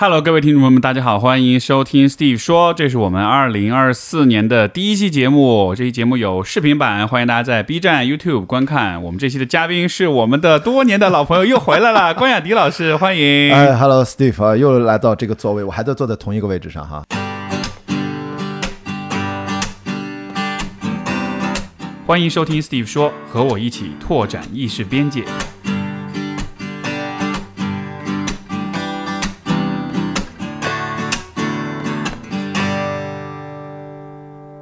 Hello，各位听众朋友们，大家好，欢迎收听 Steve 说，这是我们二零二四年的第一期节目。这期节目有视频版，欢迎大家在 B 站、YouTube 观看。我们这期的嘉宾是我们的多年的老朋友，又回来了，关雅迪老师，欢迎。哎，Hello Steve 啊，又来到这个座位，我还在坐在同一个位置上哈。欢迎收听 Steve 说，和我一起拓展意识边界。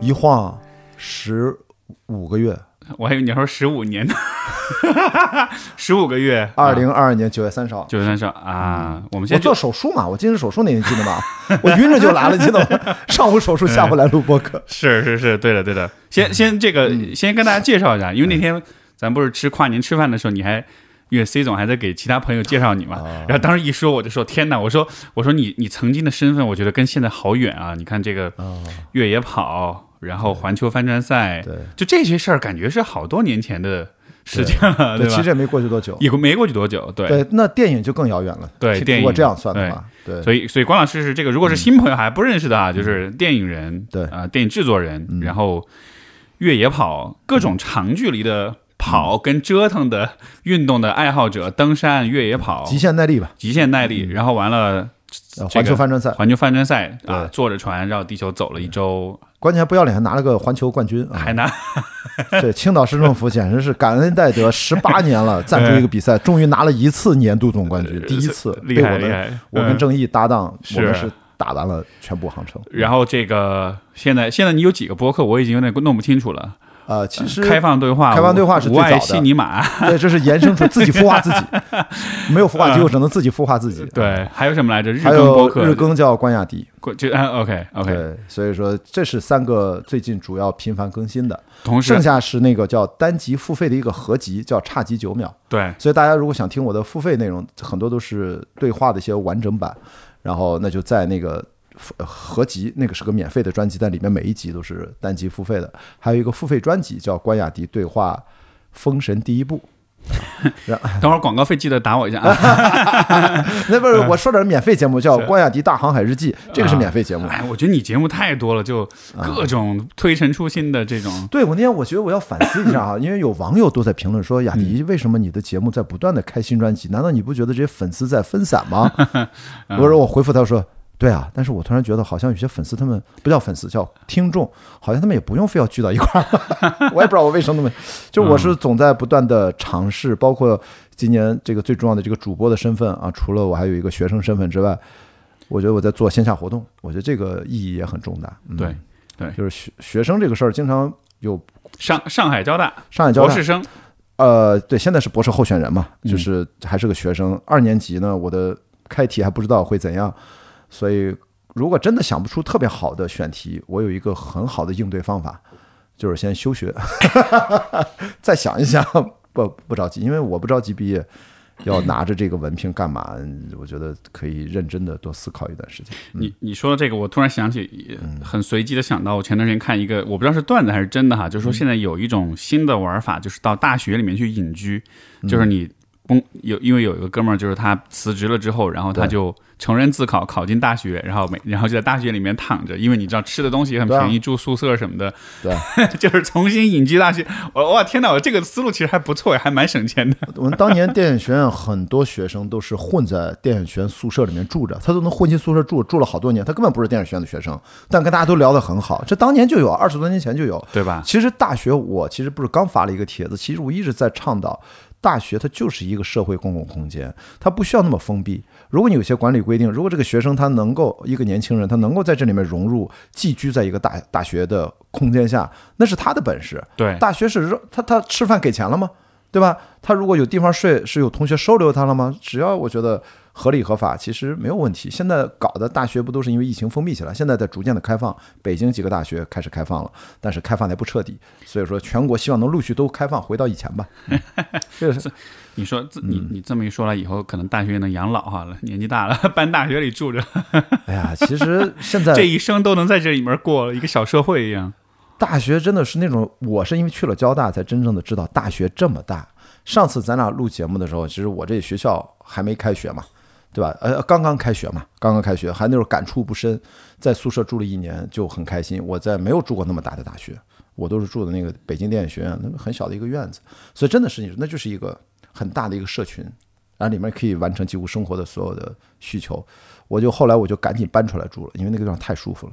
一晃十五个月，我还以为你说十五年呢，十五个月。二零二二年九月三十号，九月三十号啊，我们我现在就做手术嘛，我近视手术那天记得吗？我晕着就来了，记得吗？上午手术，下午来录播客。是是是，对的对的。先先这个，先跟大家介绍一下，因为那天咱不是吃跨年吃饭的时候，你还因为 C 总还在给其他朋友介绍你嘛，然后当时一说我就说天哪，我说我说你你曾经的身份，我觉得跟现在好远啊！你看这个越野跑，然后环球帆船赛，对，就这些事儿，感觉是好多年前的事情了，对，吧？其实也没过去多久。也没过去多久，对。对，那电影就更遥远了。对电影如果这样算的话，对，所以，所以关老师是这个，如果是新朋友还不认识的啊，就是电影人，对。啊、电影制作人，然后越野跑各种长距离的跑跟折腾的运动的爱好者，登山、越野跑、极限耐力吧，极限耐力，然后完了环球帆船赛，环球帆船赛啊，坐着船绕地球走了一周，关键还不要脸，还拿了个环球冠军啊！还拿 对，青岛市政府 简直是感恩戴德，十八年了，赞助一个比赛，终于拿了一次年度总冠军，第一次 厉被我们害厉害，嗯我跟正义搭档，是我们是打完了全部航程。然后这个现在现在你有几个博客，我已经有点弄不清楚了。呃，其实开放对话，开放对话是最早的。悉尼玛，对，这是延伸出自己孵化自己，没有孵化机构，只能自己孵化自己。嗯对，还有什么来着？日还有更，日更叫关雅迪，就嗯 OK OK，对，所以说这是三个最近主要频繁更新的，同时剩下是那个叫单集付费的一个合集，叫差集九秒。对。所以大家如果想听我的付费内容，很多都是对话的一些完整版，然后那就在那个呃合集，那个是个免费的专辑，但里面每一集都是单集付费的。还有一个付费专辑叫关雅迪对话《封神第一部》，等会儿广告费记得打我一下啊！那不是我说点免费节目，叫 《关雅迪大航海日记》，这个是免费节目。哎，我觉得你节目太多了，就各种推陈出新的这种。对我那天我觉得我要反思一下啊，因为有网友都在评论说雅迪为什么你的节目在不断的开新专辑？难道你不觉得这些粉丝在分散吗？我说我回复他说。对啊，但是我突然觉得好像有些粉丝他们不叫粉丝叫听众，好像他们也不用非要聚到一块儿，我也不知道我为什么那么，就我是总在不断的尝试，包括今年这个最重要的这个主播的身份啊，除了我还有一个学生身份之外，我觉得我在做线下活动，我觉得这个意义也很重大。嗯、对，对。就是学学生这个事儿，经常有上上海交大上海交大。博士生，呃，对，现在是博士候选人嘛，嗯。就是还是个学生。二年级呢，我的开题还不知道会怎样，所以如果真的想不出特别好的选题，我有一个很好的应对方法，就是先休学，再想一想，不不着急，因为我不着急毕业。要拿着这个文凭干嘛？我觉得可以认真的多思考一段时间。你你说的这个，我突然想起，嗯很随机的想到，我前段时间看一个，我不知道是段子还是真的哈，就是嗯说现在有一种新的玩法，就是到大学里面去隐居，就是嗯你公有因为有一个哥们儿，就是他辞职了之后，然后他就成人自考，考进大学，然后每然后就在大学里面躺着，因为你知道吃的东西也很便宜，住宿舍什么的，对，就是重新隐居大学。我哇天哪，我这个思路其实还不错，还蛮省钱的。我们当年电影学院很多学生都是混在电影学院宿舍里面住着，他都能混进宿舍住，住了好多年，他根本不是电影学院的学生，但跟大家都聊得很好。这当年就有，二十多年前就有。对吧？其实大学我其实不是刚发了一个帖子，其实我一直在倡导，大学它就是一个社会公共空间，它不需要那么封闭。如果你有些管理规定，如果这个学生他能够一个年轻人他能够在这里面融入，寄居在一个大大学的空间下，那是他的本事。对，大学是他他吃饭给钱了吗？对吧？他如果有地方睡，是有同学收留他了吗？只要我觉得合理合法，其实没有问题。现在搞的大学不都是因为疫情封闭起来，现在在逐渐的开放。北京几个大学开始开放了，但是开放的不彻底，所以说全国希望能陆续都开放，回到以前吧。这 是你说这你嗯你这么一说了，以后可能大学能养老哈了，年纪大了搬大学里住着，哎呀，其实现在 这一生都能在这里面过了一个小社会一样。大学真的是那种，我是因为去了交大才真正的知道大学这么大。上次咱俩录节目的时候，其实我这学校还没开学嘛，对吧？呃，刚刚开学嘛，刚刚开学，还那时候感触不深，在宿舍住了一年就很开心。我在没有住过那么大的大学，我都是住的那个北京电影学院，那么很小的一个院子，所以真的是你那就是一个很大的一个社群，然后里面可以完成几乎生活的所有的需求。我就后来我就赶紧搬出来住了，因为那个地方太舒服了。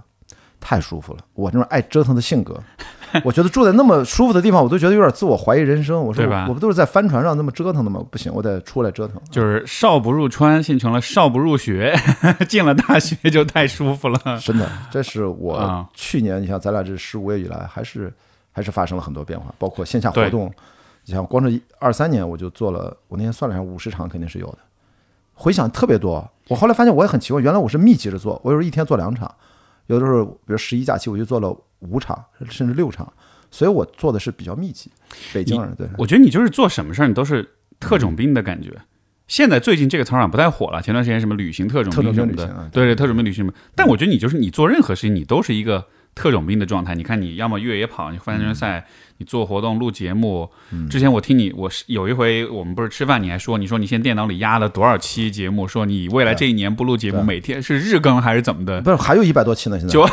太舒服了，我这种爱折腾的性格，我觉得住在那么舒服的地方，我都觉得有点自我怀疑人生。我说我不都是在帆船上那么折腾的吗？不行，我得出来折腾。就是少不入川，现成了少不入学，进了大学就太舒服了。真的，这是我啊去年，你像咱俩这十五个月以来，还是还是发生了很多变化，包括线下活动。你像光是二三年，我就做了，我那天算了一下，五十场肯定是有的，回想特别多。我后来发现我也很奇怪，原来我是密集着做，我有时候一天做两场，有的时候比如十一假期我就做了五场甚至六场，所以我做的是比较密集。北京人对，我觉得你就是做什么事儿，你都是特种兵的感觉。现在最近这个词儿啊不太火了，前段时间什么旅行特种兵什么的对对，特种兵旅行什么。但我觉得你就是你做任何事情，你都是一个特种兵的状态。你看，你要么越野跑，你帆船赛，你做活动、录节目。之前我听你，我是有一回我们不是吃饭，你还说，你说你现在电脑里压了多少期节目，说你未来这一年不录节目，每天是日更还是怎么的？不是还有一百多期呢？现在就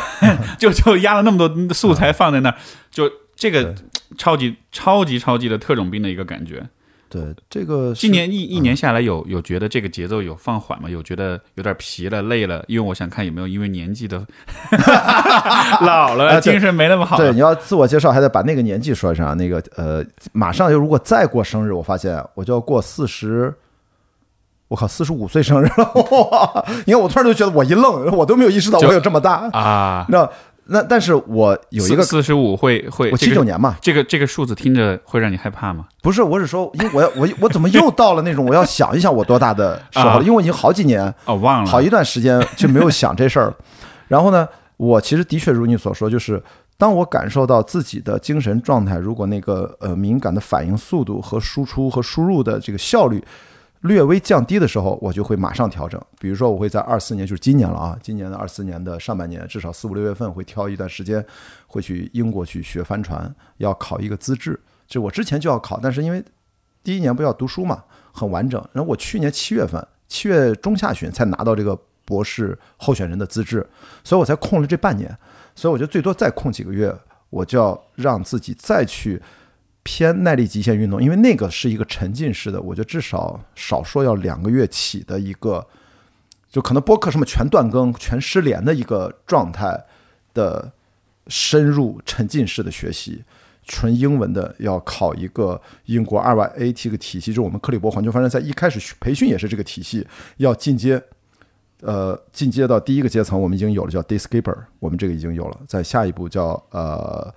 就就压了那么多素材放在那儿，就这个超级超级超级的特种兵的一个感觉。对这个今年一一年下来有，有觉得这个节奏有放缓吗？有觉得有点疲了、累了？因为我想看有没有因为年纪的 老了，哎精神没那么好对，了。你要自我介绍，还得把那个年纪说上。那个呃，马上就如果再过生日，我发现我就要过四十，我靠，四十五岁生日了！哇！你看，我突然就觉得我一愣，我都没有意识到我有这么大。啊，那那但是我有一个，四十五会会我七九年嘛，这个这个数字听着会让你害怕吗？不是，我是说，因为我要我我怎么又到了那种我要想一想我多大的 时候因为我已经好几年哦，忘了，好一段时间就没有想这事儿了。然后呢，我其实的确如你所说，就是当我感受到自己的精神状态，如果那个呃敏感的反应速度和输出和输入的这个效率略微降低的时候，我就会马上调整。比如说，我会在二四年，就是今年了啊，今年的二四年的上半年，至少四五六月份会挑一段时间，会去英国去学帆船，要考一个资质。就我之前就要考，但是因为第一年不要读书嘛，很完整。然后我去年七月份，七月中下旬才拿到这个博士候选人的资质，所以我才空了这半年。所以我觉得最多再空几个月，我就要让自己再去偏耐力极限运动，因为那个是一个沉浸式的，我觉得至少少说要两个月起的一个，就可能播客什么全断更、全失联的一个状态的深入沉浸式的学习。纯英文的要考一个英国二 y A 这个体系，就是我们克里伯环球帆船赛一开始培训也是这个体系，要进阶，呃，进阶到第一个阶层，我们已经有了叫 d i skipper，我们这个已经有了，在下一步叫呃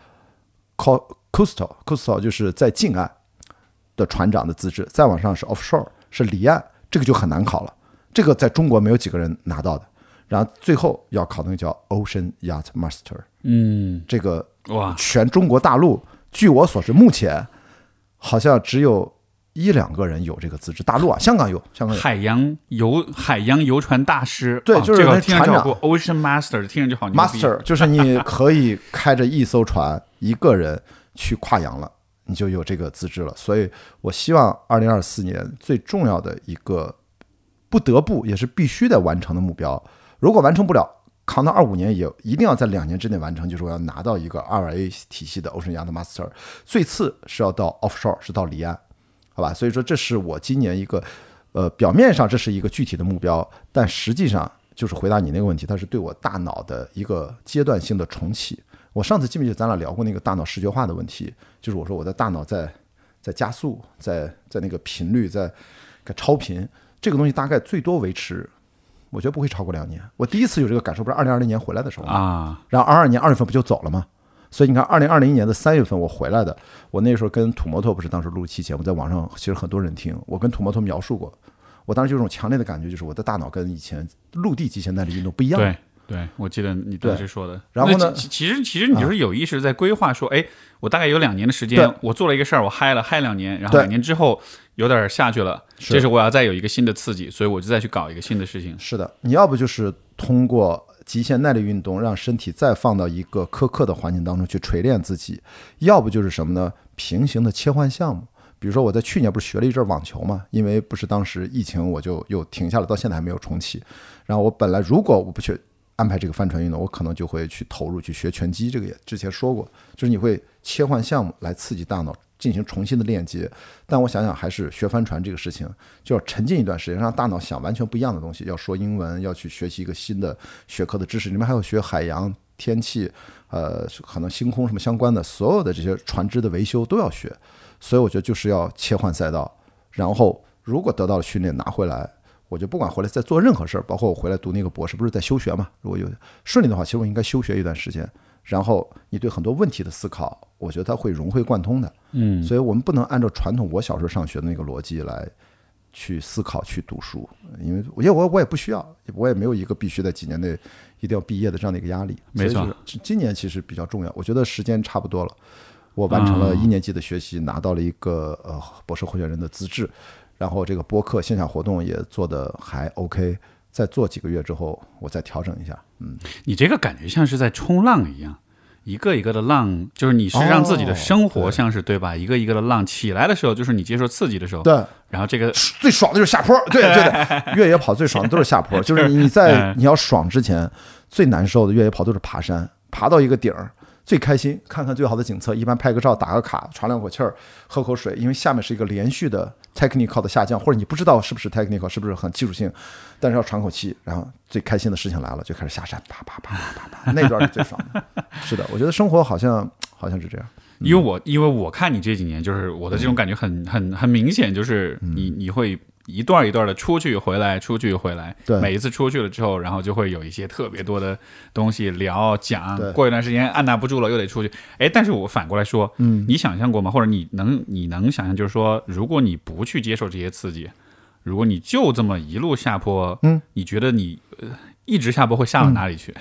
c coastal coastal 就是在近岸的船长的资质，再往上是 offshore 是离岸，这个就很难考了，这个在中国没有几个人拿到的，然后最后要考那个叫 ocean yacht master，嗯，这个哇，全中国大陆，据我所知，目前好像只有一两个人有这个资质。大陆啊，香港有，香港有。海洋游海洋游船大师，对就是那船长好酷，Ocean Master 听着就好牛逼。Master 就是你可以开着一艘船，一个人去跨洋了，你就有这个资质了。所以我希望二零二四年最重要的一个不得不也是必须得完成的目标，如果完成不了，扛到二五年也一定要在两年之内完成，就是我要拿到一个二 A 体系的 Ocean Yacht Master，最次是要到 offshore，是到离岸，好吧？所以说这是我今年一个，呃，表面上这是一个具体的目标，但实际上就是回答你那个问题，它是对我大脑的一个阶段性的重启。我上次记不记得咱俩聊过那个大脑视觉化的问题？就是我说我的大脑在在加速，在在那个频率在在超频，这个东西大概最多维持，我觉得不会超过两年。我第一次有这个感受，不是二零二零年回来的时候吗？啊，然后二二年二月份不就走了吗？所以你看，二零二零年的三月份我回来的，我那时候跟土摩托不是当时录期节目，在网上其实很多人听，我跟土摩托描述过，我当时就有种强烈的感觉，就是我的大脑跟以前陆地极限耐力运动不一样。对对，我记得你当时说的。然后呢其其实其实你就是有意识在规划说，哎，我大概有两年的时间，我做了一个事儿，我嗨了嗨两年，然后两年之后有点下去了，这时候我要再有一个新的刺激，所以我就再去搞一个新的事情。是的，你要不就是通过极限耐力运动让身体再放到一个苛刻的环境当中去锤炼自己，要不就是什么呢？平行的切换项目。比如说我在去年不是学了一阵网球嘛，因为不是当时疫情我就又停下了，到现在还没有重启。然后我本来如果我不去安排这个帆船运动，我可能就会去投入去学拳击。这个也之前说过，就是你会切换项目来刺激大脑进行重新的链接。但我想想，还是学帆船这个事情就要沉浸一段时间，让大脑想完全不一样的东西。要说英文，要去学习一个新的学科的知识，里面还要学海洋、天气，呃，可能星空什么相关的，所有的这些船只的维修都要学。所以我觉得就是要切换赛道，然后如果得到了训练拿回来。我就不管回来再做任何事儿，包括我回来读那个博士，不是在休学嘛？如果有顺利的话，其实我应该休学一段时间。然后你对很多问题的思考，我觉得它会融会贯通的。嗯，所以我们不能按照传统我小时候上学的那个逻辑来去思考、去读书，因为因为我我也不需要，我也没有一个必须在几年内一定要毕业的这样的一个压力。没错，今年其实比较重要。我觉得时间差不多了，我完成了一年级的学习，拿到了一个呃博士候选人的资质。然后这个播客线下活动也做的还 OK，再做几个月之后，我再调整一下。嗯，你这个感觉像是在冲浪一样，一个一个的浪，就是你是让自己的生活像是对吧？一个一个的浪起来的时候，就是你接受刺激的时候。对。然后这个最爽的就是下坡，对对的，越野跑最爽的都是下坡，就是你在 你要爽之前，最难受的越野跑都是爬山，爬到一个顶儿。最开心，看看最好的景色，一般拍个照，打个卡，喘两口气儿，喝口水，因为下面是一个连续的 technical 的下降，或者你不知道是不是 technical，是不是很技术性，但是要喘口气，然后最开心的事情来了，就开始下山，啪啪啪啪啪啪，那段是最爽的。是的，我觉得生活好像好像是这样，因为我因为我看你这几年，就是我的这种感觉很很很明显，就是你你会。一段一段的出去回来，出去回来。对，每一次出去了之后，然后就会有一些特别多的东西聊讲。过一段时间按捺不住了，又得出去。哎，但是我反过来说，嗯，你想象过吗？或者你能你能想象，就是说，如果你不去接受这些刺激，如果你就这么一路下坡，嗯，你觉得你一直下坡会下到哪里去？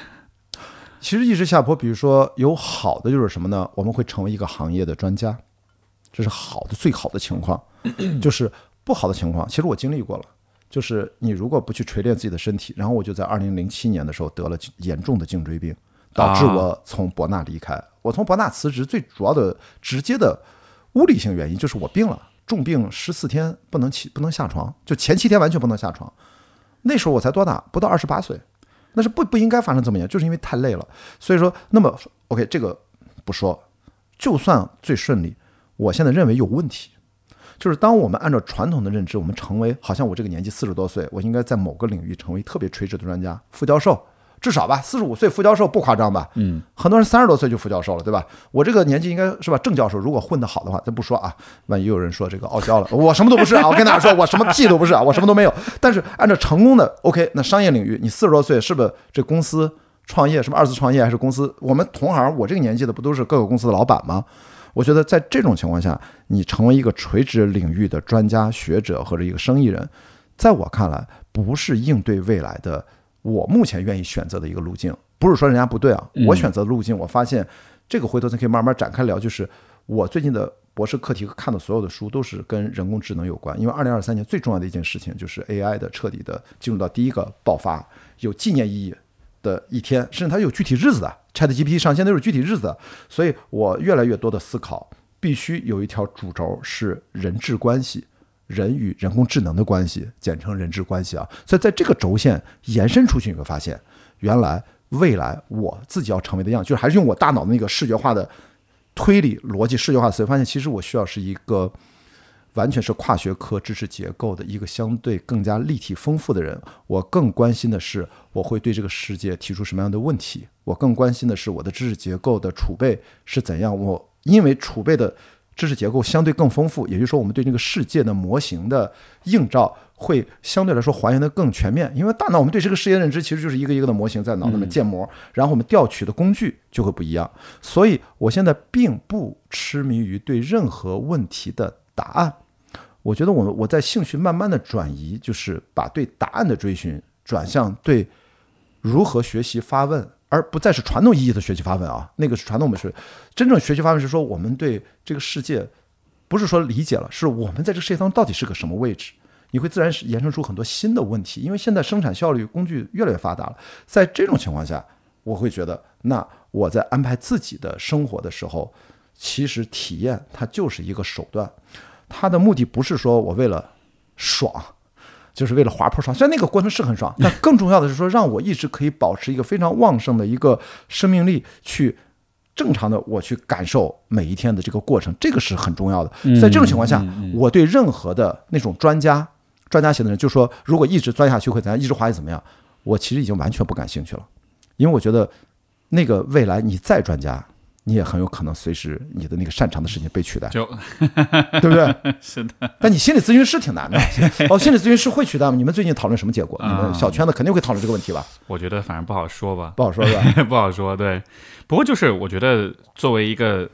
其实一直下坡，比如说有好的就是什么呢？我们会成为一个行业的专家，这是好的最好的情况，就是。不好的情况，其实我经历过了。就是你如果不去锤炼自己的身体，然后我就在二零零七年的时候得了严重的颈椎病，导致我从博纳离开。我从博纳辞职，最主要的、直接的物理性原因就是我病了，重病十四天不能起、不能下床，就前七天完全不能下床。那时候我才多大？不到二十八岁，那是不不应该发生这么严重，就是因为太累了。所以说，那么 OK，这个不说，就算最顺利，我现在认为有问题。就是当我们按照传统的认知，我们成为好像我这个年纪四十多岁，我应该在某个领域成为特别垂直的专家，副教授，至少吧，四十五岁副教授不夸张吧？嗯，很多人三十多岁就副教授了，对吧？我这个年纪应该是吧？正教授如果混得好的话，咱不说啊，万一有人说这个傲娇了，我什么都不是啊！我跟大家说，我什么屁都不是啊，我什么都没有。但是按照成功的 OK，那商业领域，你四十多岁是不是这公司创业，什么二次创业还是公司？我们同行，我这个年纪的不都是各个公司的老板吗？我觉得在这种情况下，你成为一个垂直领域的专家学者或者一个生意人，在我看来，不是应对未来的我目前愿意选择的一个路径。不是说人家不对啊，我选择的路径，我发现这个回头咱可以慢慢展开聊。就是我最近的博士课题和看的所有的书都是跟人工智能有关，因为二零二三年最重要的一件事情就是 AI 的彻底的进入到第一个爆发，有纪念意义的一天，甚至它有具体日子的。ChatGPT 上线都是具体日子，所以我越来越多的思考，必须有一条主轴是人质关系，人与人工智能的关系，简称人质关系啊。所以在这个轴线延伸出去，你会发现，原来未来我自己要成为的样，就是还是用我大脑的那个视觉化的推理逻辑、视觉化思维，发现其实我需要是一个。完全是跨学科知识结构的一个相对更加立体丰富的人。我更关心的是，我会对这个世界提出什么样的问题。我更关心的是，我的知识结构的储备是怎样。我因为储备的知识结构相对更丰富，也就是说，我们对这个世界的模型的映照会相对来说还原的更全面。因为大脑，我们对这个世界认知其实就是一个一个的模型在脑子里面建模，然后我们调取的工具就会不一样。所以我现在并不痴迷于对任何问题的答案。我觉得我我在兴趣慢慢的转移，就是把对答案的追寻转向对如何学习发问，而不再是传统意义的学习发问啊。那个是传统美学，真正学习发问是说我们对这个世界不是说理解了，是我们在这个世界当中到底是个什么位置？你会自然延伸出很多新的问题，因为现在生产效率工具越来越发达了。在这种情况下，我会觉得，那我在安排自己的生活的时候，其实体验它就是一个手段。它的目的不是说我为了爽，就是为了滑坡爽。虽然那个过程是很爽，但更重要的是说，让我一直可以保持一个非常旺盛的一个生命力，去正常的我去感受每一天的这个过程，这个是很重要的。在这种情况下，我对任何的那种专家、专家型的人，就说如果一直钻下去会怎样，一直滑会怎么样，我其实已经完全不感兴趣了，因为我觉得那个未来你再专家。你也很有可能随时你的那个擅长的事情被取代，就 对不对？是的。但你心理咨询师挺难的 哦，心理咨询师会取代吗？你们最近讨论什么结果？你们小圈子肯定会讨论这个问题吧？我觉得反正不好说吧，不好说是吧？不好说。对，不过就是我觉得作为一个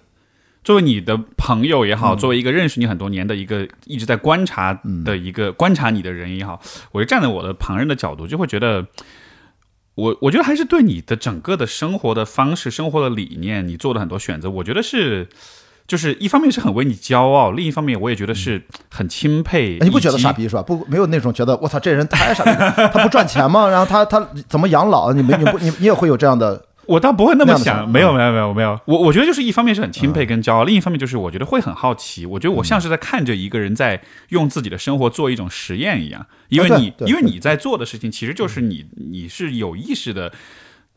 作为你的朋友也好，作为一个认识你很多年的一个一直在观察的一个观察你的人也好，我就站在我的旁人的角度，就会觉得。我我觉得还是对你的整个的生活的方式、生活的理念，你做的很多选择，我觉得是，就是一方面是很为你骄傲，另一方面我也觉得是很钦佩。你不觉得傻逼是吧？不，没有那种觉得我操这人太傻逼，他不赚钱吗？然后他他怎么养老？你没你不你你也会有这样的。我倒不会那么想，没有没有没有没有，我我觉得就是一方面是很钦佩跟骄傲，另一方面就是我觉得会很好奇，我觉得我像是在看着一个人在用自己的生活做一种实验一样，因为你因为你在做的事情其实就是你你是有意识的。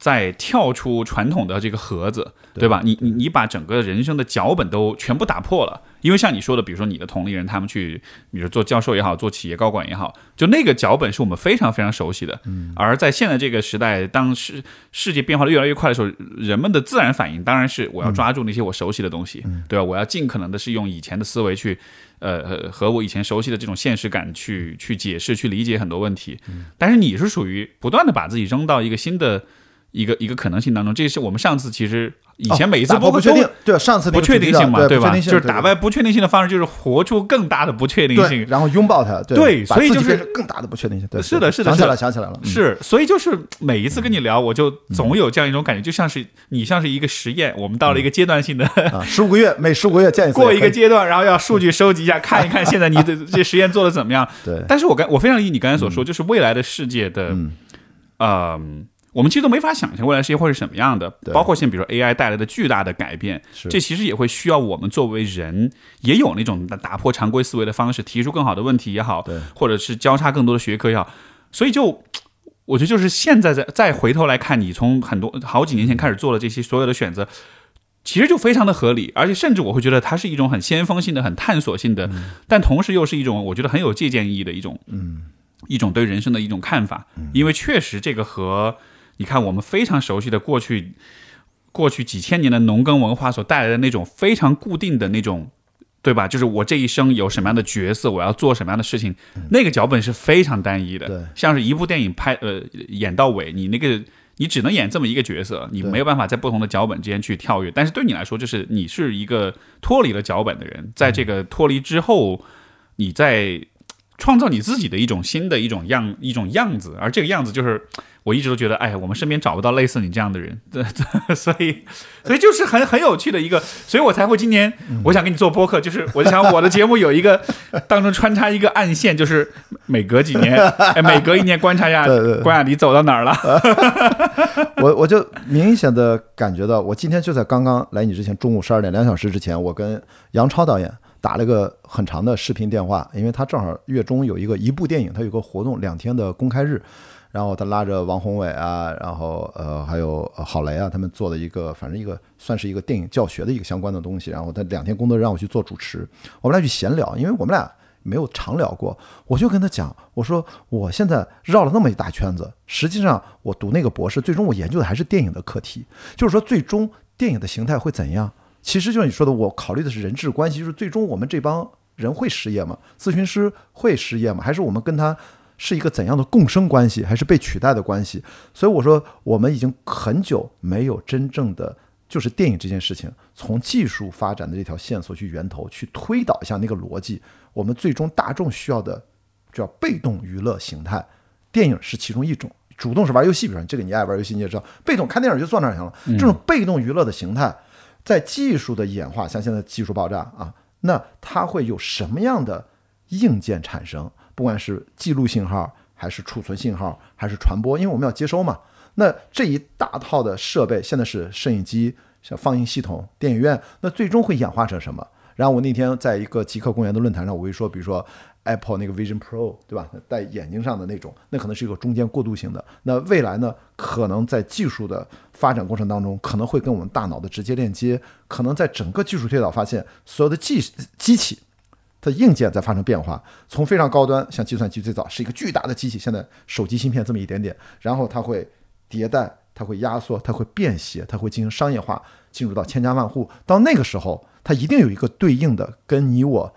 在跳出传统的这个盒子，对吧？你你你把整个人生的脚本都全部打破了，因为像你说的，比如说你的同龄人他们去，比如做教授也好，做企业高管也好，就那个脚本是我们非常非常熟悉的。嗯。而在现在这个时代，当世世界变化的越来越快的时候，人们的自然反应当然是我要抓住那些我熟悉的东西，对吧？我要尽可能的是用以前的思维去，呃，和我以前熟悉的这种现实感去去解释、去理解很多问题。嗯。但是你是属于不断的把自己扔到一个新的。一个一个可能性当中，这是我们上次其实以前每一次不确定，对上次不确定性嘛，对吧？就是打败不确定性的方式，就是活出更大的不确定性，然后拥抱它，对，所以就是更大的不确定性。对，是的，是的，想起来，想起来了，是，所以就是每一次跟你聊，我就总有这样一种感觉，就像是你像是一个实验，我们到了一个阶段性的十五个月，每十五个月见一次，过一个阶段，然后要数据收集一下，看一看现在你的 这实验做的怎么样。对，但是我刚我非常理解你刚才所说，就是未来的世界的，嗯。我们其实都没法想象未来世界会是什么样的，包括现在比如说 AI 带来的巨大的改变，这其实也会需要我们作为人也有那种打破常规思维的方式，提出更好的问题也好，或者是交叉更多的学科也好。所以就我觉得就是现在再再回头来看，你从很多好几年前开始做的这些所有的选择，其实就非常的合理，而且甚至我会觉得它是一种很先锋性的、很探索性的，但同时又是一种我觉得很有借鉴意义的一种，嗯，一种对人生的一种看法，因为确实这个和。你看，我们非常熟悉的过去，过去几千年的农耕文化所带来的那种非常固定的那种，对吧？就是我这一生有什么样的角色，我要做什么样的事情，那个脚本是非常单一的。对，像是一部电影拍呃演到尾，你那个你只能演这么一个角色，你没有办法在不同的脚本之间去跳跃。但是对你来说，就是你是一个脱离了脚本的人，在这个脱离之后，你在创造你自己的一种新的一种样一种样子，而这个样子就是。我一直都觉得，哎，我们身边找不到类似你这样的人，对，所以，所以就是很很有趣的一个，所以我才会今年我想给你做播客，就是我想我的节目有一个 当中穿插一个暗线，就是每隔几年，哎，每隔一年观察一下关雅迪 走到哪儿了。我我就明显的感觉到，我今天就在刚刚来你之前，中午十二点两小时之前，我跟杨超导演打了个很长的视频电话，因为他正好月中有一个一部电影，他有个活动两天的公开日。然后他拉着王宏伟啊，然后呃还有郝雷啊，他们做的一个，反正一个算是一个电影教学的一个相关的东西。然后他两天工作让我去做主持，我们俩去闲聊，因为我们俩没有常聊过。我就跟他讲，我说我现在绕了那么一大圈子，实际上我读那个博士，最终我研究的还是电影的课题，就是说最终电影的形态会怎样？其实就像你说的，我考虑的是人质关系，就是最终我们这帮人会失业吗？咨询师会失业吗？还是我们跟他？是一个怎样的共生关系，还是被取代的关系？所以我说，我们已经很久没有真正的就是电影这件事情，从技术发展的这条线索去源头去推导一下那个逻辑。我们最终大众需要的叫被动娱乐形态，电影是其中一种。主动是玩游戏，比如这个你爱玩游戏，你也知道，被动看电影就坐那儿行了。这种被动娱乐的形态，在技术的演化，像现在技术爆炸啊，那它会有什么样的硬件产生？不管是记录信号，还是储存信号，还是传播，因为我们要接收嘛。那这一大套的设备，现在是摄影机、像放映系统、电影院，那最终会演化成什么？然后我那天在一个极客公园的论坛上，我会说，比如说 Apple 那个 Vision Pro，对吧？戴眼睛上的那种，那可能是一个中间过渡性的。那未来呢，可能在技术的发展过程当中，可能会跟我们大脑的直接链接，可能在整个技术推导发现，所有的机机器。它硬件在发生变化，从非常高端，像计算机最早是一个巨大的机器，现在手机芯片这么一点点，然后它会迭代，它会压缩，它会便携，它会进行商业化，进入到千家万户。到那个时候，它一定有一个对应的跟你我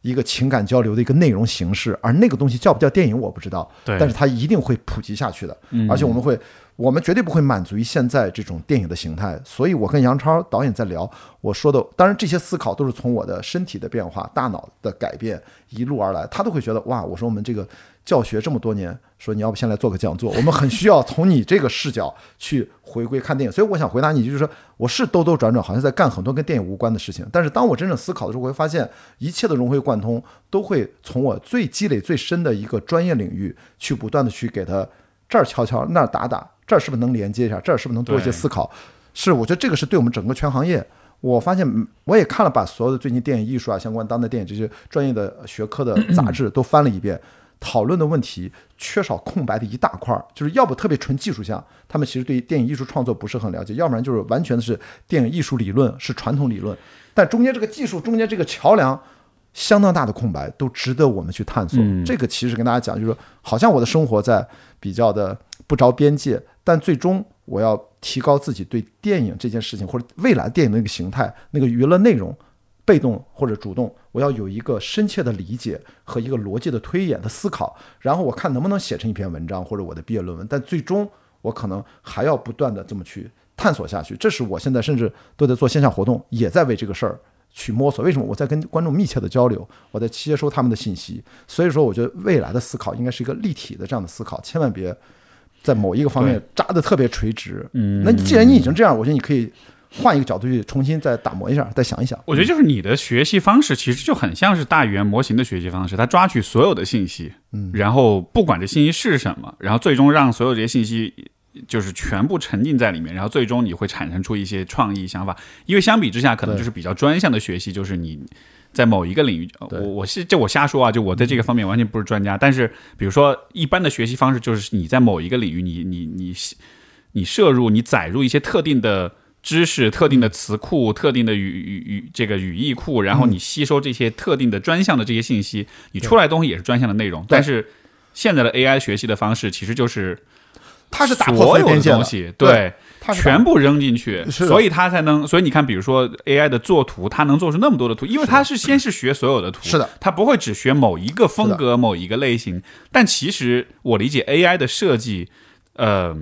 一个情感交流的一个内容形式，而那个东西叫不叫电影我不知道，对但是它一定会普及下去的，而且我们会。我们绝对不会满足于现在这种电影的形态，所以我跟杨超导演在聊，我说的，当然这些思考都是从我的身体的变化、大脑的改变一路而来，他都会觉得哇，我说我们这个教学这么多年，说你要不先来做个讲座，我们很需要从你这个视角去回归看电影，所以我想回答你，就是说我是兜兜转转，好像在干很多跟电影无关的事情，但是当我真正思考的时候，我会发现一切的融会贯通，都会从我最积累最深的一个专业领域去不断的去给他这儿敲敲，那儿打打。这儿是不是能连接一下？这儿是不是能多一些思考？是，我觉得这个是对我们整个全行业。我发现我也看了，把所有的最近电影艺术啊相关当代电影这些专业的学科的杂志 都翻了一遍，讨论的问题缺少空白的一大块儿，就是要不特别纯技术项，他们其实对于电影艺术创作不是很了解；要不然就是完全的是电影艺术理论是传统理论，但中间这个技术中间这个桥梁相当大的空白，都值得我们去探索。这个其实跟大家讲，就是好像我的生活在比较的不着边界。但最终，我要提高自己对电影这件事情，或者未来电影的那个形态、那个娱乐内容，被动或者主动，我要有一个深切的理解和一个逻辑的推演的思考，然后我看能不能写成一篇文章或者我的毕业论文。但最终，我可能还要不断的这么去探索下去。这是我现在甚至都在做线下活动，也在为这个事儿去摸索。为什么？我在跟观众密切的交流，我在接收他们的信息。所以说，我觉得未来的思考应该是一个立体的这样的思考，千万别。在某一个方面扎的特别垂直，嗯，那既然你已经这样，我觉得你可以换一个角度去重新再打磨一下，再想一想。我觉得就是你的学习方式其实就很像是大语言模型的学习方式，它抓取所有的信息，嗯，然后不管这信息是什么，然后最终让所有这些信息就是全部沉浸在里面，然后最终你会产生出一些创意想法。因为相比之下，可能就是比较专项的学习，就是你。在某一个领域，我我是这我瞎说啊，就我在这个方面完全不是专家。但是，比如说一般的学习方式，就是你在某一个领域，你你你你摄入、你载入一些特定的知识、特定的词库、特定的语语语这个语义库，然后你吸收这些特定的专项的这些信息，你出来的东西也是专项的内容。但是现在的 AI 学习的方式，其实就是它是打破所有的东西，对。全部扔进去，所以它才能。所以你看，比如说 AI 的作图，它能做出那么多的图，因为它是先是学所有的图，是的，它不会只学某一个风格、某一个类型。但其实我理解 AI 的设计，呃，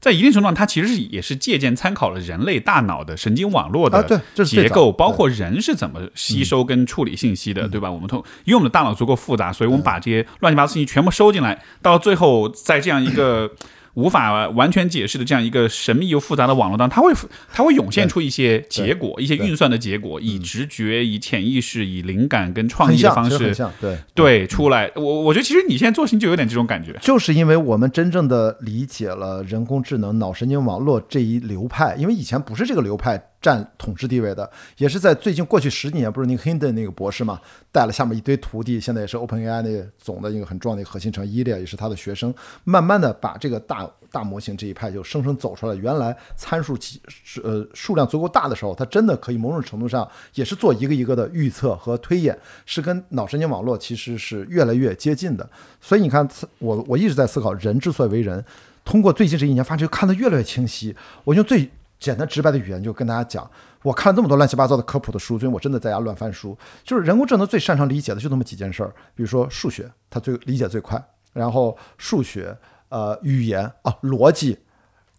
在一定程度上，它其实是也是借鉴参考了人类大脑的神经网络的结构，包括人是怎么吸收跟处理信息的，对吧？我们通，因为我们的大脑足够复杂，所以我们把这些乱七八糟信息全部收进来，到最后在这样一个。无法完全解释的这样一个神秘又复杂的网络当中，它会它会涌现出一些结果，一些运算的结果，以直觉、以潜意识、以灵感跟创意的方式，对对出来。我我觉得其实你现在做事情就有点这种感觉，就是因为我们真正的理解了人工智能、脑神经网络这一流派，因为以前不是这个流派。占统治地位的，也是在最近过去十几年，不是那个 Hinton 那个博士嘛，带了下面一堆徒弟，现在也是 OpenAI 那总的一个很重要的一个核心成员，伊利亚也是他的学生，慢慢的把这个大大模型这一派就生生走出来。原来参数几呃数量足够大的时候，它真的可以某种程度上也是做一个一个的预测和推演，是跟脑神经网络其实是越来越接近的。所以你看，我我一直在思考，人之所以为人，通过最近这一年发现看得越来越清晰。我用最简单直白的语言就跟大家讲，我看了这么多乱七八糟的科普的书，最近我真的在家乱翻书。就是人工智能最擅长理解的就那么几件事儿，比如说数学，它最理解最快；然后数学，呃，语言啊，逻辑，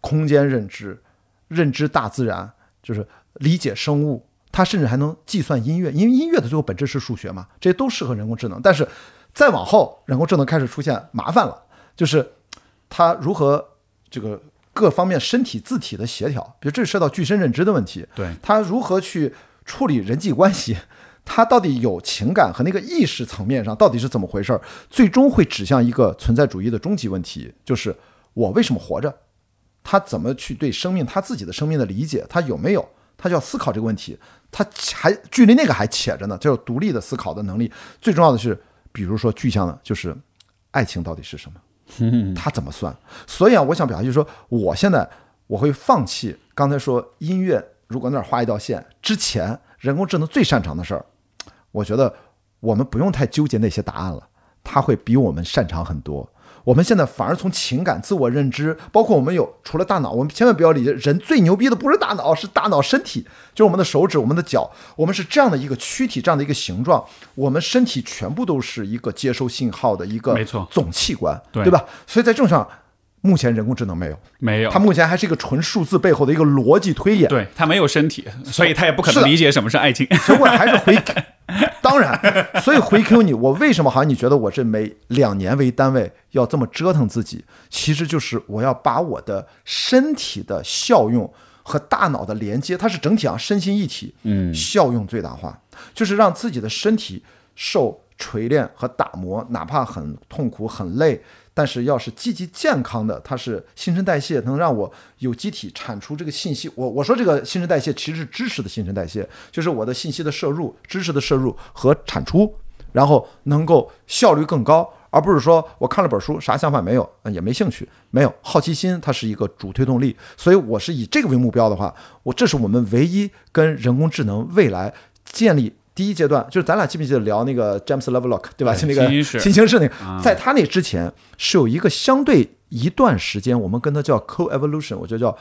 空间认知，认知大自然，就是理解生物。它甚至还能计算音乐，因为音乐的最后本质是数学嘛，这些都适合人工智能。但是再往后，人工智能开始出现麻烦了，就是它如何这个。各方面身体字体的协调，比如这涉及到具身认知的问题，对他如何去处理人际关系，他到底有情感和那个意识层面上到底是怎么回事儿？最终会指向一个存在主义的终极问题，就是我为什么活着？他怎么去对生命他自己的生命的理解？他有没有？他就要思考这个问题，他还距离那个还且着呢，就有独立的思考的能力。最重要的是，比如说具象的，就是爱情到底是什么，他怎么算？所以啊，我想表达就是说，我现在我会放弃刚才说音乐，如果那儿画一道线，之前人工智能最擅长的事儿，我觉得我们不用太纠结那些答案了，它会比我们擅长很多。我们现在反而从情感、自我认知，包括我们有除了大脑，我们千万不要理解，人最牛逼的不是大脑，是大脑身体，就是我们的手指、我们的脚，我们是这样的一个躯体，这样的一个形状，我们身体全部都是一个接收信号的一个没错总器官，对吧？所以在这种上，目前人工智能没有，没有它，目前还是一个纯数字背后的一个逻辑推演，对它没有身体，所以它也不可能理解什么是爱情。结果还是回，当然，所以回 Q 你，我为什么好像你觉得我这每两年为单位要这么折腾自己？其实就是我要把我的身体的效用和大脑的连接，它是整体啊，身心一体，嗯效用最大化，就是让自己的身体受锤炼和打磨，哪怕很痛苦、很累，但是要是积极健康的，它是新陈代谢能让我有机体产出这个信息。我我说这个新陈代谢其实是知识的新陈代谢，就是我的信息的摄入、知识的摄入和产出，然后能够效率更高。而不是说我看了本书啥想法没有，也没兴趣，没有好奇心，它是一个主推动力。所以我是以这个为目标的话，我这是我们唯一跟人工智能未来建立第一阶段，就是咱俩记不记得聊那个 James Lovelock 对吧？就那个新兴市新兴市那个啊，在他那之前是有一个相对一段时间，我们跟他叫 co-evolution，我觉得叫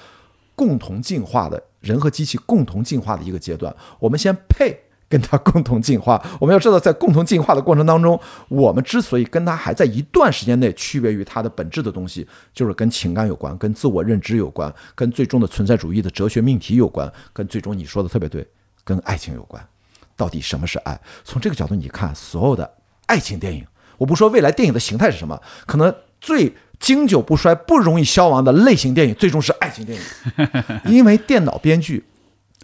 共同进化的人和机器共同进化的一个阶段。我们先配跟他共同进化。我们要知道，在共同进化的过程当中，我们之所以跟他还在一段时间内区别于他的本质的东西，就是跟情感有关，跟自我认知有关，跟最终的存在主义的哲学命题有关，跟最终你说的特别对，跟爱情有关。到底什么是爱？从这个角度你看，所有的爱情电影，我不说未来电影的形态是什么，可能最经久不衰、不容易消亡的类型电影，最终是爱情电影，因为电脑编剧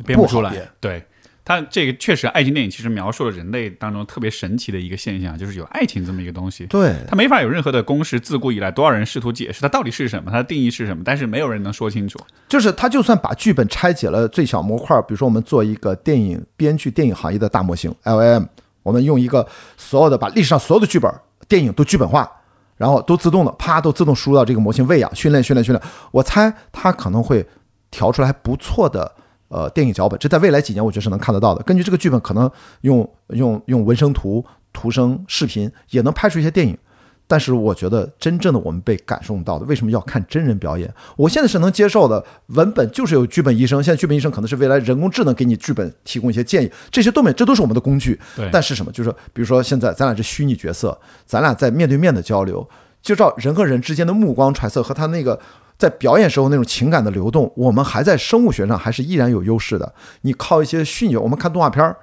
编不出来。对他这个确实，爱情电影其实描述了人类当中特别神奇的一个现象，就是有爱情这么一个东西。对它没法有任何的公式，自古以来多少人试图解释它到底是什么，它的定义是什么，但是没有人能说清楚。就是他就算把剧本拆解了最小模块，比如说我们做一个电影编剧、电影行业的大模型 LM，我们用一个所有的把历史上所有的剧本、电影都剧本化，然后都自动的啪都自动输入到这个模型喂养、训练、训练、训练。我猜它可能会调出来不错的呃电影脚本，这在未来几年我觉得是能看得到的。根据这个剧本，可能用用用文生图、图声、视频也能拍出一些电影。但是我觉得真正的我们被感受到的，为什么要看真人表演？我现在是能接受的，文本就是有剧本医生，现在剧本医生可能是未来人工智能给你剧本提供一些建议，这些都没，这都是我们的工具。对但是什么？就是比如说现在咱俩是虚拟角色，咱俩在面对面的交流，就照人和人之间的目光揣测和他那个。在表演时候那种情感的流动，我们还在生物学上还是依然有优势的。你靠一些虚拟，我们看动画片儿，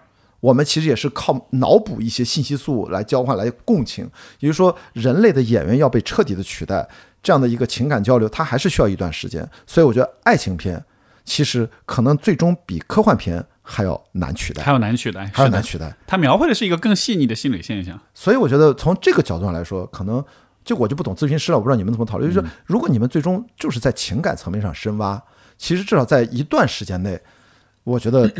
我们其实也是靠脑补一些信息素来交换、来共情。也就是说，人类的演员要被彻底的取代，这样的一个情感交流，它还是需要一段时间。所以我觉得爱情片其实可能最终比科幻片还要难取代，还要难取代，还要难取代。它描绘的是一个更细腻的心理现象。所以我觉得从这个角度上来说，可能就我就不懂咨询师了，我不知道你们怎么讨论。就是说，如果你们最终就是在情感层面上深挖，其实至少在一段时间内，我觉得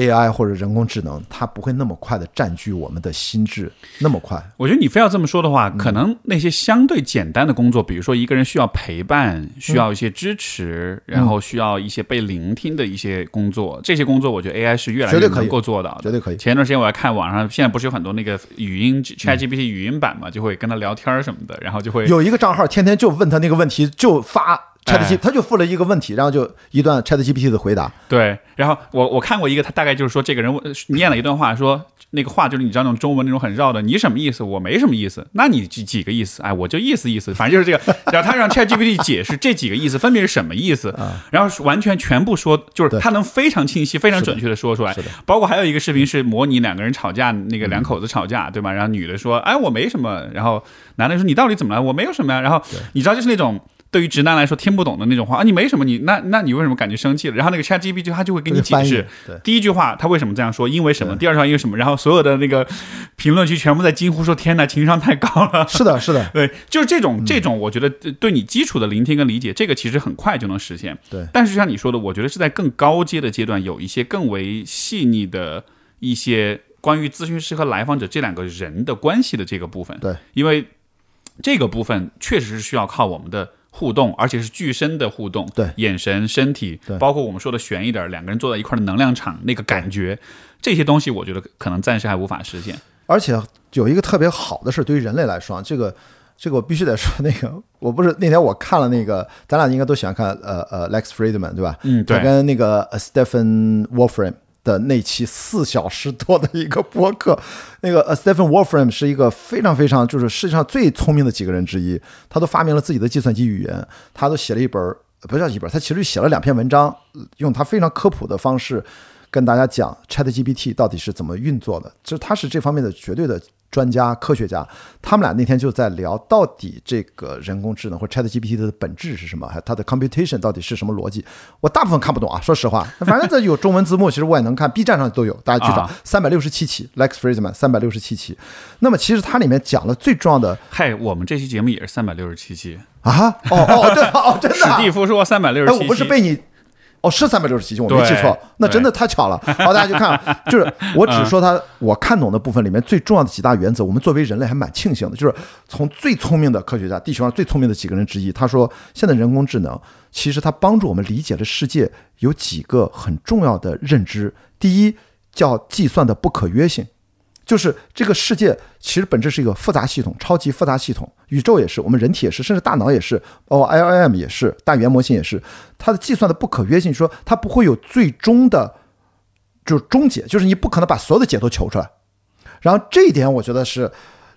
AI 或者人工智能它不会那么快的占据我们的心智，那么快。我觉得你非要这么说的嗯话，可能那些相对简单的工作，比如说一个人需要陪伴、需要一些支持，嗯然后需要一些被聆听的一些工作，这些工作我觉得 AI 是越来越能够做到的。绝对可以前段时间我还看网上，现在不是有很多那个语音 ChatGPT 语音版嘛，就会跟他聊天儿什么的，然后就会有一个账号天天就问他那个问题，就发 ChatGPT，、哎他就附了一个问题，然后就一段 ChatGPT 的回答。对，然后我我看过一个，他大概就是说，这个人问念了一段话，说那个话就是你知道那种中文那种很绕的，你什么意思？我没什么意思，那你几几个意思？哎，我就意思意思，反正就是这个。然后他让 ChatGPT 解释这几个意思分别是什么意思，然后完全全部说，就是他能非常清晰、非常准确的说出来是的。包括还有一个视频是模拟两个人吵架，那个两口子吵架，对吧？然后女的说，哎，我没什么，然后男的说你到底怎么了？我没有什么呀。然后你知道就是那种。对于直男来说听不懂的那种话啊，你没什么，你那那你为什么感觉生气了？然后那个 Chat GPT 他就会给你解释，第一句话他为什么这样说，因为什么？第二句话因为什么？然后所有的那个评论区全部在惊呼说：“天哪，情商太高了！”是的，是的，对，就是这种这种，我觉得对你基础的聆听跟理解，这个其实很快就能实现。对，但是像你说的，我觉得是在更高阶的阶段，有一些更为细腻的一些关于咨询师和来访者这两个人的关系的这个部分。对，因为这个部分确实是需要靠我们的。互动，而且是具身的互动，对，眼神、身体，包括我们说的悬一点，两个人坐在一块的能量场，那个感觉，这些东西，我觉得可能暂时还无法实现。而且有一个特别好的事，对于人类来说，这个，这个我必须得说，那个，我不是那天我看了那个，咱俩应该都喜欢看，呃呃，Lex Friedman 对吧？嗯，对，他跟那个 Stephen Wolfram。的那期四小时多的一个播客，那个呃，Stephen Wolfram 是一个非常非常就是世界上最聪明的几个人之一，他都发明了自己的计算机语言，他都写了一本，不叫一本，他其实写了两篇文章，用他非常科普的方式跟大家讲 ChatGPT 到底是怎么运作的，就是他是这方面的绝对的。专家、科学家，他们俩那天就在聊，到底这个人工智能或 Chat GPT 的本质是什么？还它的 computation 到底是什么逻辑？我大部分看不懂啊，说实话。反正这有中文字幕，其实我也能看，B 站上都有，大家去找。三百六十七期，Lex Friedman，三百六十七期。那么其实它里面讲了最重要的。嗨，我们这期节目也是三百六十七期啊！哦哦，对哦，真的。史蒂夫说三百六十七期，我不是被你。哦，是三百六十七期，我没记错，那真的太巧了。好，大家去看，就是 我只说他我看懂的部分里面最重要的几大原则。我们作为人类还蛮庆幸的，就是从最聪明的科学家，地球上最聪明的几个人之一，他说，现在人工智能其实它帮助我们理解了世界有几个很重要的认知。第一，叫计算的不可约性。就是这个世界其实本质是一个复杂系统，超级复杂系统。宇宙也是，我们人体也是，甚至大脑也是，哦，L M 也是，大语言模型也是。它的计算的不可约性，说它不会有最终的，就是终结，就是你不可能把所有的解都求出来。然后这一点，我觉得是，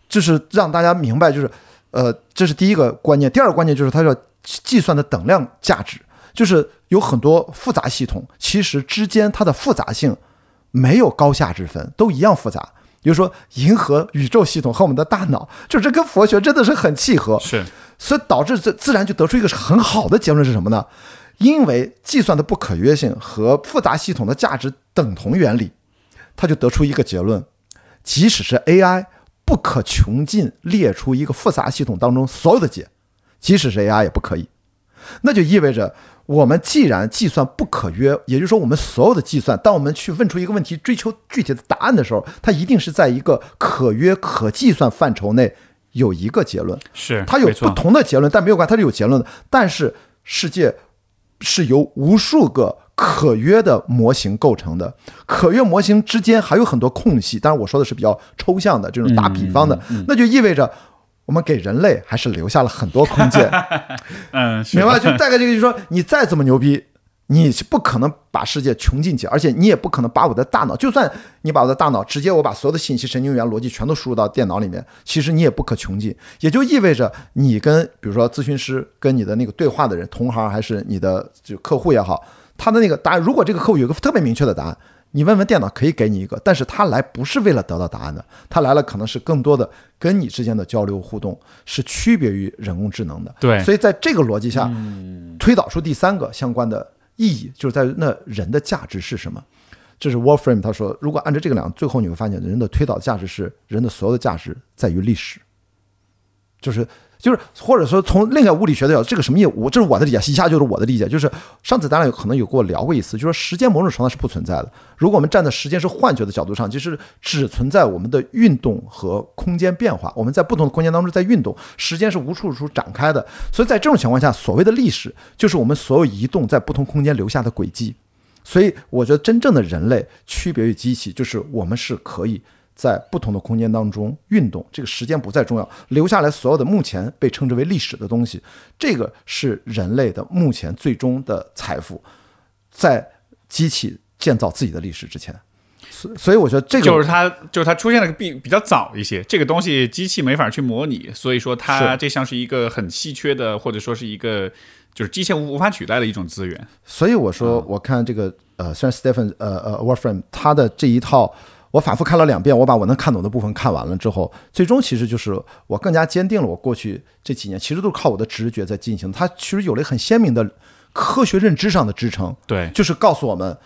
就是让大家明白，就是呃，这是第一个观念。第二个观念就是它要计算的等量价值，就是有很多复杂系统，其实之间它的复杂性没有高下之分，都一样复杂。比如说，银河宇宙系统和我们的大脑，就这跟佛学真的是很契合。是，所以导致这自然就得出一个很好的结论是什么呢？因为计算的不可约性和复杂系统的价值等同原理，他就得出一个结论：即使是 AI 不可穷尽列出一个复杂系统当中所有的解，即使是 AI 也不可以。那就意味着。我们既然计算不可约，也就是说，我们所有的计算，当我们去问出一个问题，追求具体的答案的时候，它一定是在一个可约可计算范畴内有一个结论。是它有不同的结论，但没有关，它是有结论的。但是世界是由无数个可约的模型构成的，可约模型之间还有很多空隙。当然，我说的是比较抽象的这种打比方的，那就意味着。我们给人类还是留下了很多空间，嗯，明白？就大概这个，就是说，你再怎么牛逼，你是不可能把世界穷尽去，而且你也不可能把我的大脑，就算你把我的大脑直接我把所有的信息、神经元、逻辑全都输入到电脑里面，其实你也不可穷尽。也就意味着，你跟比如说咨询师跟你的那个对话的人，同行还是你的就客户也好，他的那个答案，如果这个客户有个特别明确的答案。你问问电脑可以给你一个，但是他来不是为了得到答案的，他来了可能是更多的跟你之间的交流互动，是区别于人工智能的。对，所以在这个逻辑下，推导出第三个相关的意义，就是在于那人的价值是什么？这是 Warframe 他说，如果按照这个两，最后你会发现，人的推导价值是人的所有的价值在于历史，就是。就是，或者说从另一个物理学的角度，这个什么意思？我这是我的理解，以下就是我的理解。就是上次咱俩有可能有跟我聊过一次，就说时间某种程度上是不存在的。如果我们站在时间是幻觉的角度上，其实只存在我们的运动和空间变化。我们在不同的空间当中在运动，时间是无处处展开的。所以在这种情况下，所谓的历史就是我们所有移动在不同空间留下的轨迹。所以我觉得真正的人类区别于机器，就是我们是可以。在不同的空间当中运动，这个时间不再重要，留下来所有的目前被称之为历史的东西，这个是人类的目前最终的财富，在机器建造自己的历史之前，所所以我觉得这个就是它，就是它出现的比比较早一些，这个东西机器没法去模拟，所以说它这像是一个很稀缺的，或者说是一个就是机械无无法取代的一种资源。所以我说，我看这个呃，虽然 Stephen 呃呃 Warframe 他的这一套。我反复看了两遍，我把我能看懂的部分看完了之后，最终其实就是我更加坚定了我过去这几年其实都是靠我的直觉在进行。它其实有了很鲜明的科学认知上的支撑，对，就是告诉我们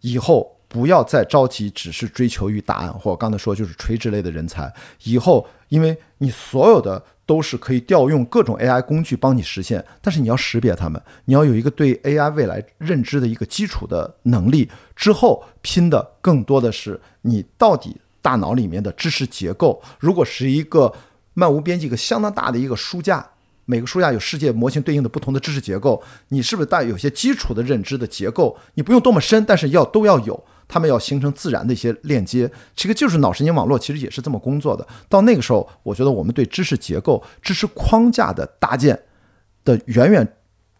以后不要再着急，只是追求于答案，或刚才说就是垂直类的人才。以后因为你所有的都是可以调用各种 AI 工具帮你实现，但是你要识别它们，你要有一个对 AI 未来认知的一个基础的能力。之后拼的更多的是你到底大脑里面的知识结构。如果是一个漫无边际、一个相当大的一个书架，每个书架有世界模型对应的不同的知识结构，你是不是带有些基础的认知的结构？你不用多么深，但是要都要有，它们要形成自然的一些链接。这个就是脑神经网络，其实也是这么工作的。到那个时候，我觉得我们对知识结构、知识框架的搭建的远远。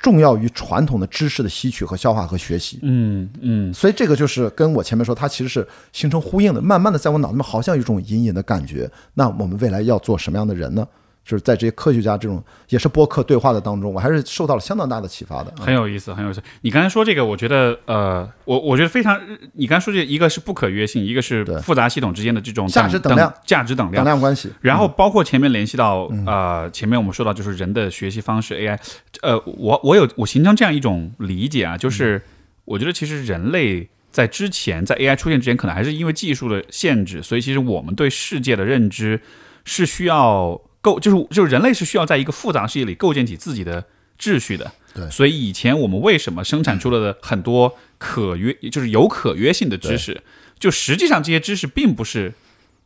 重要于传统的知识的吸取和消化和学习，嗯嗯，所以这个就是跟我前面说，它其实是形成呼应的。慢慢的，在我脑子里面好像有一种隐隐的感觉。那我们未来要做什么样的人呢？就是在这些科学家这种也是播客对话的当中，我还是受到了相当大的启发的。很有意思，很有意思。你刚才说这个，我觉得呃，我我觉得非常。你刚才说这一个是不可约性，一个是复杂系统之间的这种价值等量、价值等量、等量关系。然后包括前面联系到呃，前面我们说到就是人的学习方式 AI。呃，我我有我形成这样一种理解啊，就是我觉得其实人类在之前在 AI 出现之前，可能还是因为技术的限制，所以其实我们对世界的认知是需要。构就是就是人类是需要在一个复杂的世界里构建起自己的秩序的，对。所以以前我们为什么生产出了很多可约，就是有可约性的知识，就实际上这些知识并不是，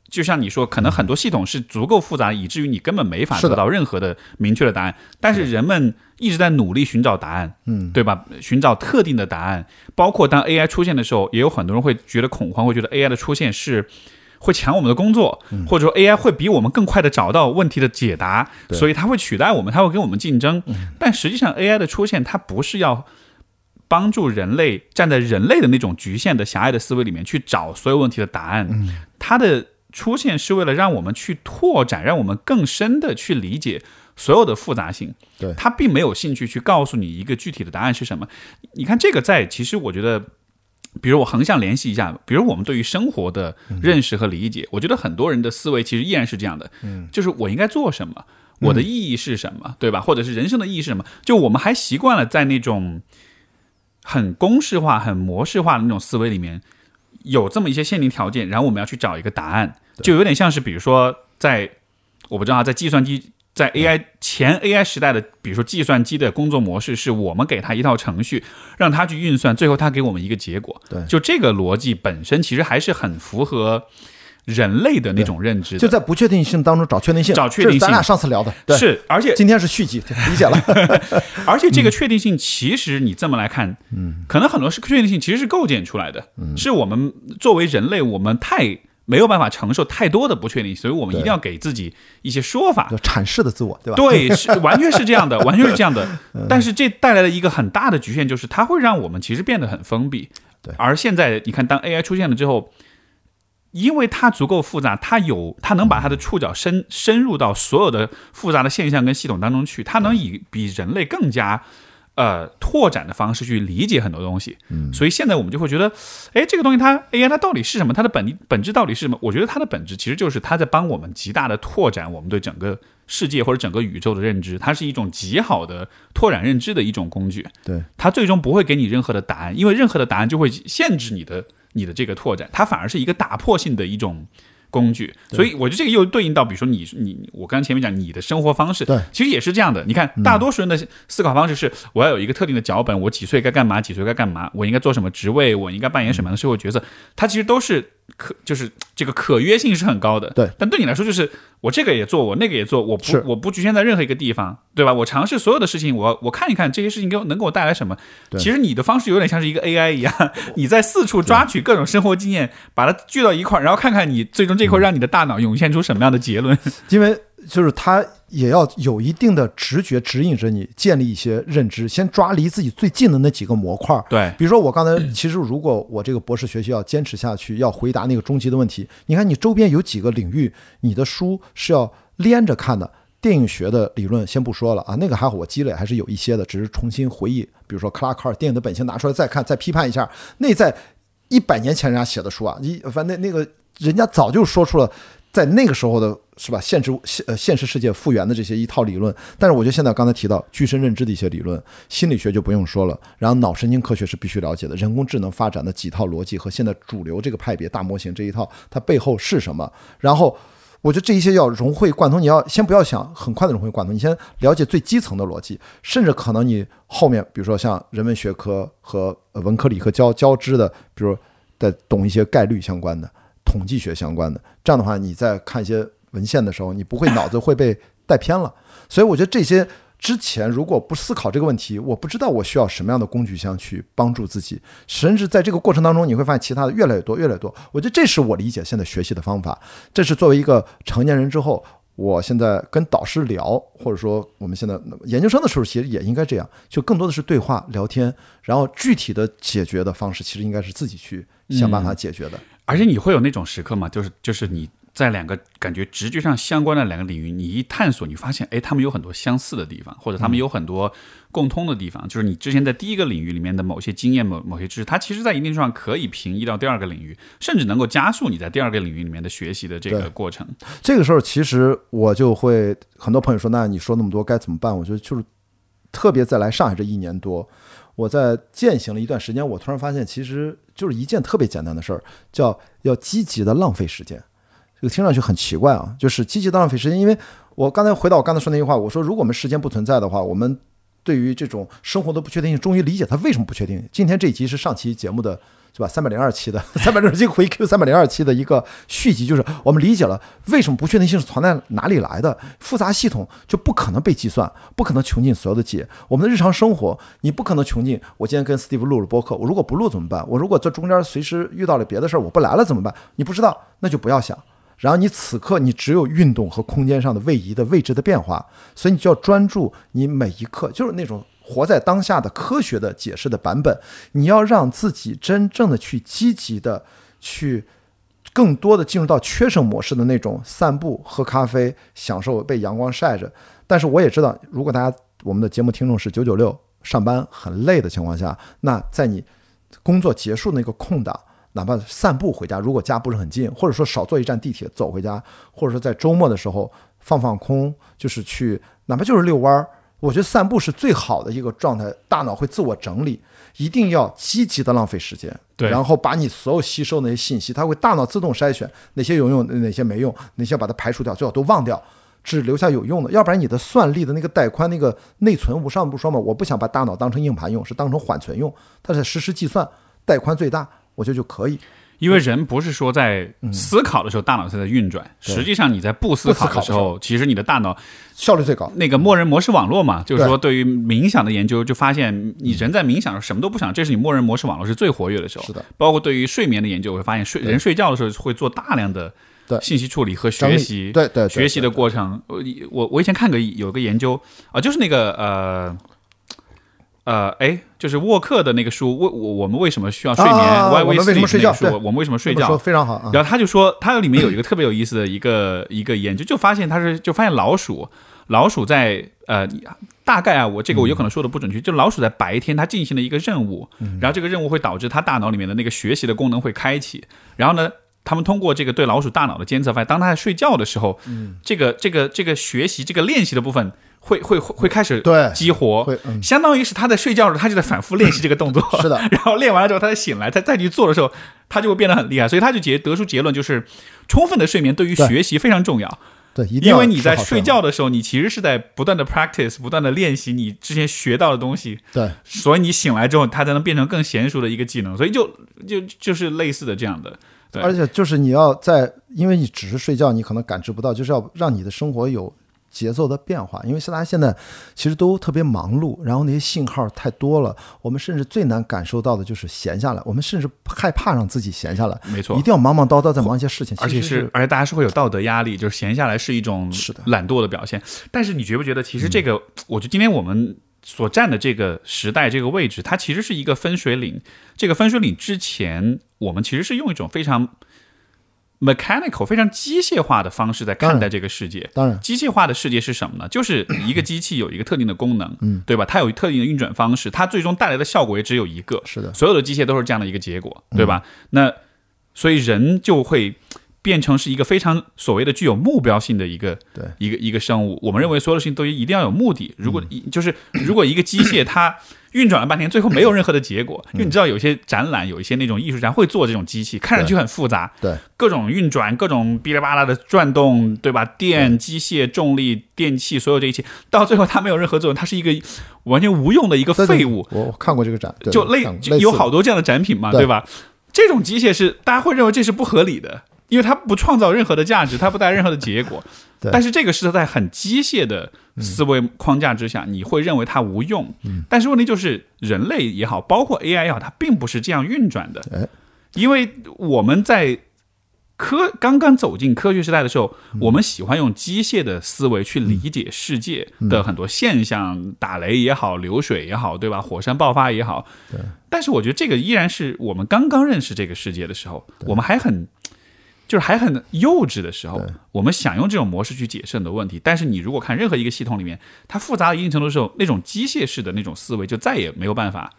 就像你说，可能很多系统是足够复杂，以至于你根本没法得到任何的明确的答案。但是人们一直在努力寻找答案，嗯，对吧？寻找特定的答案，包括当 AI 出现的时候，也有很多人会觉得恐慌，会觉得 AI 的出现是。会抢我们的工作，或者说 AI 会比我们更快的找到问题的解答，所以它会取代我们，它会跟我们竞争。但实际上，AI 的出现，它不是要帮助人类站在人类的那种局限的狭隘的思维里面去找所有问题的答案。它的出现是为了让我们去拓展，让我们更深的去理解所有的复杂性。对，它并没有兴趣去告诉你一个具体的答案是什么。你看这个，在其实我觉得。比如我横向联系一下，比如我们对于生活的认识和理解，我觉得很多人的思维其实依然是这样的，嗯，就是我应该做什么，我的意义是什么，对吧？或者是人生的意义是什么？就我们还习惯了在那种很公式化、很模式化的那种思维里面，有这么一些限定条件，然后我们要去找一个答案，就有点像是比如说在我不知道在计算机。在 AI 前 AI 时代的，比如说计算机的工作模式，是我们给它一套程序，让它去运算，最后它给我们一个结果。对，就这个逻辑本身其实还是很符合人类的那种认知。就在不确定性当中找确定性，找确定性。咱俩上次聊的，是，而且今天是续集，理解了。而且这个确定性，其实你这么来看，嗯，可能很多是确定性其实是构建出来的，嗯，是我们作为人类，我们太。没有办法承受太多的不确定，所以我们一定要给自己一些说法，阐释的自我，对吧？对，是 完全是这样的，完全是这样的。但是这带来的一个很大的局限，就是它会让我们其实变得很封闭。对。而现在你看，当 AI 出现了之后，因为它足够复杂，它有它能把它的触角深深入到所有的复杂的现象跟系统当中去，它能以比人类更加。呃，拓展的方式去理解很多东西，嗯，所以现在我们就会觉得，哎，这个东西它 AI 它到底是什么？它的本本质到底是什么？我觉得它的本质其实就是它在帮我们极大的拓展我们对整个世界或者整个宇宙的认知，它是一种极好的拓展认知的一种工具。对，它最终不会给你任何的答案，因为任何的答案就会限制你的你的这个拓展，它反而是一个打破性的一种。工具，所以我觉得这个又对应到，比如说你你我刚才前面讲你的生活方式，对，其实也是这样的。你看，大多数人的思考方式是，我要有一个特定的脚本，我几岁该干嘛，几岁该干嘛，我应该做什么职位，我应该扮演什么样的社会角色，它其实都是可，就是这个可约性是很高的。对，但对你来说，就是我这个也做，我那个也做，我不我不局限在任何一个地方，对吧？我尝试所有的事情，我我看一看这些事情给我能给我带来什么。其实你的方式有点像是一个 AI 一样，你在四处抓取各种生活经验，把它聚到一块儿，然后看看你最终这块让你的大脑。涌现出什么样的结论？因为就是他也要有一定的直觉指引着你建立一些认知，先抓离自己最近的那几个模块。对，比如说我刚才其实如果我这个博士学习要坚持下去，要回答那个终极的问题，你看你周边有几个领域，你的书是要连着看的。电影学的理论先不说了啊，那个还好，我积累还是有一些的，只是重新回忆。比如说克拉克尔《电影的本性》拿出来再看，再批判一下，那在一百年前人家写的书啊，一反正那那个。人家早就说出了在那个时候的是吧现实现呃现实世界复原的这些一套理论。但是我觉得现在刚才提到具身认知的一些理论，心理学就不用说了，然后脑神经科学是必须了解的，人工智能发展的几套逻辑和现在主流这个派别大模型这一套它背后是什么，然后。我觉得这一些要融会贯通，你要先不要想很快的融会贯通，你先了解最基层的逻辑，甚至可能你后面，比如说像人文学科和文科理科交交织的，比如在懂一些概率相关的、统计学相关的，这样的话，你再看一些文献的时候，你不会脑子会被带偏了。所以我觉得这些。之前如果不思考这个问题，我不知道我需要什么样的工具箱去帮助自己，甚至在这个过程当中，你会发现其他的越来越多，越来越多。我觉得这是我理解现在学习的方法。这是作为一个成年人之后，我现在跟导师聊，或者说我们现在研究生的时候，其实也应该这样，就更多的是对话聊天，然后具体的解决的方式，其实应该是自己去想办法解决的。而且你会有那种时刻吗？就是就是你。在两个感觉直觉上相关的两个领域，你一探索，你发现，哎，他们有很多相似的地方，或者他们有很多共通的地方。就是你之前在第一个领域里面的某些经验、某某些知识，它其实在一定程度上可以平移到第二个领域，甚至能够加速你在第二个领域里面的学习的这个过程。这个时候，其实我就会很多朋友说，那你说那么多该怎么办？我觉得就是特别在来上海这一年多，我在践行了一段时间，我突然发现，其实就是一件特别简单的事儿，叫要积极的浪费时间。这个听上去很奇怪啊，就是积极的浪费时间。因为我刚才回到我刚才说那句话，我说如果我们时间不存在的话，我们对于这种生活的不确定性，终于理解它为什么不确定。今天这一集是上期节目的，是吧？三百零二期的 三百六十七回 Q 三百零二期的一个续集，就是我们理解了为什么不确定性是存在哪里来的。复杂系统就不可能被计算，不可能穷尽所有的解。我们的日常生活，你不可能穷尽。我今天跟 Steve 录了播客，我如果不录怎么办？我如果这中间随时遇到了别的事儿，我不来了怎么办？你不知道，那就不要想。然后你此刻你只有运动和空间上的位移的位置的变化，所以你就要专注你每一刻，就是那种活在当下的科学的解释的版本。你要让自己真正的去积极的去，更多的进入到缺省模式的那种散步、喝咖啡、享受被阳光晒着。但是我也知道，如果大家我们的节目听众是九九六上班很累的情况下，那在你工作结束那个空档。哪怕散步回家，如果家不是很近，或者说少坐一站地铁走回家，或者说在周末的时候放放空，就是去哪怕就是遛弯儿，我觉得散步是最好的一个状态，大脑会自我整理。一定要积极的浪费时间，对，然后把你所有吸收那些信息，它会大脑自动筛选哪些有用，哪些没用，哪些把它排除掉，最好都忘掉，只留下有用的。要不然你的算力的那个带宽、那个内存，我上不说嘛，我不想把大脑当成硬盘用，是当成缓存用，它是实时计算，带宽最大。我觉得就可以，因为人不是说在思考的时候大脑才在运转，实际上你在不思考的时候，其实你的大脑效率最高。那个默认模式网络嘛，就是说对。于冥想的研究就发现，你人在冥想的时候什么都不想，这是你默认模式网络是最活跃的时候。是的，包括对于睡眠的研究，我会发现睡人睡觉的时候会做大量的信息处理和学习，对对学习的过程。我我我以前看过有个研究啊，就是那个呃。呃，哎，就是沃克的那个书，为我我们为什么需要睡眠？Why we sleep？我们为什么睡觉？非常好。然后他就说，他里面有一个特别有意思的一个 一个研究，就发现他是就发现老鼠，老鼠在呃大概啊，我这个我有可能说的不准确，就老鼠在白天它进行了一个任务，然后这个任务会导致它大脑里面的那个学习的功能会开启，然后呢，他们通过这个对老鼠大脑的监测，发现当它在睡觉的时候，这个这个这个学习这个练习的部分。会会会会开始对激活，相当于是他在睡觉的时候，他就在反复练习这个动作。是的，然后练完了之后，他再醒来，他再去做的时候，他就会变得很厉害。所以他就结得出结论，就是充分的睡眠对于学习非常重要。对，一定因为你在睡觉的时候，你其实是在不断的 practice，不断的练习你之前学到的东西。对，所以你醒来之后，它才能变成更娴熟的一个技能。所以就就就是类似的这样的。对，而且就是你要在，因为你只是睡觉，你可能感知不到，就是要让你的生活有。节奏的变化，因为大家现在其实都特别忙碌，然后那些信号太多了，我们甚至最难感受到的就是闲下来。我们甚至害怕让自己闲下来，没错，一定要忙忙叨叨在忙一些事情，而且是而且大家是会有道德压力，就是闲下来是一种懒惰的表现。但是你觉不觉得，其实这个，我觉得今天我们所站的这个时代这个位置，它其实是一个分水岭。这个分水岭之前，我们其实是用一种非常。mechanical 非常机械化的方式在看待这个世界。当然，机械化的世界是什么呢？就是一个机器有一个特定的功能，嗯，对吧？它有特定的运转方式，它最终带来的效果也只有一个。是的，所有的机械都是这样的一个结果，对吧？那所以人就会变成是一个非常所谓的具有目标性的一个对一个一个生物。我们认为所有的事情都一定要有目的。如果就是如果一个机械它运转了半天，最后没有任何的结果，因为你知道有些展览，有一些那种艺术家会做这种机器，看上去很复杂，对，各种运转，各种哔哩吧啦的转动，对吧？电、机械、重力、电器，所有这一切，到最后它没有任何作用，它是一个完全无用的一个废物。我我看过这个展，就类有好多这样的展品嘛，对对吧？这种机械是大家会认为这是不合理的，因为它不创造任何的价值，它不带任何的结果。但是这个是在很机械的思维框架之下，你会认为它无用。但是问题就是，人类也好，包括 AI 也好，它并不是这样运转的。哎因为我们在科刚刚走进科学时代的时候，我们喜欢用机械的思维去理解世界的很多现象，打雷也好，流水也好，对吧？火山爆发也好。但是我觉得这个依然是我们刚刚认识这个世界的时候，我们还很。就是还很幼稚的时候，我们想用这种模式去解释很多问题。但是你如果看任何一个系统里面，它复杂到一定程度的时候，那种机械式的那种思维就再也没有办法，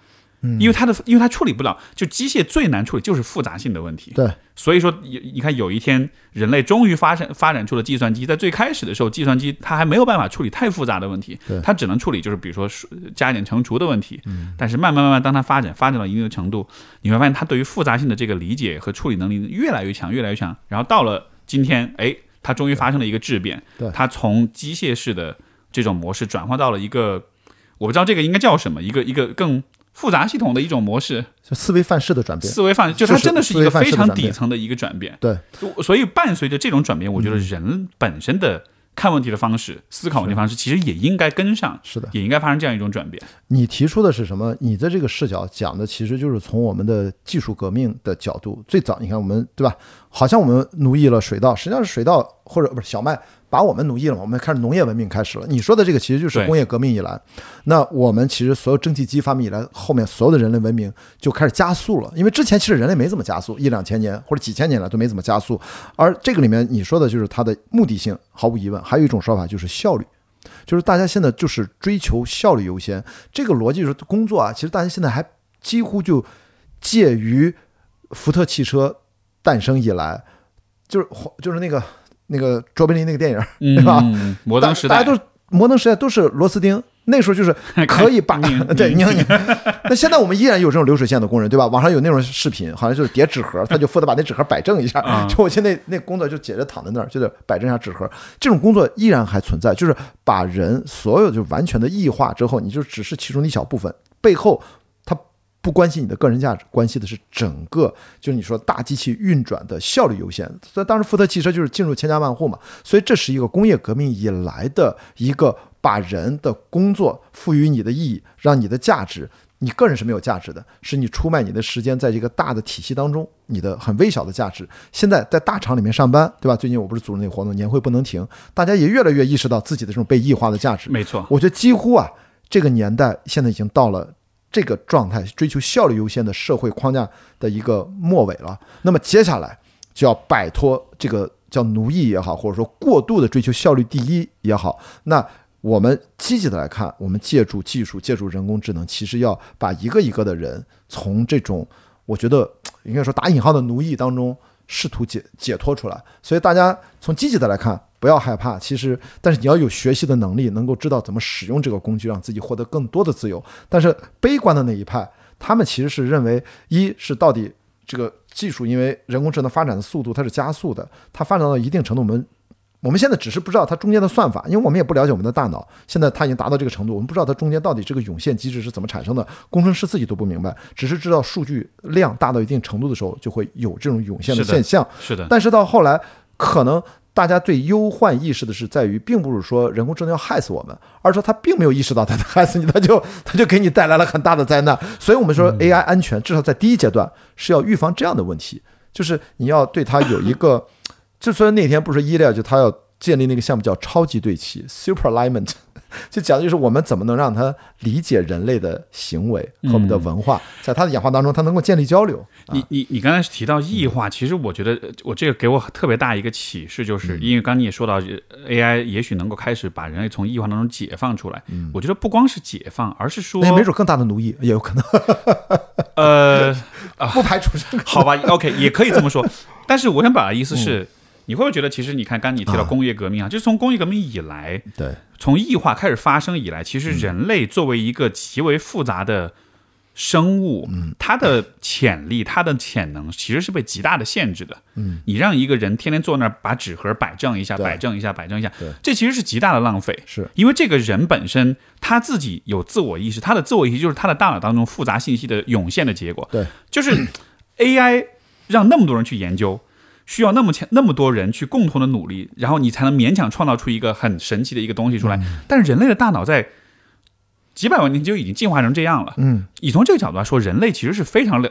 因为它的因为它处理不了，就机械最难处理就是复杂性的问题。对所以说，有你看，有一天人类终于发生发展出了计算机，在最开始的时候，计算机它还没有办法处理太复杂的问题对，它只能处理就是比如说加减乘除的问题。但是慢慢慢慢，当它发展发展到一定的程度，你会发现它对于复杂性的这个理解和处理能力越来越强，越来越强。然后到了今天，哎，它终于发生了一个质变对，它从机械式的这种模式转化到了一个，我不知道这个应该叫什么，一个一个更复杂系统的一种模式。就思维范式的转变，思维范，就它真的是一个非常底层的一个转变。对所以伴随着这种转变，我觉得人本身的看问题的方式、思考问题方式，其实也应该跟上，是的。也应该发生这样一种转变。你提出的是什么？你的这个视角讲的其实就是从我们的技术革命的角度，最早你看我们对吧？好像我们奴役了水稻，实际上是水稻或者不是小麦把我们奴役了嘛？我们开始农业文明开始了。你说的这个其实就是工业革命以来，那我们其实所有蒸汽机发明以来，后面所有的人类文明就开始加速了。因为之前其实人类没怎么加速，一两千年或者几千年来都没怎么加速。而这个里面你说的就是它的目的性，毫无疑问。还有一种说法就是效率。就是大家现在就是追求效率优先，这个逻辑是工作啊，其实大家现在还几乎就介于福特汽车诞生以来，就是就是那个那个卓别林那个电影，嗯，对吧摩登时代，大家都摩登时代都是螺丝钉，那时候就是 可以把 对拧拧拧。那现在我们依然有这种流水线的工人，对吧？网上有那种视频，好像就是叠纸盒，他就负责把那纸盒摆正一下。啊就我现在那工作就姐姐躺在那儿，就得摆正一下纸盒。这种工作依然还存在，就是把人所有就完全的异化之后，你就只是其中的一小部分，背后他不关心你的个人价值，关系的是整个，就是你说大机器运转的效率优先。所以当时福特汽车就是进入千家万户嘛，所以这是一个工业革命以来的一个把人的工作赋予你的意义，让你的价值。你个人是没有价值的，是你出卖你的时间，在一个大的体系当中，你的很微小的价值。现在在大厂里面上班，对吧？最近我不是组织那个活动，年会不能停，大家也越来越意识到自己的这种被异化的价值。没错，我觉得几乎啊，这个年代现在已经到了这个状态，追求效率优先的社会框架的一个末尾了。那么接下来就要摆脱这个叫奴役也好，或者说过度的追求效率第一也好，那。我们积极的来看，我们借助技术，借助人工智能，其实要把一个一个的人从这种我觉得应该说打引号的奴役当中试图解解脱出来。所以大家从积极的来看，不要害怕。其实，但是你要有学习的能力，能够知道怎么使用这个工具，让自己获得更多的自由。但是悲观的那一派，他们其实是认为，一是到底这个技术，因为人工智能发展的速度它是加速的，它发展到一定程度，我们。我们现在只是不知道它中间的算法，因为我们也不了解我们的大脑。现在它已经达到这个程度，我们不知道它中间到底这个涌现机制是怎么产生的，工程师自己都不明白，只是知道数据量大到一定程度的时候，就会有这种涌现的现象。是的，但是到后来，可能大家对忧患意识的是在于，并不是说人工智能要害死我们，而是说它并没有意识到它在害死你，它就 它就给你带来了很大的灾难。所以我们说 AI 安全，至少在第一阶段是要预防这样的问题，就是你要对它有一个，就说那天不是伊利亚就他要建立那个项目叫超级对齐 （Super Alignment）。就讲的就是我们怎么能让他理解人类的行为和我们的文化，在他的演化当中，他能够建立交流。你你你刚才提到异化，其实我觉得呃我这个给我特别大一个启示，嗯就是因为刚刚你也说到呃 AI 也许能够开始把人类从异化当中解放出来。嗯我觉得不光是解放，而是说那也没准更大的奴役也有可能，呃，不排除这个。好吧，OK，也可以这么说。但是我想表达的意思是，你会不会觉得，其实你看，刚刚你提到工业革命啊，就是从工业革命以来，对，从异化开始发生以来，其实人类作为一个极为复杂的生物，它的潜力、它的潜能其实是被极大的限制的。嗯，你让一个人天天坐那儿把纸盒摆正一下，摆正一下，摆正一下对，这其实是极大的浪费。是。因为这个人本身他自己有自我意识，他的自我意识就是他的大脑当中复杂信息的涌现的结果。对，就是 AI 让那么多人去研究，需要那么强那么多人去共同的努力，然后你才能勉强创造出一个很神奇的一个东西出来。嗯但是人类的大脑在几百万年就已经进化成这样了。嗯，你从这个角度来说，人类其实是非常了，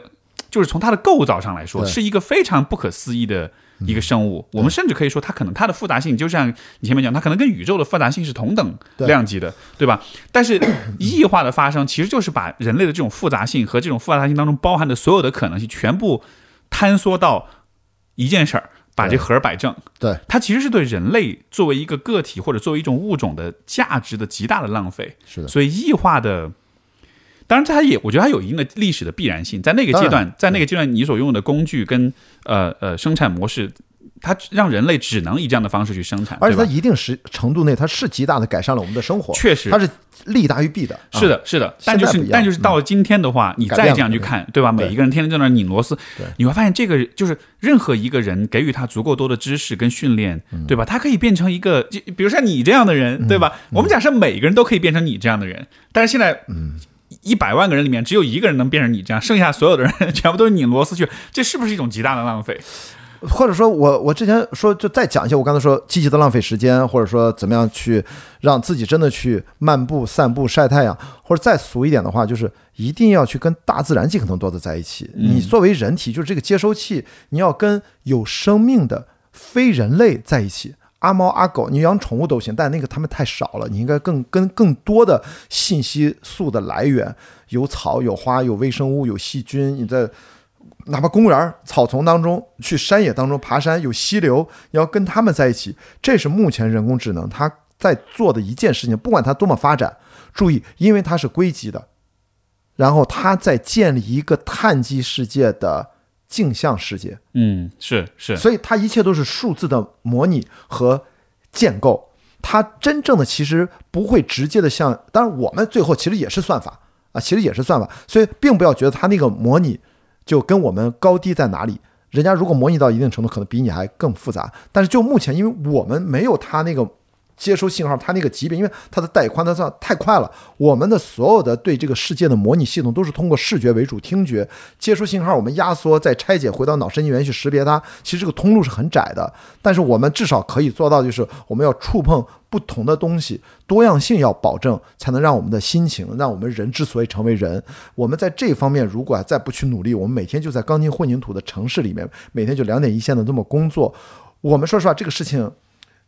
就是从它的构造上来说，是一个非常不可思议的一个生物。我们甚至可以说，它可能它的复杂性，就像你前面讲，它可能跟宇宙的复杂性是同等量级的，对吧？但是异化的发生，其实就是把人类的这种复杂性和这种复杂性当中包含的所有的可能性，全部坍缩到一件事儿。把这盒儿摆正，对，它其实是对人类作为一个个体或者作为一种物种的价值的极大的浪费。是的，所以异化的，当然它也，我觉得它有一定的历史的必然性。在那个阶段，在那个阶段，你所用的工具跟呃呃生产模式，它让人类只能以这样的方式去生产，而且它？一定是程度内，它是极大的改善了我们的生活，确实它是利大于弊的。啊是，的，是的，但就是但就是到了今天的话，你再这样去看，对吧？每一个人天天在那拧螺丝，你会发现这个就是任何一个人给予他足够多的知识跟训练，嗯对吧？他可以变成一个，就比如像你这样的人，对吧？我们假设每个人都可以变成你这样的人，但是现在，一百万个人里面只有一个人能变成你这样，剩下所有的人 全部都是拧螺丝去，这是不是一种极大的浪费？或者说我我之前说就再讲一下，我刚才说积极的浪费时间，或者说怎么样去让自己真的去漫步、散步、晒太阳，或者再俗一点的话，就是一定要去跟大自然尽可能多的在一起。你作为人体，就是这个接收器，你要跟有生命的非人类在一起。阿猫阿狗，你养宠物都行，但那个它们太少了，你应该更跟更多的信息素的来源，有草有花有微生物有细菌，你在哪怕公园儿草丛当中，去山野当中爬山，有溪流，你要跟他们在一起，这是目前人工智能它在做的一件事情。不管它多么发展，注意，因为它是硅基的，然后它在建立一个碳基世界的镜像世界，嗯，是是，所以它一切都是数字的模拟和建构。它真正的其实不会直接的像，当然我们最后其实也是算法啊，其实也是算法，所以并不要觉得它那个模拟就跟我们高低在哪里。人家如果模拟到一定程度，可能比你还更复杂。但是就目前，因为我们没有他那个接收信号，它那个级别，因为它的带宽它算太快了。我们的所有的对这个世界的模拟系统都是通过视觉为主，听觉接收信号，我们压缩再拆解，回到脑神经元去识别它。其实这个通路是很窄的，但是我们至少可以做到，就是我们要触碰不同的东西，多样性要保证，才能让我们的心情，让我们人之所以成为人。我们在这方面如果再不去努力，我们每天就在钢筋混凝土的城市里面，每天就两点一线的这么工作。我们说实话，这个事情。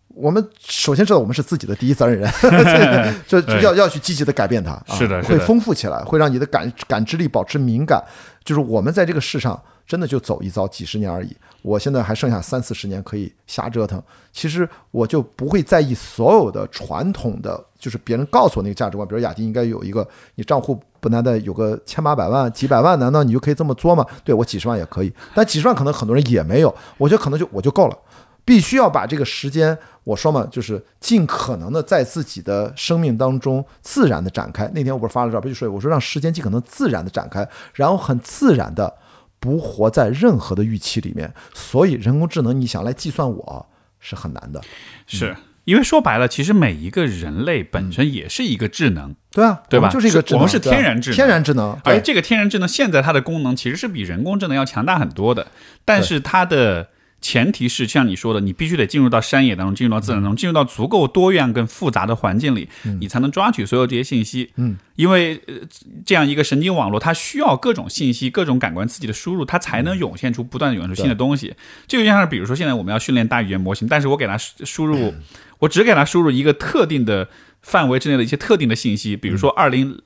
我们首先知道我们是自己的第一责任人，就就要要去积极的改变它，啊会是的会丰富起来，会让你的感感知力保持敏感。就是我们在这个世上真的就走一遭几十年而已。我现在还剩下三四十年可以瞎折腾，其实我就不会在意所有的传统的，就是别人告诉我那个价值观，比如雅迪应该有一个，你账户不难的有个千八百万、几百万，难道你就可以这么作吗？对我几十万也可以，但几十万可能很多人也没有，我觉得可能就我就够了。必须要把这个时间，我说嘛，就是尽可能的在自己的生命当中自然的展开。那天我不是发了照片，就说我说让时间尽可能自然的展开，然后很自然的不活在任何的预期里面。所以人工智能你想来计算我是很难的，是。因为说白了，其实每一个人类本身也是一个智能，对啊，对吧？就是一个智能，我们是天然智能。天然智能，对。而这个天然智能现在它的功能其实是比人工智能要强大很多的，但是它的前提是像你说的，你必须得进入到山野当中，进入到自然当中，进入到足够多样跟复杂的环境里，你才能抓取所有这些信息。嗯，因为呃这样一个神经网络，它需要各种信息、各种感官刺激的输入，它才能涌现出不断的涌现出新的东西。就像是比如说现在我们要训练大语言模型，但是我给它输输入，我只给它输入一个特定的范围之内的一些特定的信息，比如说二零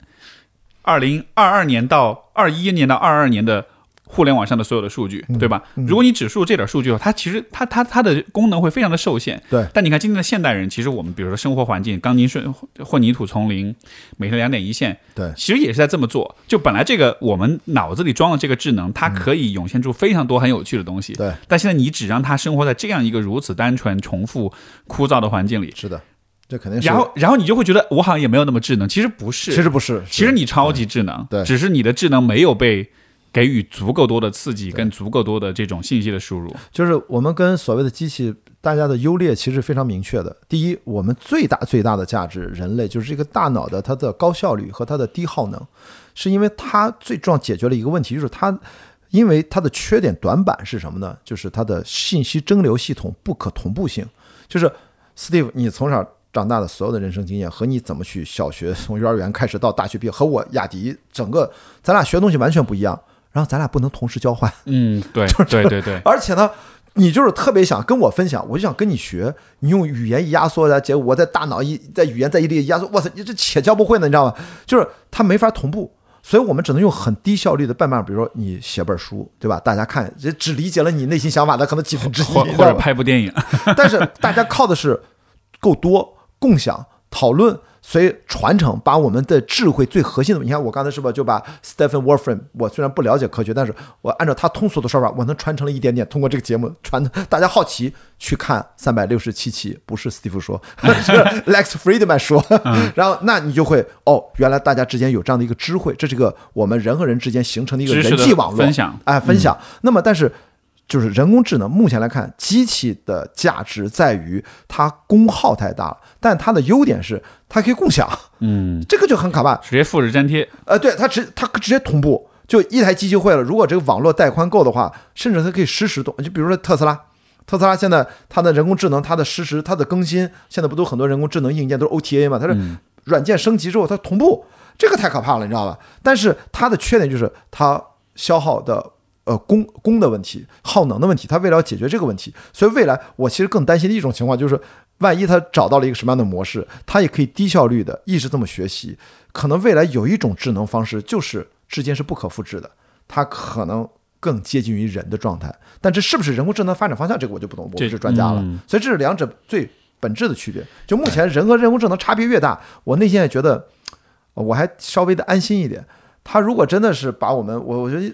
二零二二年到二一年到二二年的互联网上的所有的数据，对吧？如果你只输入这点数据的话，它其实它它它的功能会非常的受限。对。但你看今天的现代人，其实我们比如说生活环境，钢筋混混凝土丛林，每天两点一线，对，其实也是在这么做。就本来这个我们脑子里装的这个智能，它可以涌现出非常多很有趣的东西。对。但现在你只让它生活在这样一个如此单纯、重复、枯燥的环境里，是的。这肯定是，然后，然后你就会觉得我好像也没有那么智能，其实不是，其实不是，其实你超级智能，对，只是你的智能没有被给予足够多的刺激跟足够多的这种信息的输入。就是我们跟所谓的机器，大家的优劣其实非常明确的。第一，我们最大最大的价值，人类就是这个大脑的它的高效率和它的低耗能，是因为它最重要解决了一个问题，就是它因为它的缺点短板是什么呢？就是它的信息蒸馏系统不可同步性。就是 Steve，你从小。长大的所有的人生经验和你怎么去小学从幼儿园开始到大学毕业，和我雅迪整个咱俩学的东西完全不一样。然后咱俩不能同时交换。嗯，对，对对对。而且呢，你就是特别想跟我分享，我就想跟你学。你用语言一压缩的结果，我在大脑一在语言在一列压缩，哇塞，你这且教不会呢，你知道吗？就是它没法同步，所以我们只能用很低效率的办法，比如说你写本书，对吧？大家看，这只理解了你内心想法的可能几分之一，或者拍部电影。但是大家靠的是够多。共享、讨论、随传承，把我们的智慧最核心的，你看我刚才是不是就把 Stephen Wolfram，我虽然不了解科学，但是我按照他通俗的说法，我能传承了一点点。通过这个节目传，大家好奇去看三百六十七期，不是 Steve 说，是 Lex Friedman 说，然后那你就会哦，原来大家之间有这样的一个智慧，这是个我们人和人之间形成的一个人际网络分享，哎，分享。那么但是。就是人工智能，目前来看，机器的价值在于它功耗太大了，但它的优点是它可以共享，嗯，这个就很可怕，直接复制粘贴，呃，对，它直它直接同步，就一台机器会了，如果这个网络带宽够的话，甚至它可以实时动，就比如说特斯拉，特斯拉现在它的人工智能，它的实时，它的更新，现在不都很多人工智能硬件都是 OTA 嘛，它是软件升级之后它同步，这个太可怕了，你知道吧？但是它的缺点就是它消耗的。呃，功功的问题，耗能的问题，他为了要解决这个问题，所以未来我其实更担心的一种情况就是，万一他找到了一个什么样的模式，他也可以低效率的一直这么学习，可能未来有一种智能方式就是之间是不可复制的，它可能更接近于人的状态，但这是不是人工智能发展方向，这个我就不懂，我不是专家了，所以这是两者最本质的区别。就目前人和人工智能差别越大，我内心也觉得我还稍微的安心一点。他如果真的是把我们，我我觉得。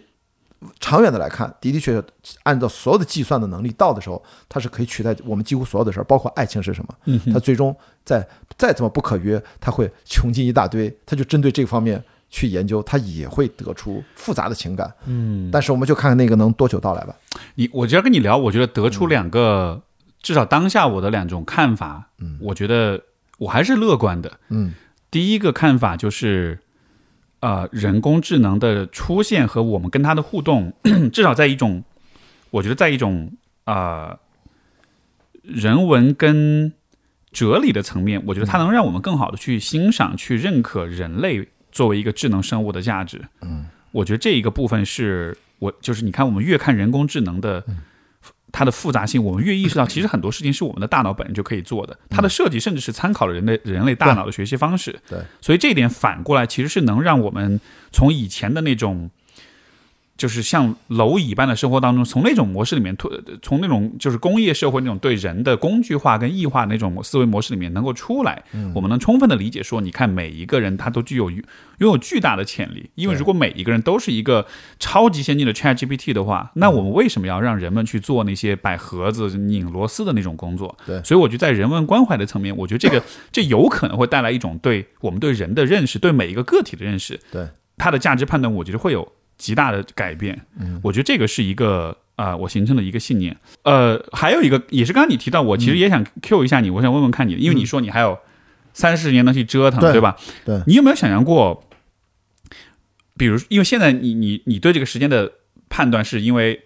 长远的来看，的的确确，按照所有的计算的能力到的时候，它是可以取代我们几乎所有的事儿，包括爱情是什么。嗯，它最终在再怎么不可约，它会穷尽一大堆，它就针对这方面去研究，它也会得出复杂的情感。嗯，但是我们就看看那个能多久到来吧。你，我就要跟你聊，我觉得得出两个，至少当下我的两种看法。嗯，我觉得我还是乐观的。嗯，第一个看法就是。呃，人工智能的出现和我们跟它的互动，至少在一种，我觉得在一种啊人文跟哲理的层面，我觉得它能让我们更好的去欣赏、去认可人类作为一个智能生物的价值。嗯，我觉得这一个部分是我就是你看，我们越看人工智能的。它的复杂性，我们越意识到，其实很多事情是我们的大脑本身就可以做的。它的设计甚至是参考了人类人类大脑的学习方式。对，所以这一点反过来，其实是能让我们从以前的那种。就是像蝼蚁般的生活当中，从那种模式里面脱，从那种就是工业社会那种对人的工具化跟异化那种思维模式里面能够出来，我们能充分的理解说，你看每一个人他都具有拥有巨大的潜力，因为如果每一个人都是一个超级先进的 Chat GPT 的话，那我们为什么要让人们去做那些摆盒子、拧螺丝的那种工作？对，所以我觉得在人文关怀的层面，我觉得这个 这有可能会带来一种对我们对人的认识，对每一个个体的认识，对它的价值判断，我觉得会有。极大的改变，嗯，我觉得这个是一个啊，我形成的一个信念。呃，还有一个也是刚刚你提到，我其实也想 Q 一下你，我想问问看你，因为你说你还有三十年能去折腾，对吧？对，你有没有想象过，比如因为现在你你你对这个时间的判断是因为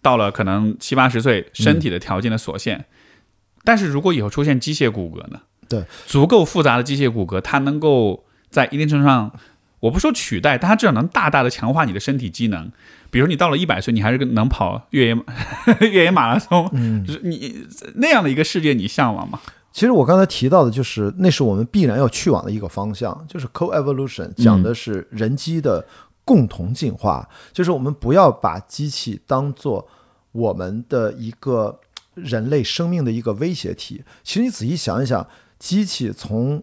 到了可能七八十岁，身体的条件的所限，但是如果以后出现机械骨骼呢？对，足够复杂的机械骨骼，它能够在一定程度上。我不说取代，但它至少能大大的强化你的身体机能。比如你到了一百岁，你还是能跑越野 越野马拉松，嗯，你那样的一个世界，你向往吗？其实我刚才提到的就是，那是我们必然要去往的一个方向，就是 co-evolution，讲的是人机的共同进化，就是我们不要把机器当做我们的一个人类生命的一个威胁体。其实你仔细想一想，机器从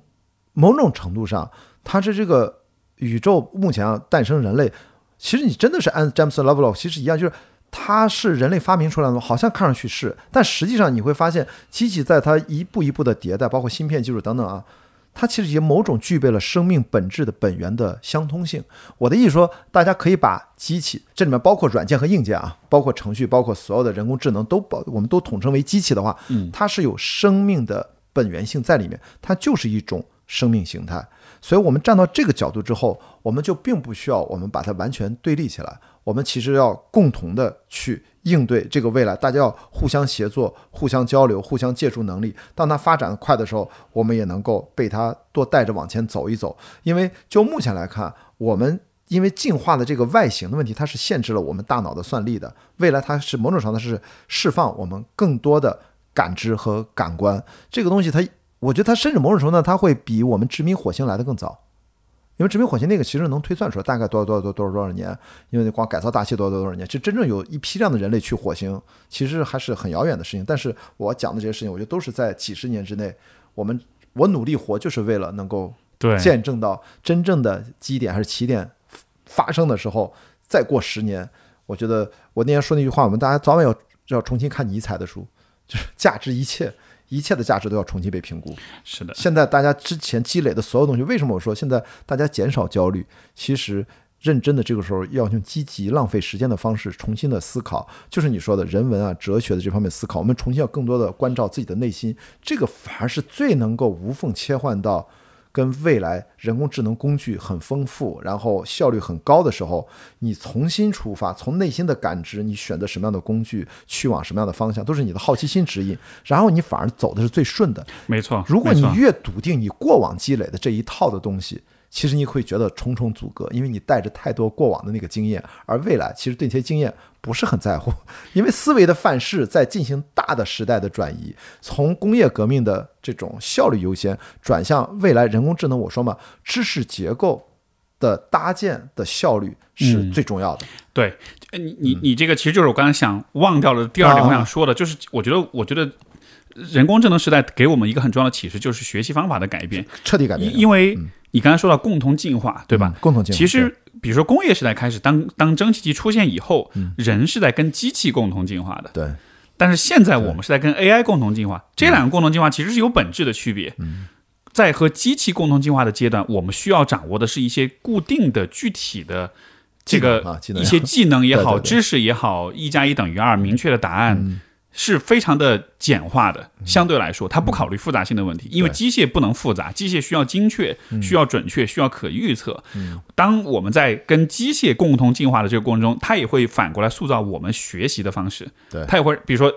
某种程度上，它是这个宇宙目前啊诞生人类，其实你真的是按詹姆斯·拉夫洛其实一样，就是它是人类发明出来的吗？好像看上去是，但实际上你会发现，机器在它一步一步的迭代，包括芯片技术等等啊。它其实也某种具备了生命本质的本源的相通性。我的意思说，大家可以把机器，这里面包括软件和硬件啊，包括程序，包括所有的人工智能，都包，我们都统称为机器的话，它是有生命的本源性在里面，它就是一种生命形态。所以，我们站到这个角度之后，我们就并不需要我们把它完全对立起来，我们其实要共同的去。应对这个未来，大家要互相协作、互相交流、互相借助能力。当它发展快的时候，我们也能够被它多带着往前走一走。因为就目前来看，我们因为进化的这个外形的问题，它是限制了我们大脑的算力的。未来它是某种程度上是释放我们更多的感知和感官。这个东西它，我觉得它甚至某种程度它会比我们殖民火星来的更早。因为殖民火星那个其实能推算出来大概多少多少多多少多少年，因为光改造大气多少多少年，其实真正有一批量的人类去火星，其实还是很遥远的事情。但是我讲的这些事情，我觉得都是在几十年之内，我们我努力活就是为了能够见证到真正的基点还是起点发生的时候，再过十年，我觉得我那天说那句话，我们大家早晚要要重新看尼采的书，就是价值一切。一切的价值都要重新被评估。是的，现在大家之前积累的所有东西，为什么我说现在大家减少焦虑？其实认真的这个时候要用积极、浪费时间的方式重新的思考，就是你说的人文啊、哲学的这方面思考。我们重新要更多的关照自己的内心，这个反而是最能够无缝切换到。跟未来人工智能工具很丰富，然后效率很高的时候，你重新出发，从内心的感知，你选择什么样的工具，去往什么样的方向，都是你的好奇心指引，然后你反而走的是最顺的。没错，如果你越笃定你过往积累的这一套的东西。其实你会觉得重重阻隔，因为你带着太多过往的那个经验，而未来其实对这些经验不是很在乎，因为思维的范式在进行大的时代的转移，从工业革命的这种效率优先转向未来人工智能。我说嘛，知识结构的搭建的效率是最重要的。对，你你你这个其实就是我刚才想忘掉了第二点，我想说的就是，我觉得我觉得人工智能时代给我们一个很重要的启示，就是学习方法的改变，彻底改变，因为。你刚才说到共同进化，对吧？共同进化。其实，比如说工业时代开始，当当蒸汽机出现以后，人是在跟机器共同进化的。对。但是现在我们是在跟 AI 共同进化，这两个共同进化其实是有本质的区别。在和机器共同进化的阶段，我们需要掌握的是一些固定的、具体的这个一些技能也好、知识也好，一加一等于二，明确的答案。是非常的简化的，相对来说，它不考虑复杂性的问题，因为机械不能复杂，机械需要精确，需要准确，需要可预测。当我们在跟机械共同进化的这个过程中，它也会反过来塑造我们学习的方式。对，它也会，比如说。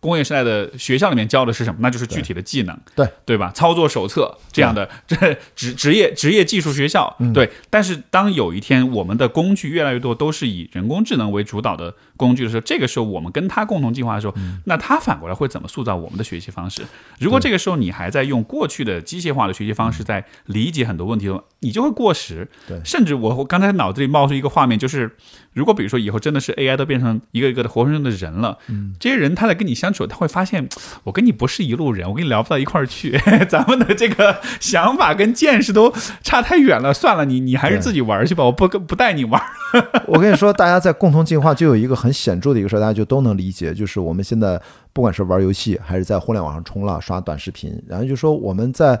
工业时代的学校里面教的是什么？那就是具体的技能，对对吧？操作手册这样的，这 职职业职业技术学校，对。但是当有一天我们的工具越来越多都是以人工智能为主导的工具的时候，这个时候我们跟它共同进化的时候，那它反过来会怎么塑造我们的学习方式？如果这个时候你还在用过去的机械化的学习方式在理解很多问题的话，你就会过时。对，甚至我我刚才脑子里冒出一个画面，就是如果比如说以后真的是 AI 都变成一个一个的活生生的人了，嗯，这些人他在跟你相处。他会发现，我跟你不是一路人，我跟你聊不到一块儿去，咱们的这个想法跟见识都差太远了。算了，你你还是自己玩去吧，我不不带你玩。我跟你说，大家在共同进化就有一个很显著的一个事儿，大家就都能理解，就是我们现在不管是玩游戏，还是在互联网上冲浪、刷短视频，然后就说我们在。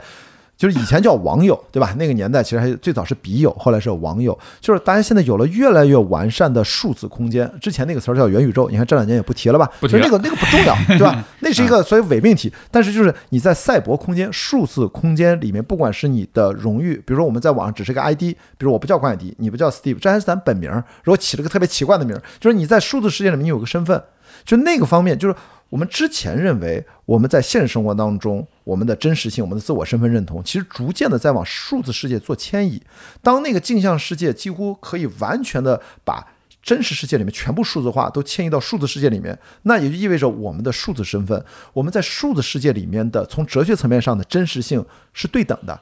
就是以前叫网友，对吧？那个年代其实还最早是笔友，后来是网友。就是大家现在有了越来越完善的数字空间，之前那个词儿叫元宇宙，你看这两年也不提了吧？不提那个那个不重要，对吧？那是一个所以伪命题。但是就是你在赛博空间、数字空间里面，不管是你的荣誉，比如说我们在网上只是个 ID，比如我不叫关海迪，你不叫 Steve，这还是咱本名。如果起了个特别奇怪的名，就是你在数字世界里面你有个身份，就那个方面就是。我们之前认为，我们在现实生活当中，我们的真实性、我们的自我身份认同，其实逐渐的在往数字世界做迁移。当那个镜像世界几乎可以完全的把真实世界里面全部数字化，都迁移到数字世界里面，那也就意味着我们的数字身份，我们在数字世界里面的从哲学层面上的真实性是对等的。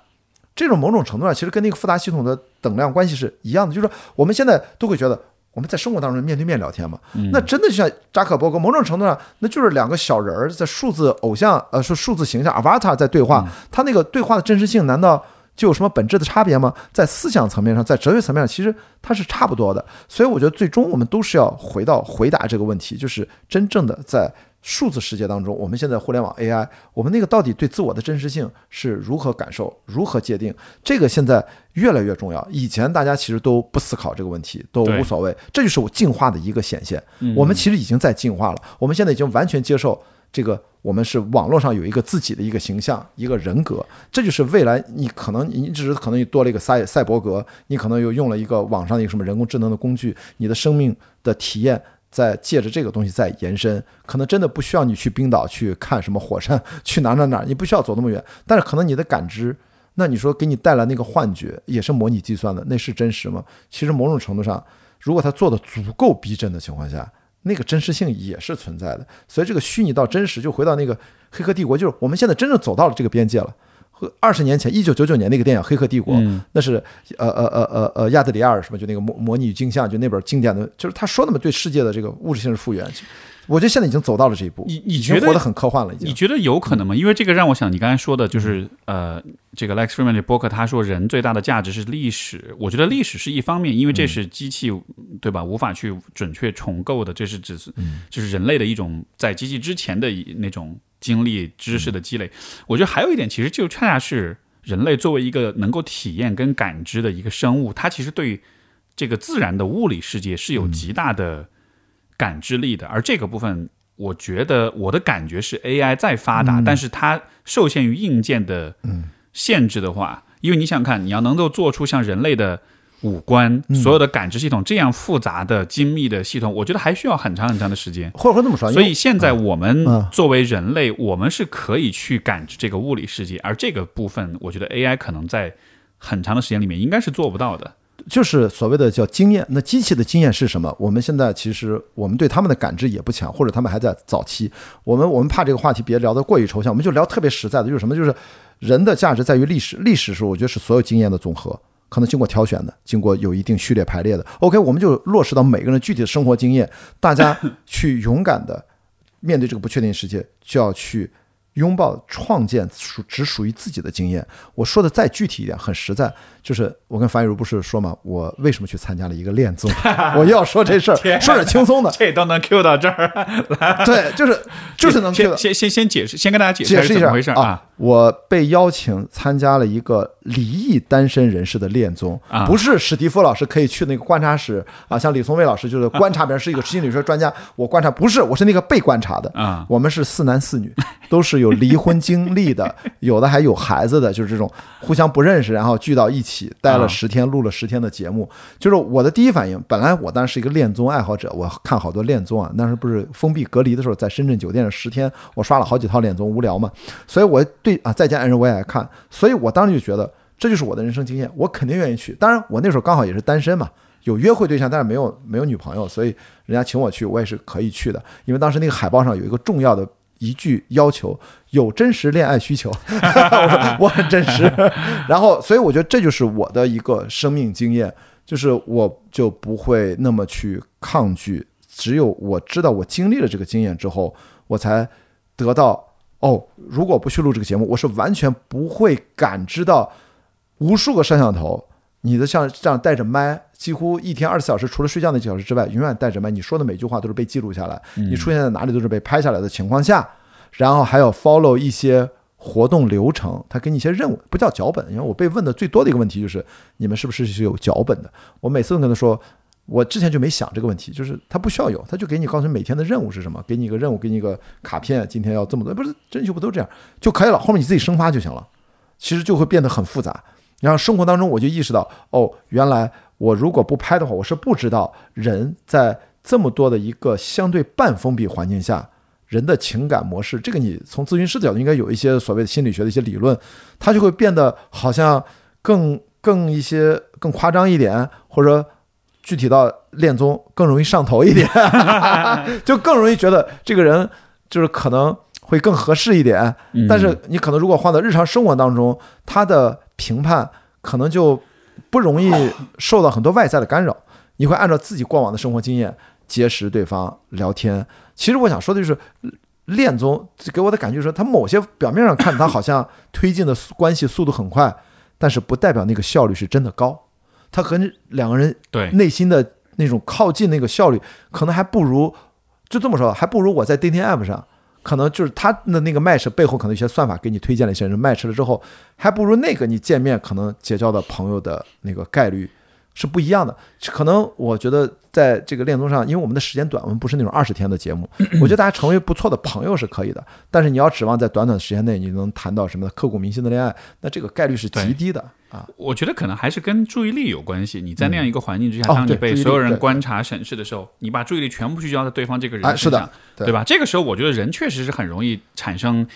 这种某种程度上其实跟那个复杂系统的等量关系是一样的，就是说我们现在都会觉得。我们在生活当中面对面聊天嘛，那真的就像扎克伯格，某种程度上那就是两个小人儿在数字偶像，呃，说数字形象 avatar 在对话，他那个对话的真实性难道就有什么本质的差别吗？在思想层面上，在哲学层面上，其实它是差不多的。所以我觉得最终我们都是要回到回答这个问题，就是真正的在。数字世界当中，我们现在互联网 AI，我们那个到底对自我的真实性是如何感受、如何界定？这个现在越来越重要。以前大家其实都不思考这个问题，都无所谓。这就是我进化的一个显现。我们其实已经在进化了。我们现在已经完全接受这个，我们是网络上有一个自己的一个形象、一个人格。这就是未来你可能你只是可能你多了一个赛赛博格，你可能又用了一个网上的一个什么人工智能的工具，你的生命的体验。在借着这个东西在延伸，可能真的不需要你去冰岛去看什么火山，去哪哪哪，你不需要走那么远。但是可能你的感知，那你说给你带来那个幻觉，也是模拟计算的，那是真实吗？其实某种程度上，如果它做的足够逼真的情况下，那个真实性也是存在的。所以这个虚拟到真实，就回到那个《黑客帝国》，就是我们现在真正走到了这个边界了。二十年前，一九九九年那个电影《黑客帝国》，那是呃呃呃呃呃亚德里亚尔什么，就那个模模拟镜像，就那本经典的，就是他说的嘛，对世界的这个物质性的复原。我觉得现在已经走到了这一步，你你觉得活得很科幻了？已经你觉得有可能吗？因为这个让我想，你刚才说的就是呃，这个 Lex Friedman 的博客他说，人最大的价值是历史。我觉得历史是一方面，因为这是机器对吧，无法去准确重构的，这是只是就是人类的一种在机器之前的那种。经历知识的积累，我觉得还有一点，其实就恰恰是人类作为一个能够体验跟感知的一个生物，它其实对这个自然的物理世界是有极大的感知力的。而这个部分，我觉得我的感觉是，AI 再发达，但是它受限于硬件的限制的话，因为你想看，你要能够做出像人类的。五官所有的感知系统这样复杂的精密的系统，我觉得还需要很长很长的时间。或者说这么说，所以现在我们作为人类，我们是可以去感知这个物理世界，而这个部分，我觉得 AI 可能在很长的时间里面应该是做不到的。就是所谓的叫经验，那机器的经验是什么？我们现在其实我们对他们的感知也不强，或者他们还在早期。我们我们怕这个话题别聊得过于抽象，我们就聊特别实在的，就是什么？就是人的价值在于历史，历史是我觉得是所有经验的总和。可能经过挑选的，经过有一定序列排列的。OK，我们就落实到每个人具体的生活经验，大家去勇敢的面对这个不确定世界，就要去。拥抱创建属只属于自己的经验。我说的再具体一点，很实在，就是我跟樊雨茹不是说嘛，我为什么去参加了一个恋综？我要说这事儿，说点轻松的，这都能 Q 到这儿来。对，就是 就是能 Q。先先先解释，先跟大家解释解释一下回事啊。我被邀请参加了一个离异单身人士的恋综，啊不是史蒂夫老师可以去那个观察室啊，像李松蔚老师就是观察别人，是一个心理学专家。我观察不是，我是那个被观察的啊。我们是四男四女，都是。有离婚经历的，有的还有孩子的，就是这种互相不认识，然后聚到一起待了十天，录了十天的节目。就是我的第一反应，本来我当时是一个恋综爱好者，我看好多恋综啊。当时不是封闭隔离的时候，在深圳酒店十天，我刷了好几套恋综，无聊嘛。所以我对啊，再见爱人我也爱看，所以我当时就觉得这就是我的人生经验，我肯定愿意去。当然，我那时候刚好也是单身嘛，有约会对象，但是没有没有女朋友，所以人家请我去，我也是可以去的。因为当时那个海报上有一个重要的。一句要求有真实恋爱需求，我很真实。然后，所以我觉得这就是我的一个生命经验，就是我就不会那么去抗拒。只有我知道我经历了这个经验之后，我才得到哦。如果不去录这个节目，我是完全不会感知到无数个摄像头，你的像这样带着麦，几乎一天二十四小时，除了睡觉那几小时之外，永远带着麦。你说的每句话都是被记录下来，你出现在哪里都是被拍下来的情况下。然后还要 follow 一些活动流程，他给你一些任务，不叫脚本。因为我被问的最多的一个问题就是，你们是不是是有脚本的？我每次都跟他说，我之前就没想这个问题，就是他不需要有，他就给你告诉你每天的任务是什么，给你一个任务，给你一个卡片，今天要这么多，不是真就不都这样就可以了，后面你自己生发就行了。其实就会变得很复杂。然后生活当中我就意识到，哦，原来我如果不拍的话，我是不知道人在这么多的一个相对半封闭环境下。人的情感模式，这个你从咨询师的角度应该有一些所谓的心理学的一些理论，它就会变得好像更更一些更夸张一点，或者具体到恋综更容易上头一点，就更容易觉得这个人就是可能会更合适一点。但是你可能如果换到日常生活当中，他的评判可能就不容易受到很多外在的干扰，你会按照自己过往的生活经验结识对方聊天。其实我想说的就是，恋综给我的感觉是，他某些表面上看他好像推进的关系速度很快，但是不代表那个效率是真的高。他和两个人对内心的那种靠近那个效率，可能还不如就这么说，还不如我在 dating app 上，可能就是他的那个 match 背后可能一些算法给你推荐了一些人 match 了之后，还不如那个你见面可能结交的朋友的那个概率是不一样的。可能我觉得在这个恋综上，因为我们的时间短，我们不是那种二十天的节目，我觉得大家成为不错的朋友是可以的。但是你要指望在短短的时间内你能谈到什么刻骨铭心的恋爱，那这个概率是极低的啊。我觉得可能还是跟注意力有关系。你在那样一个环境之下，哦当你被所有人观察审视的时候，你把注意力全部聚焦在对方这个人哎是的身上，对对吧？这个时候，我觉得人确实是很容易产生。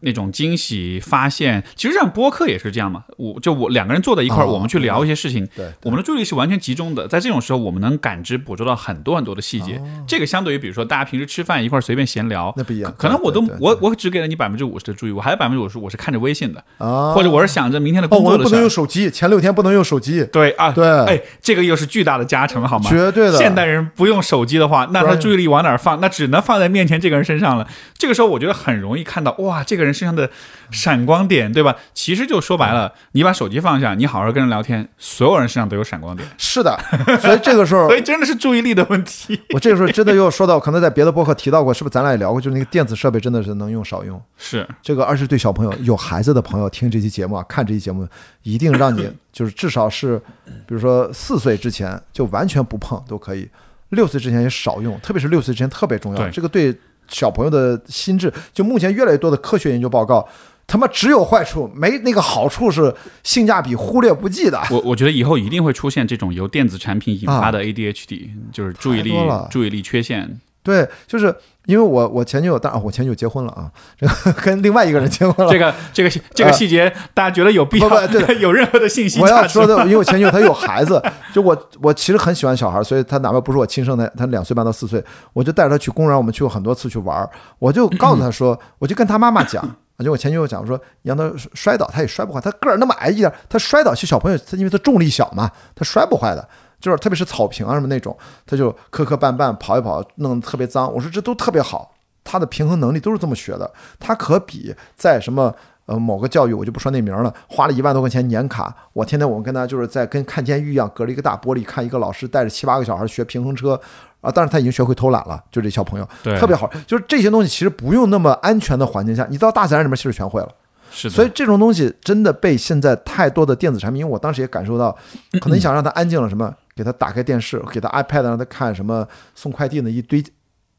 那种惊喜发现，其实像播客也是这样嘛。我就我两个人坐在一块儿，哦我们去聊一些事情，我们的注意力是完全集中的。在这种时候，我们能感知、捕捉到很多很多的细节。这个相对于比如说大家平时吃饭一块儿随便闲聊，哦那不一样可能我都我我只给了你百分之五十的注意，我还有百分之五十我是看着微信的，啊，或者我是想着明天的工作的事不。能用手机，前六天不能用手机，对啊，对哎，这个又是巨大的加成，好吗？绝对的现代人不用手机的话，那他注意力往哪儿放？那只能放在面前这个人身上了。这个时候，我觉得很容易看到，哇，这个人身上的闪光点，对吧？其实就说白了，你把手机放下，你好好跟人聊天，所有人身上都有闪光点，是的，所以这个时候 所以真的是注意力的问题。我这个时候真的又说到，可能在别的博客提到过，是不是咱俩也聊过？就是那个电子设备真的是能用少用。是，这个，二是对小朋友有孩子的朋友听这期节目啊，看这期节目，一定让你就是至少是，比如说四岁之前就完全不碰都可以，六岁之前也少用，特别是六岁之前特别重要。这个对小朋友的心智，就目前越来越多的科学研究报告，他妈只有坏处，没那个好处是性价比忽略不计的。我我觉得以后一定会出现这种由电子产品引发的 ADHD，、就是注意力注意力缺陷。对，就是因为我我前女友，当然我前女友结婚了啊，这个跟另外一个人结婚了。这个这个这个细节，大家觉得有必要不不对 有任何的信息我要说的，因为我前女友她有 孩子，就我我其实很喜欢小孩，所以她哪怕不是我亲生的，她两岁半到四岁，我就带着她去公园，我们去过很多次去玩儿，我就告诉她说，我就跟她妈妈讲。就我前女友讲，我说让她摔倒，她也摔不坏。她个儿那么矮一点，她摔倒，其实小朋友他因为他重力小嘛，他摔不坏的。就是特别是草坪啊什么那种，他就磕磕绊绊跑一跑，弄得特别脏。我说这都特别好，他的平衡能力都是这么学的。他可比在什么呃某个教育，我就不说那名了，花了一万多块钱年卡，我天天我们跟他就是在跟看监狱一样，隔着一个大玻璃看一个老师带着七八个小孩学平衡车。啊，但是他已经学会偷懒了，就这小朋友对特别好，就是这些东西其实不用那么安全的环境下，你到大自然里面其实全会了。是的，所以这种东西真的被现在太多的电子产品，因为我当时也感受到，可能你 想让他安静了，什么给他打开电视，给他 iPad 让他看什么送快递的一堆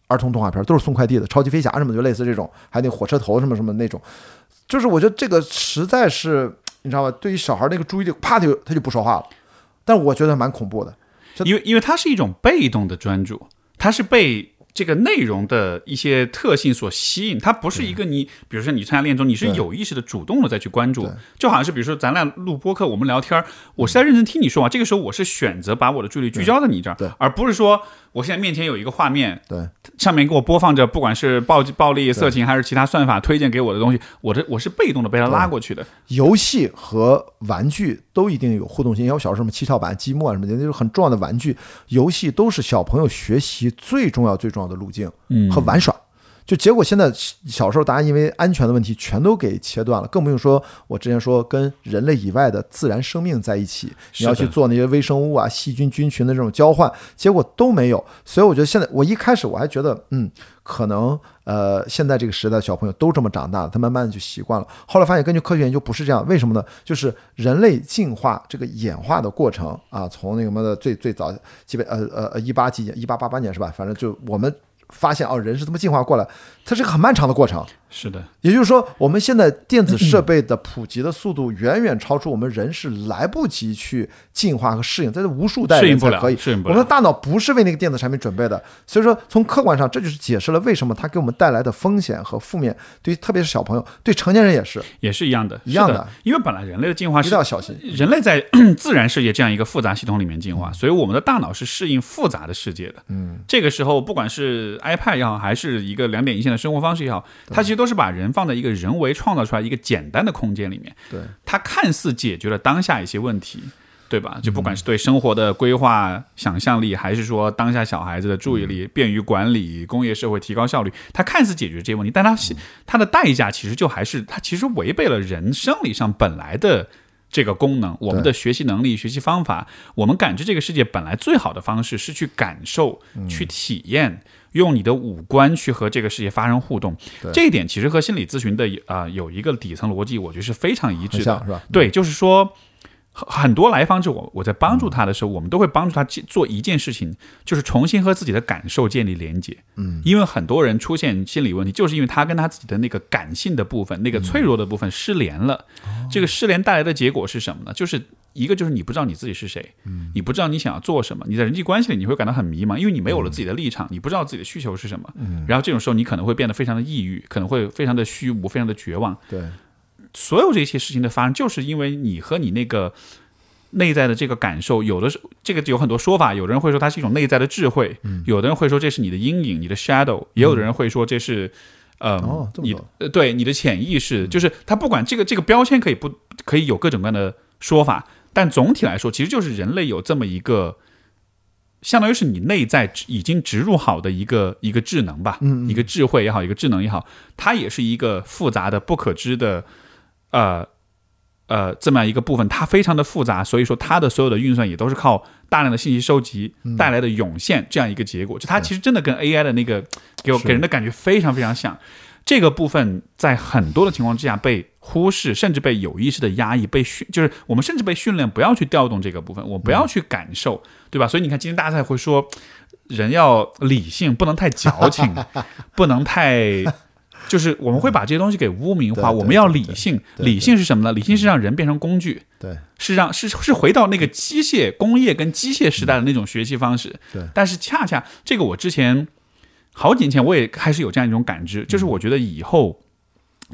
儿童动画片，都是送快递的，超级飞侠什么就类似这种，还有那火车头什么什么那种，就是我觉得这个实在是你知道吧？对于小孩那个注意力，啪他就他就不说话了，但我觉得蛮恐怖的。因为因为他是一种被动的专注，他是被这个内容的一些特性所吸引，它不是一个你，比如说你参加恋综，你是有意识的、主动的再去关注，就好像是比如说咱俩录播客，我们聊天，我是在认真听你说话，这个时候我是选择把我的注意力聚焦在你这儿，而不是说我现在面前有一个画面，对，上面给我播放着不管是暴暴力、色情还是其他算法推荐给我的东西，我这我是被动的被他拉过去的，游戏和玩具都一定有互动性。因为我小时候什么七巧板、积木啊什么的，那就是很重要的玩具。游戏都是小朋友学习最重要、最重要的路径和玩耍。就结果现在小时候大家因为安全的问题全都给切断了，更不用说我之前说跟人类以外的自然生命在一起，你要去做那些微生物啊、细菌、菌群的这种交换，结果都没有。所以我觉得现在我一开始我还觉得，嗯，可能呃现在这个时代的小朋友都这么长大了，他慢慢的就习惯了。后来发现根据科学研究不是这样，为什么呢？就是人类进化这个演化的过程啊，从那个什么的最最早基本呃呃呃一八几年一八八八年是吧？反正就我们。发现哦，人是这么进化过来，它是个很漫长的过程。是的，也就是说，我们现在电子设备的普及的速度远远超出我们人是来不及去进化和适应，这是无数代适应不了人才可以。适应不了我们的大脑不是为那个电子产品准备的，所以说从客观上，这就是解释了为什么它给我们带来的风险和负面，对于特别是小朋友，对成年人也是也是一样的，一样的的，因为本来人类的进化一是定要小心。人类在自然世界这样一个复杂系统里面进化，所以我们的大脑是适应复杂的世界的。嗯，这个时候不管是 iPad 也好，还是一个两点一线的生活方式也好，它其实都是把人放在一个人为创造出来一个简单的空间里面。对，它看似解决了当下一些问题，对吧？就不管是对生活的规划、想象力，还是说当下小孩子的注意力、便于管理、工业社会提高效率，它看似解决这些问题，但它它的代价其实就还是它其实违背了人生理上本来的。这个功能，我们的学习能力、学习方法，我们感知这个世界本来最好的方式是去感受、去体验，用你的五官去和这个世界发生互动。这一点其实和心理咨询的啊有一个底层逻辑，我觉得是非常一致的，是吧？对，就是说。很多来访者，我我在帮助他的时候，我们都会帮助他做一件事情，就是重新和自己的感受建立连接。嗯，因为很多人出现心理问题，就是因为他跟他自己的那个感性的部分、那个脆弱的部分失联了。这个失联带来的结果是什么呢？就是一个就是你不知道你自己是谁，你不知道你想要做什么，你在人际关系里你会感到很迷茫，因为你没有了自己的立场，你不知道自己的需求是什么。嗯，然后这种时候你可能会变得非常的抑郁，可能会非常的虚无，非常的绝望。对。所有这些事情的发生，就是因为你和你那个内在的这个感受，有的是这个有很多说法。有的人会说它是一种内在的智慧，有的人会说这是你的阴影，你的 shadow，也有的人会说这是呃你呃对你的潜意识。就是他不管这个这个标签可以不可以有各种各样的说法，但总体来说，其实就是人类有这么一个，相当于是你内在已经植入好的一个一个智能吧，一个智慧也好，一个智能也好，它也是一个复杂的不可知的。呃，呃，这么样一个部分，它非常的复杂，所以说它的所有的运算也都是靠大量的信息收集带来的涌现这样一个结果。就它其实真的跟 AI 的那个给我给人的感觉非常非常像。这个部分在很多的情况之下被忽视，甚至被有意识的压抑，被训就是我们甚至被训练不要去调动这个部分，我不要去感受，对吧？所以你看，今天大家才会说，人要理性，不能太矫情，不能太。就是我们会把这些东西给污名化，我们要理性。理性是什么呢？理性是让人变成工具，对，是让是是回到那个机械工业跟机械时代的那种学习方式。对，但是恰恰这个我之前好几年前我也开始有这样一种感知，就是我觉得以后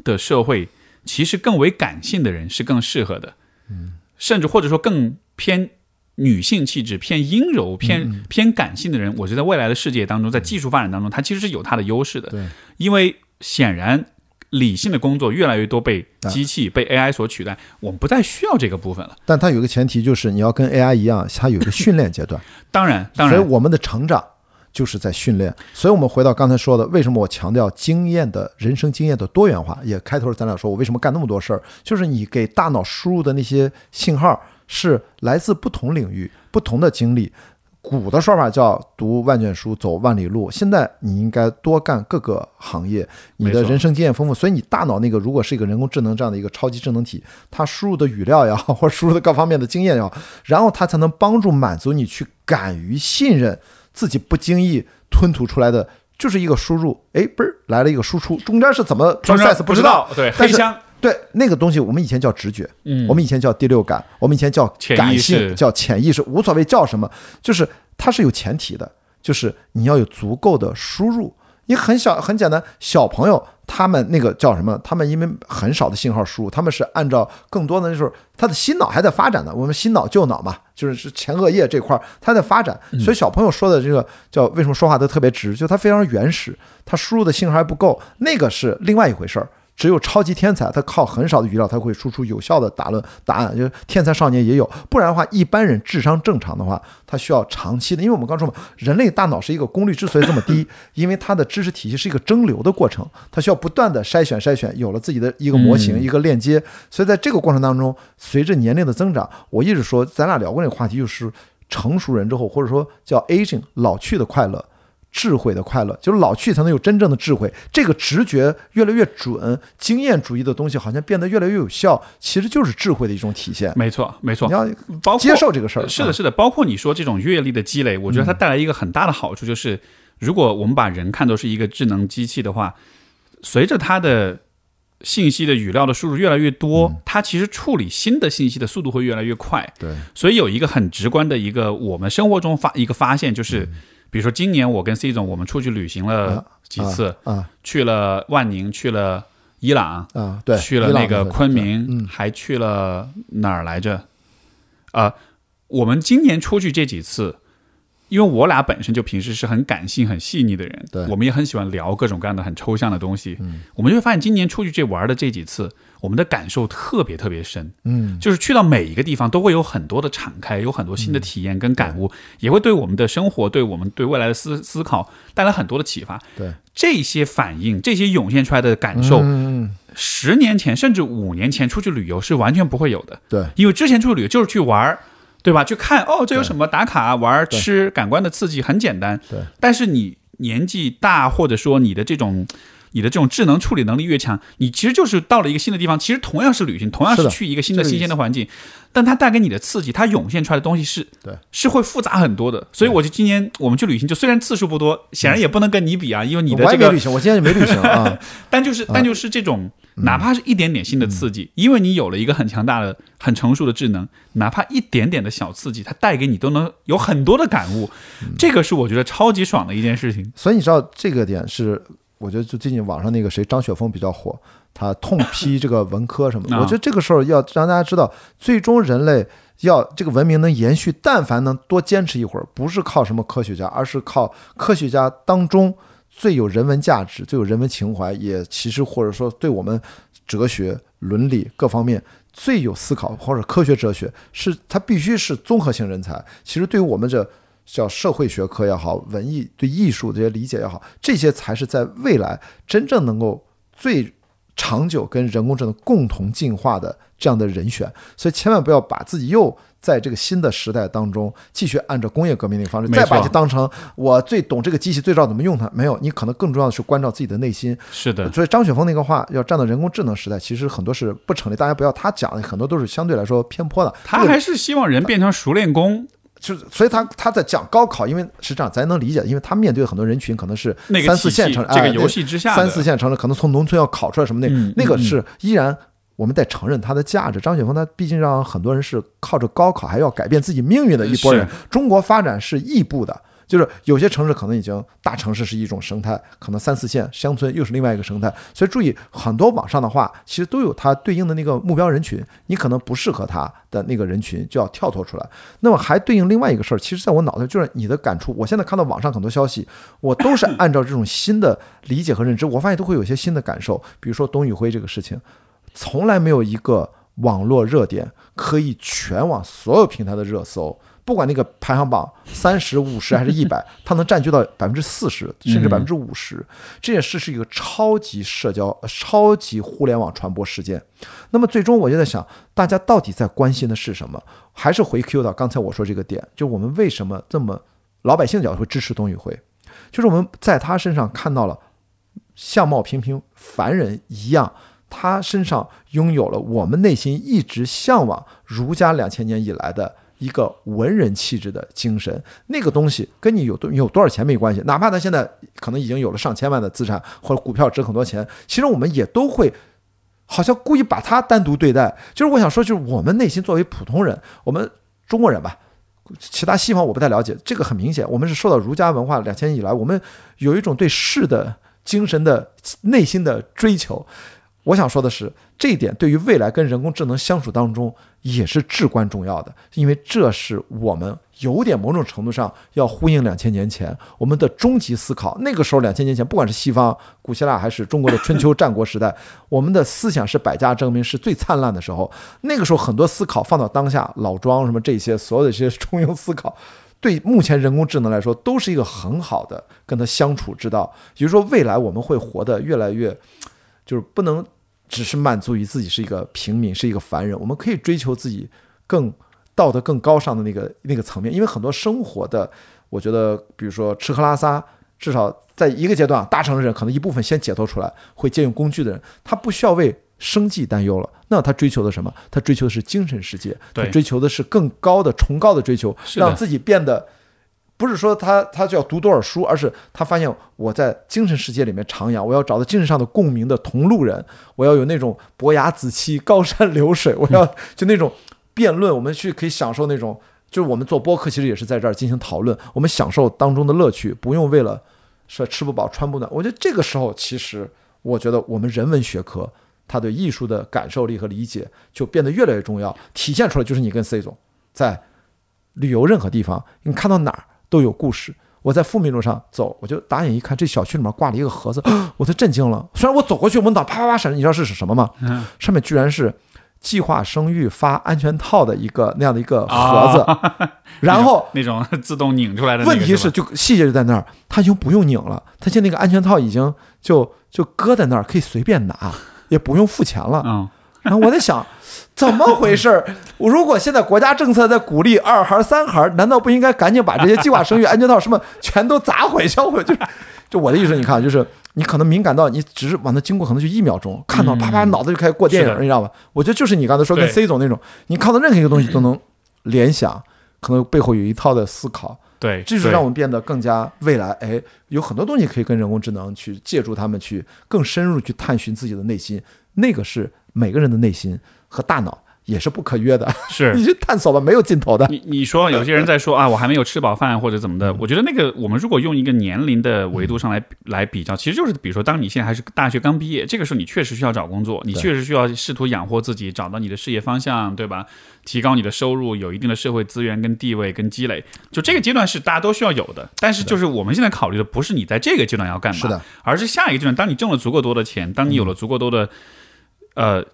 的社会其实更为感性的人是更适合的，嗯，甚至或者说更偏女性气质、偏阴柔、偏偏感性的人，我觉得未来的世界当中，在技术发展当中，它其实是有它的优势的，对，因为。显然，理性的工作越来越多被机器、被 AI 所取代，我们不再需要这个部分了。但它有一个前提，就是你要跟 AI 一样，它有一个训练阶段。当然，当然，所以我们的成长就是在训练。所以我们回到刚才说的，为什么我强调经验的人生经验的多元化？也开头咱俩说，我为什么干那么多事儿，就是你给大脑输入的那些信号是来自不同领域、不同的经历。古的说法叫读万卷书，走万里路。现在你应该多干各个行业，你的人生经验丰富，所以你大脑那个如果是一个人工智能这样的一个超级智能体，它输入的语料也好，或者输入的各方面的经验也好，然后它才能帮助满足你去敢于信任自己不经意吞吐出来的，就是一个输入，哎，嘣儿来了一个输出，中间是怎么 process 不知道，对，黑箱。对那个东西，我们以前叫直觉，嗯，我们以前叫第六感，我们以前叫感性，叫潜意识，无所谓叫什么，就是它是有前提的，就是你要有足够的输入。你很小很简单，小朋友他们那个叫什么？他们因为很少的信号输入，他们是按照更多的那时候，他的新脑还在发展呢。我们新脑旧脑嘛，就是是前额叶这块儿，它在发展。所以小朋友说的这个叫为什么说话都特别直，就他非常原始，他输入的信号还不够，那个是另外一回事儿。只有超级天才，他靠很少的语料，他会输出有效的答论答案。就是天才少年也有，不然的话，一般人智商正常的话，他需要长期的。因为我们刚说嘛，人类大脑是一个功率之所以这么低，因为它的知识体系是一个蒸馏的过程，它需要不断的筛选筛选，有了自己的一个模型一个链接。所以在这个过程当中，随着年龄的增长，我一直说，咱俩聊过那个话题，就是成熟人之后，或者说叫 aging 老去的快乐。智慧的快乐，就是老去才能有真正的智慧。这个直觉越来越准，经验主义的东西好像变得越来越有效，其实就是智慧的一种体现。没错，没错。你要包接受这个事儿。是的，是的。包括你说这种阅历的积累，我觉得它带来一个很大的好处，就是如果我们把人看作是一个智能机器的话，随着它的信息的语料的输入越来越多，它其实处理新的信息的速度会越来越快。对。所以有一个很直观的一个我们生活中发一个发现就是。比如说，今年我跟 C 总，我们出去旅行了几次啊，去了万宁，去了伊朗啊，对，去了那个昆明，还去了哪儿来着？啊，我们今年出去这几次，因为我俩本身就平时是很感性、很细腻的人，对我们也很喜欢聊各种各样的很抽象的东西。嗯，我们就会发现今年出去这玩的这几次，我们的感受特别特别深。嗯，就是去到每一个地方都会有很多的敞开，有很多新的体验跟感悟，也会对我们的生活、对我们对未来的思思考带来很多的启发。对，这些反应、这些涌现出来的感受，嗯，十年前甚至五年前出去旅游是完全不会有的。对，因为之前出去旅游就是去玩儿，对吧？去看哦，这有什么打卡、玩儿、吃，感官的刺激很简单。对，但是你年纪大，或者说你的这种。你的这种智能处理能力越强，你其实就是到了一个新的地方，其实同样是旅行，同样是去一个新的新鲜的环境，但它带给你的刺激，它涌现出来的东西是对。是会复杂很多的。所以我就今年我们去旅行，就虽然次数不多，显然也不能跟你比啊，因为你的这个我也没旅行，我今天就没旅行啊。但就是但就是这种，哪怕是一点点新的刺激，因为你有了一个很强大的、很成熟的智能，哪怕一点点的小刺激，它带给你都能有很多的感悟，这个是我觉得超级爽的一件事情。所以你知道这个点是，我觉得就最近网上那个谁张雪峰比较火，他痛批这个文科什么的。啊我觉得这个时候要让大家知道，最终人类要这个文明能延续，但凡能多坚持一会儿，不是靠什么科学家，而是靠科学家当中最有人文价值、最有人文情怀，也其实或者说对我们哲学、伦理各方面。最有思考或者科学哲学，是他必须是综合性人才。其实对于我们这叫社会学科也好，文艺对艺术这些理解也好，这些才是在未来真正能够最长久跟人工智能共同进化的这样的人选。所以千万不要把自己又在这个新的时代当中继续按照工业革命那个方式，再把它当成我最懂这个机器，最知道怎么用它。没有，你可能更重要的是关照自己的内心。是的，所以张雪峰那个话要站到人工智能时代，其实很多是不成立。大家不要他讲的很多都是相对来说偏颇的。他还是希望人变成熟练工，就是，所以他他在讲高考，因为是这样咱能理解，因为他面对很多人群可能是那三四线城市，哎这个游戏之下的三四线城市，可能从农村要考出来什么那、那个是依然我们得承认它的价值。张雪峰他毕竟让很多人是靠着高考还要改变自己命运的一波人。中国发展是异步的。就是有些城市可能已经大城市是一种生态，可能三四线乡村又是另外一个生态，所以注意很多网上的话，其实都有它对应的那个目标人群，你可能不适合他的那个人群就要跳脱出来。那么还对应另外一个事儿，其实在我脑袋就是你的感触。我现在看到网上很多消息，我都是按照这种新的理解和认知，我发现都会有些新的感受。比如说董宇辉这个事情，从来没有一个网络热点可以全网所有平台的热搜。不管那个排行榜三十五十还是一百，它能占据到百分之四十甚至百分之五十，这件事是一个超级社交、呃超级互联网传播事件。那么最终我就在想，大家到底在关心的是什么？还是回 Q 到刚才我说这个点，就我们为什么这么老百姓角度会支持董宇辉，就是我们在他身上看到了相貌平平凡人一样。他身上拥有了我们内心一直向往儒家两千年以来的一个文人气质的精神，那个东西跟你有多有多少钱没关系，哪怕他现在可能已经有了上千万的资产或者股票值很多钱，其实我们也都会好像故意把他单独对待。就是我想说，就是我们内心作为普通人，我们中国人吧，其他西方我不太了解，这个很明显，我们是受到儒家文化两千年以来，我们有一种对世的精神的内心的追求。我想说的是，这一点对于未来跟人工智能相处当中也是至关重要的，因为这是我们有点某种程度上要呼应两千年前我们的终极思考。那个时候，两千年前，不管是西方、古希腊还是中国的春秋战国时代，我们的思想是百家争鸣，是最灿烂的时候。那个时候，很多思考放到当下，老庄什么这些所有的这些中庸思考。对目前人工智能来说，都是一个很好的跟它相处之道。也就是说，未来我们会活得越来越，就是不能只是满足于自己是一个平民，是一个凡人，我们可以追求自己更道德更高尚的那个那个层面。因为很多生活的，我觉得，比如说吃喝拉撒，至少在一个阶段，大城市人可能一部分先解脱出来，会借用工具的人，他不需要为生计担忧了。那他追求的什么？他追求的是精神世界，他追求的是更高的、崇高的追求，让自己变得。不是说他他就要读多少书，而是他发现我在精神世界里面徜徉，我要找到精神上的共鸣的同路人，我要有那种伯牙子期、高山流水，我要就那种辩论，我们去可以享受那种，就是我们做播客其实也是在这儿进行讨论，我们享受当中的乐趣，不用为了说吃不饱穿不暖。我觉得这个时候，其实我觉得我们人文学科他对艺术的感受力和理解就变得越来越重要，体现出来就是你跟 C 总在旅游任何地方，你看到哪儿都有故事。我在富民路上走，我就打眼一看，这小区里面挂了一个盒子，我都震惊了。虽然我走过去，我脑啪啪啪闪，你知道是什么吗？嗯上面居然是计划生育发安全套的一个那样的一个盒子，然后那种自动拧出来的，问题是，就细节就在那儿，他已经不用拧了，他现在那个安全套已经就就搁在那儿，可以随便拿，也不用付钱了。嗯，然后我在想，怎么回事儿？我 如果现在国家政策在鼓励二孩、三孩，难道不应该赶紧把这些计划生育安全套什么全都砸毁销毁？就是，就我的意思，你看，就是你可能敏感到你只是往那经过，可能就一秒钟，看到啪啪脑子就开始过电影，你知道吧？我觉得就是你刚才说跟 C 总那种，你看到任何一个东西都能联想，可能背后有一套的思考。对，这就是让我们变得更加未来，哎，有很多东西可以跟人工智能去借助他们去更深入去探寻自己的内心，那个是每个人的内心和大脑也是不可约的，是 你去探索吧，没有尽头的。你你说有些人在说啊，我还没有吃饱饭或者怎么的，我觉得那个我们如果用一个年龄的维度上来来比较，其实就是比如说，当你现在还是大学刚毕业，这个时候你确实需要找工作，你确实需要试图养活自己，找到你的事业方向，对吧？提高你的收入，有一定的社会资源跟地位跟积累，就这个阶段是大家都需要有的。但是就是我们现在考虑的不是你在这个阶段要干嘛，是的，而是下一个阶段，当你挣了足够多的钱，当你有了足够多的、呃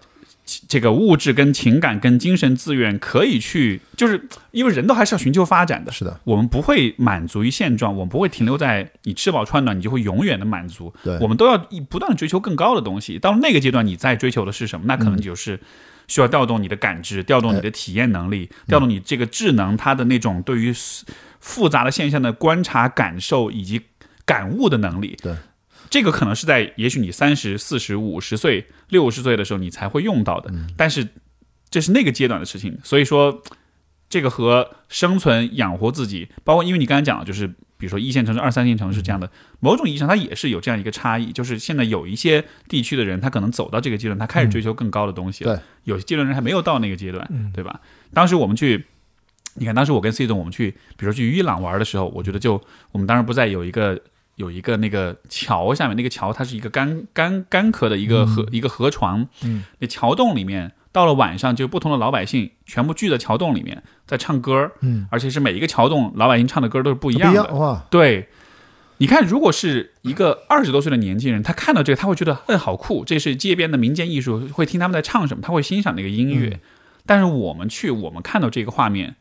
这个物质跟情感跟精神资源，可以去，就是因为人都还是要寻求发展的。是的，我们不会满足于现状，我们不会停留在你吃饱穿暖，你就会永远的满足。对我们都要一不断的追求更高的东西。到了那个阶段，你再追求的是什么？那可能就是需要调动你的感知，调动你的体验能力，调动你这个智能，它的那种对于复杂的现象的观察、感受以及感悟的能力。对。这个可能是在也许你三十四十五十岁六十岁的时候你才会用到的，但是这是那个阶段的事情，所以说这个和生存养活自己，包括因为你刚才讲了，就是比如说一线城市、二三线城市这样的，某种意义上它也是有这样一个差异，就是现在有一些地区的人，他可能走到这个阶段，他开始追求更高的东西了，对有些阶段人还没有到那个阶段，对吧？当时我们去。你看，当时我跟 C 总我们去，比如说去伊朗玩的时候，我觉得就我们当时不在有一个有一个那个桥下面，那个桥它是一个干干干壳的一个河、一个河床，嗯，那桥洞里面，到了晚上就不同的老百姓全部聚在桥洞里面在唱歌，嗯，而且是每一个桥洞老百姓唱的歌都是不一样的，样哇，对。你看，如果是一个二十多岁的年轻人，他看到这个，他会觉得，嗯，好酷，这是街边的民间艺术，会听他们在唱什么，他会欣赏那个音乐。嗯。但是我们去，我们看到这个画面，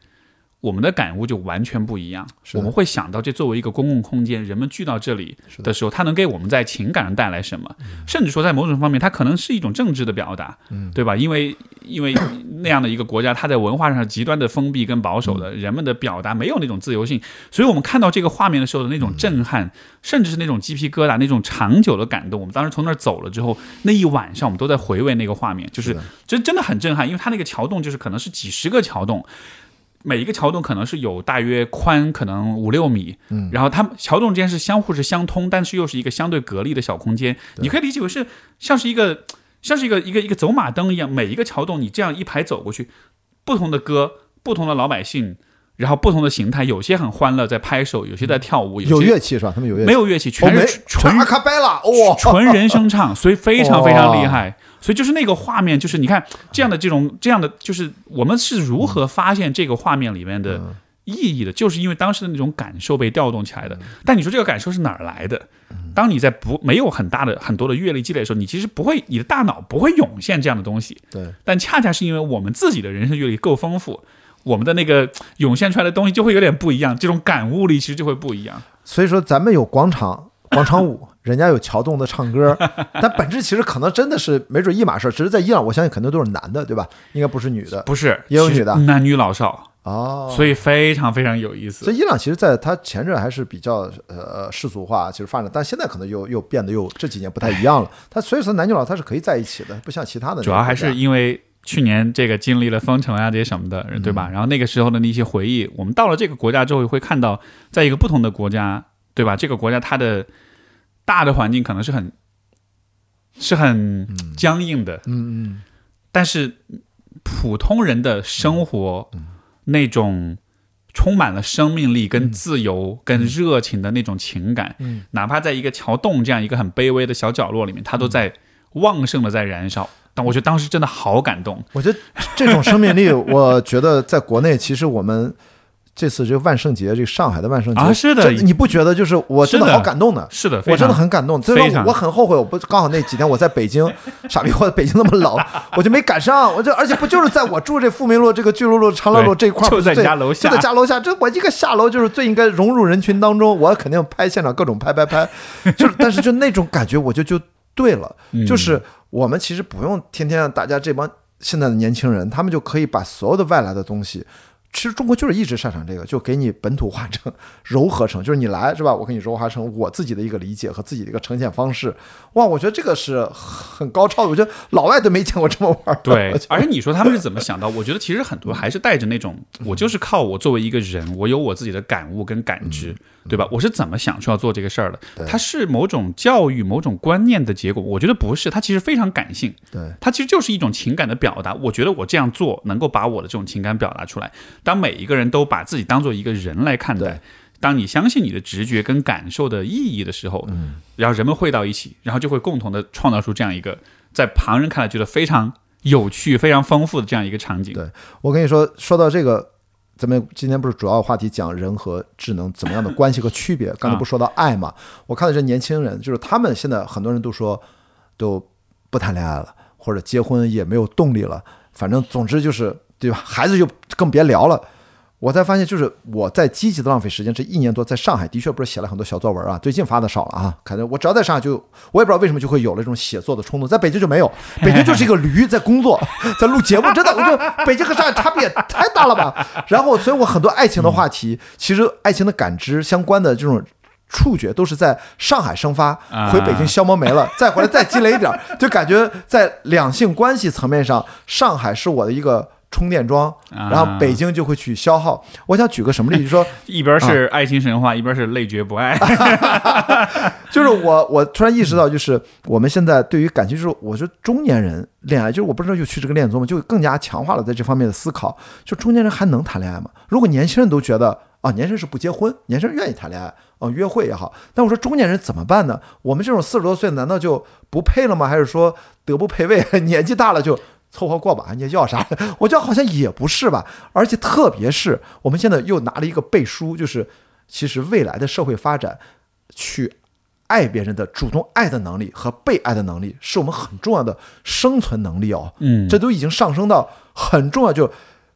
我们的感悟就完全不一样。我们会想到，这作为一个公共空间，人们聚到这里的的时候，它能给我们在情感上带来什么？甚至说，在某种方面，它可能是一种政治的表达，嗯对吧？因为因为那样的一个国家，它在文化上极端的封闭跟保守的，人们的表达没有那种自由性，所以我们看到这个画面的时候的那种震撼，甚至是那种鸡皮疙瘩、那种长久的感动。我们当时从那儿走了之后，那一晚上我们都在回味那个画面，就是真真的很震撼，因为它那个桥洞就是可能是几十个桥洞。每一个桥洞可能是有大约宽可能五六米，嗯然后它们桥洞之间是相互是相通，但是又是一个相对隔离的小空间。你可以理解为是像是一个像是一个一个一个走马灯一样，每一个桥洞你这样一排走过去，不同的歌，不同的老百姓，然后不同的形态，有些很欢乐在拍手，有些在跳舞，有些乐器是吧？他们有乐器，没有乐器，全是纯阿卡贝拉，哇，纯人声唱，所以非常非常厉哇害。所以就是那个画面，就是你看这样的这种这样的，就是我们是如何发现这个画面里面的意义的，就是因为当时的那种感受被调动起来的。但你说这个感受是哪儿来的？当你在不没有很大的很多的阅历积累的时候，你其实不会，你的大脑不会涌现这样的东西。对，但恰恰是因为我们自己的人生阅历够丰富，我们的那个涌现出来的东西就会有点不一样，这种感悟力其实就会不一样。所以说咱们有广场广场舞，人家有桥洞的唱歌，但本质其实可能真的是没准一码事儿，只是在伊朗，我相信肯定都是男的，对吧？应该不是女的不是，也有女的男女老少，哦。所以非常非常有意思所。以伊朗其实在它前阵还是比较呃世俗化，其实发展，但现在可能又又变得又这几年不太一样了。它所以说男女老它是可以在一起的，不像其他的主要还是因为去年这个经历了封城啊这些什么的，对吧？然后那个时候的那些回忆，我们到了这个国家之后会看到，在一个不同的国家，对吧？这个国家它的大的环境可能是很是很僵硬的，嗯嗯。但是普通人的生活、那种充满了生命力、跟自由、跟热情的那种情感，嗯。哪怕在一个桥洞这样一个很卑微的小角落里面，它都在旺盛的在燃烧。但我觉得当时真的好感动，我觉得这种生命力，我觉得在国内其实我们这次这个万圣节，这个上海的万圣节啊是的你不觉得就是我真的好感动呢？是的，我真的很感动，所以说我很后悔，我不刚好那几天我在北京，傻逼，我北京那么冷，我就没赶上，我就而且不就是在我住这富民路、这个巨鹿路、长乐路这一块儿，就在家楼下就在家楼下，这我一个下楼就是最应该融入人群当中，我肯定拍现场各种拍拍拍，就是 但是就那种感觉，我就就对了，嗯就是我们其实不用天天让大家这帮现在的年轻人，他们就可以把所有的外来的东西。其实中国就是一直擅长这个，就给你本土化成、柔合成，就是你来是吧？我给你柔化成我自己的一个理解和自己的一个呈现方式。哇，我觉得这个是很高超的，我觉得老外都没见过这么玩儿。对，而且你说他们是怎么想到？我觉得其实很多还是带着那种，我就是靠我作为一个人，我有我自己的感悟跟感知，对吧？我是怎么想出要做这个事儿的？它是某种教育、某种观念的结果？我觉得不是，它其实非常感性，对它其实就是一种情感的表达。我觉得我这样做能够把我的这种情感表达出来。当每一个人都把自己当做一个人来看待。当你相信你的直觉跟感受的意义的时候，嗯，然后人们汇到一起，然后就会共同的创造出这样一个在旁人看来觉得非常有趣、非常丰富的这样一个场景。对我跟你说，说到这个，咱们今天不是主要话题讲人和智能怎么样的关系和区别？刚才不说到爱嘛？我看到这年轻人，就是他们现在很多人都说都不谈恋爱了，或者结婚也没有动力了，反正总之就是对吧？孩子就更别聊了。我才发现，就是我在积极的浪费时间。这一年多在上海，的确不是写了很多小作文啊，最近发的少了啊。感觉我只要在上海就，我也不知道为什么就会有了这种写作的冲动，在北京就没有。北京就是一个驴在工作，在录节目，真的，我就北京和上海差别也太大了吧。然后，所以我很多爱情的话题，其实爱情的感知相关的这种。触觉都是在上海生发，回北京消磨没了，再回来再积累一点，就感觉在两性关系层面上，上海是我的一个充电桩，然后北京就会去消耗。我想举个什么例子，就说一边是爱情神话，一边是累觉不爱。就是我，我突然意识到，就是我们现在对于感情，就是我说中年人恋爱，就是我不知道又去这个恋综嘛，就更加强化了在这方面的思考。就中年人还能谈恋爱吗？如果年轻人都觉得啊，年轻人是不结婚，年轻人愿意谈恋爱啊，约会也好，但我说中年人怎么办呢？我们这种四十多岁难道就不配了吗？还是说德不配位，年纪大了就？凑合过吧，你要啥？我觉得好像也不是吧。而且特别是我们现在又拿了一个背书，就是其实未来的社会发展，去爱别人的主动爱的能力和被爱的能力，是我们很重要的生存能力哦。嗯这都已经上升到很重要，就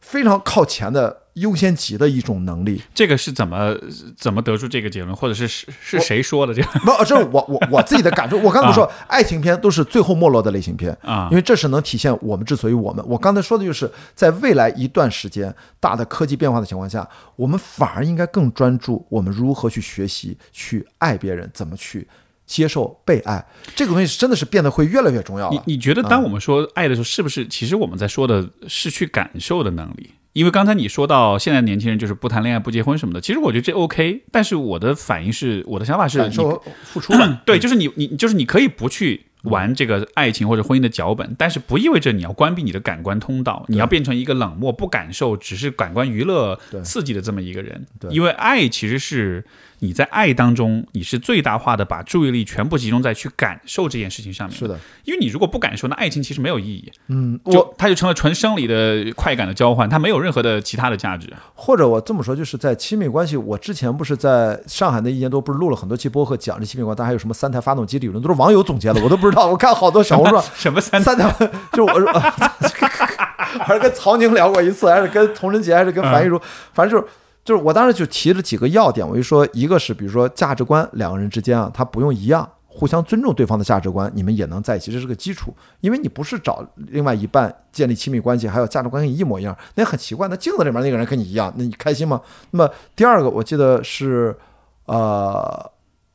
非常靠前的优先级的一种能力。这个是怎么怎么得出这个结论，或者是是是谁说的这个 不，这是我我我自己的感受。我刚才不说，爱情片都是最后没落的类型片啊因为这是能体现我们之所以我们。我刚才说的就是，在未来一段时间大的科技变化的情况下，我们反而应该更专注我们如何去学习、去爱别人，怎么去接受被爱。这个东西真的是变得会越来越重要了。你你觉得，当我们说爱的时候，是不是其实我们在说的是去感受的能力？因为刚才你说到现在年轻人就是不谈恋爱、不结婚什么的，其实我觉得这 OK，但是我的反应是，我的想法是你感受付出了，对，就是你你就是你可以不去玩这个爱情或者婚姻的脚本，但是不意味着你要关闭你的感官通道，你要变成一个冷漠、不感受、只是感官娱乐刺激的这么一个人。对因为爱其实是你在爱当中，你是最大化的把注意力全部集中在去感受这件事情上面。是，的，因为你如果不感受，那爱情其实没有意义，嗯，我就它就成了纯生理的快感的交换，它没有任何的其他的价值。或者我这么说，就是在亲密关系，我之前不是在上海那一年多，不是录了很多期播客讲这亲密关系，但还有什么三台发动机理论，都是网友总结的，我都不知道。我看好多小红书上 什么三三台，就是我说，还是跟曹宁聊过一次，还是跟童晨杰，还是跟樊玉茹，反正就是。就是我当时就提了几个要点，我就说，一个是比如说价值观，两个人之间啊，他不用一样，互相尊重对方的价值观，你们也能在一起，这是个基础。因为你不是找另外一半建立亲密关系，还有价值观跟你一模一样，那很奇怪。那镜子里面那个人跟你一样，那你开心吗？那么第二个，我记得是呃，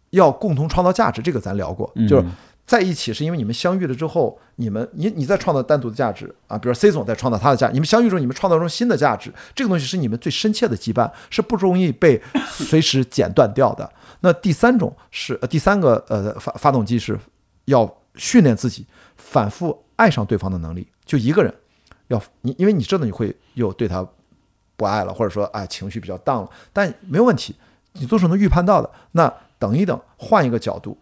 要共同创造价值，这个咱聊过，就是在一起是因为你们相遇了之后，你们你你在创造单独的价值啊，比如 C 总在创造他的价值，你们相遇之后，你们创造出新的价值，这个东西是你们最深切的羁绊，是不容易被随时剪断掉的。那第三种是呃第三个呃发发动机是要训练自己反复爱上对方的能力，就一个人要你，因为你知道你会又对他不爱了，或者说哎情绪比较荡了，但没有问题，你都是能预判到的。那等一等，换一个角度，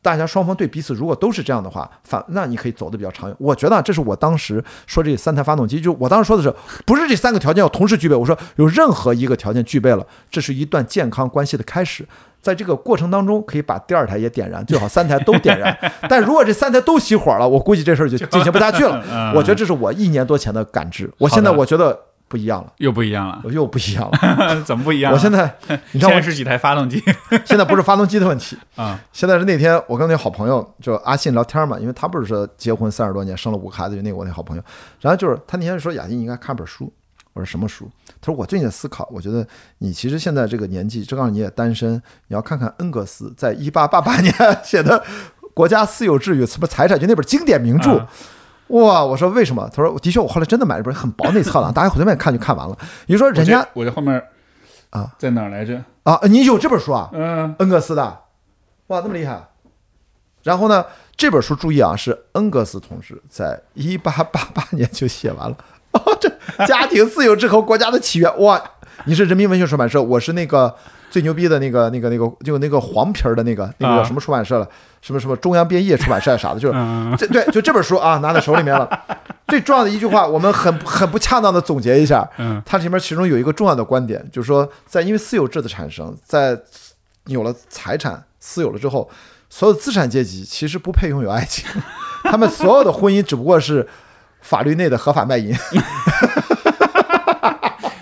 大家双方对彼此如果都是这样的话，反那你可以走得比较长远。我觉得啊这是我当时说这三台发动机，就我当时说的是，不是这三个条件要同时具备。我说有任何一个条件具备了，这是一段健康关系的开始。在这个过程当中，可以把第二台也点燃，最好三台都点燃。但如果这三台都熄火了，我估计这事儿就进行不下去了。我觉得这是我一年多前的感知，我现在我觉得不一样了，又不一样了，我又不一样了。怎么不一样？我现在，你看我 现在是几台发动机 现在不是发动机的问题，啊？现在是那天我跟那好朋友就阿信聊天嘛，因为他不是说结婚三十多年生了五个孩子，就那个我那好朋友，然后就是他那天说雅欣你应该看本书，我说什么书？他说我最近在思考，我觉得你其实现在这个年纪，正好你也单身，你要看看恩格斯在一八八八年写的《国家私有制与什么财产》就那本经典名著。啊哇！我说为什么？他说的确，我后来真的买了一本很薄内册了，大家随便看就看完了。你说人家我这后面啊在哪儿来着？啊，你有这本书啊？嗯恩格斯的，哇，那么厉害。然后呢，这本书注意啊，是恩格斯同志在一八八八年就写完了。哦，这家庭自由之和国家的起源，哇！你是人民文学出版社，我是那个最牛逼的那个、那个、那个，就那个黄皮儿的那个、那个叫啊什么出版社了？什么什么中央编译出版社啥的，就是嗯这对，就这本书啊，拿在手里面了。最重要的一句话，我们很很不恰当的总结一下，嗯它里面其中有一个重要的观点，就是说，在因为私有制的产生，在有了财产私有了之后，所有资产阶级其实不配拥有爱情，他们所有的婚姻只不过是法律内的合法卖淫。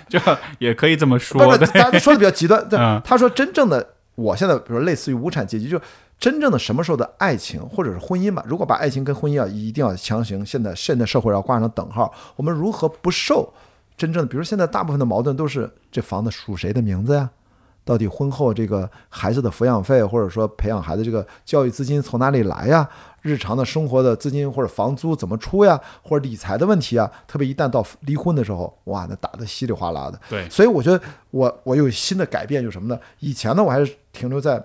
就也可以这么说，但，是，说的比较极端。对嗯他说真正的，我现在比如说类似于无产阶级，就真正的什么时候的爱情或者是婚姻吧，如果把爱情跟婚姻啊一定要强行现在现在社会要挂上等号，我们如何不受真正的？比如现在大部分的矛盾都是这房子属谁的名字呀？到底婚后这个孩子的抚养费，或者说培养孩子这个教育资金从哪里来呀？日常的生活的资金或者房租怎么出呀？或者理财的问题啊？特别一旦到离婚的时候，哇，那打得稀里哗啦的。对，所以我觉得我我有新的改变，就是什么呢？以前呢，我还是停留在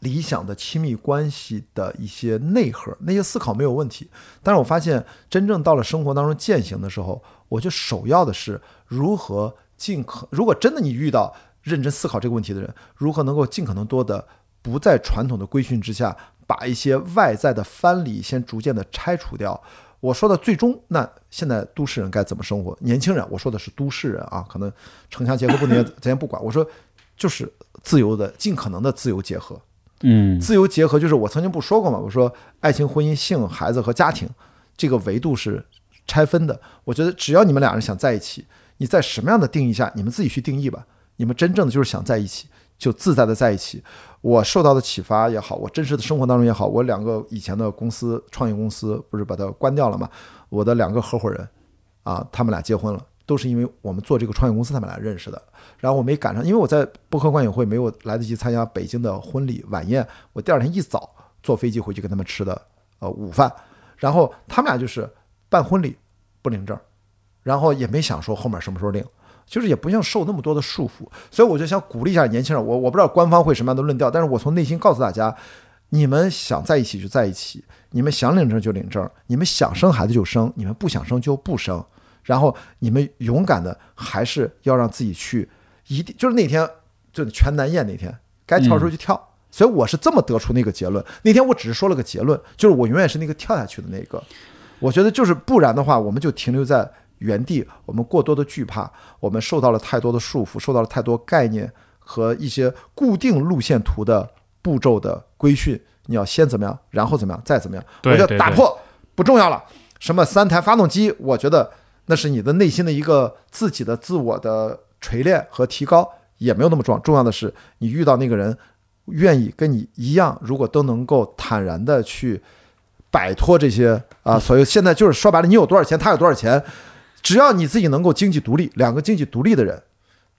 理想的亲密关系的一些内核，那些思考没有问题。但是我发现，真正到了生活当中践行的时候，我就首要的是如何尽可，如果真的你遇到认真思考这个问题的人，如何能够尽可能多的不在传统的规训之下，把一些外在的藩篱先逐渐的拆除掉。我说的最终，那现在都市人该怎么生活？年轻人，我说的是都市人啊，可能城乡结合不能，咱先不管。我说就是自由的，尽可能的自由结合。嗯自由结合就是我曾经不说过吗？我说爱情、婚姻、性、孩子和家庭这个维度是拆分的。我觉得只要你们俩人想在一起，你在什么样的定义下，你们自己去定义吧。你们真正的就是想在一起，就自在的在一起。我受到的启发也好，我真实的生活当中也好，我两个以前的公司创业公司不是把它关掉了吗？我的两个合伙人啊，他们俩结婚了，都是因为我们做这个创业公司，他们俩认识的。然后我没赶上，因为我在播客观影会没有来得及参加北京的婚礼晚宴，我第二天一早坐飞机回去跟他们吃的呃午饭，然后他们俩就是办婚礼不领证，然后也没想说后面什么时候领，就是也不用受那么多的束缚，所以我就想鼓励一下年轻人，我我不知道官方会什么样的论调，但是我从内心告诉大家，你们想在一起就在一起，你们想领证就领证，你们想生孩子就生，你们不想生就不生，然后你们勇敢的还是要让自己去，一定就是那天就是全南宴那天，该跳的时候就跳。所以我是这么得出那个结论。那天我只是说了个结论，就是我永远是那个跳下去的那个。我觉得就是不然的话，我们就停留在原地，我们过多的惧怕，我们受到了太多的束缚，受到了太多概念和一些固定路线图的步骤的规训。你要先怎么样，然后怎么样，再怎么样。我觉对对对得打破不重要了。什么三台发动机，我觉得那是你的内心的一个自己的自我的锤炼和提高，也没有那么重要。重要的是你遇到那个人愿意跟你一样，如果都能够坦然的去摆脱这些啊，所谓现在就是说白了，你有多少钱，他有多少钱，只要你自己能够经济独立，两个经济独立的人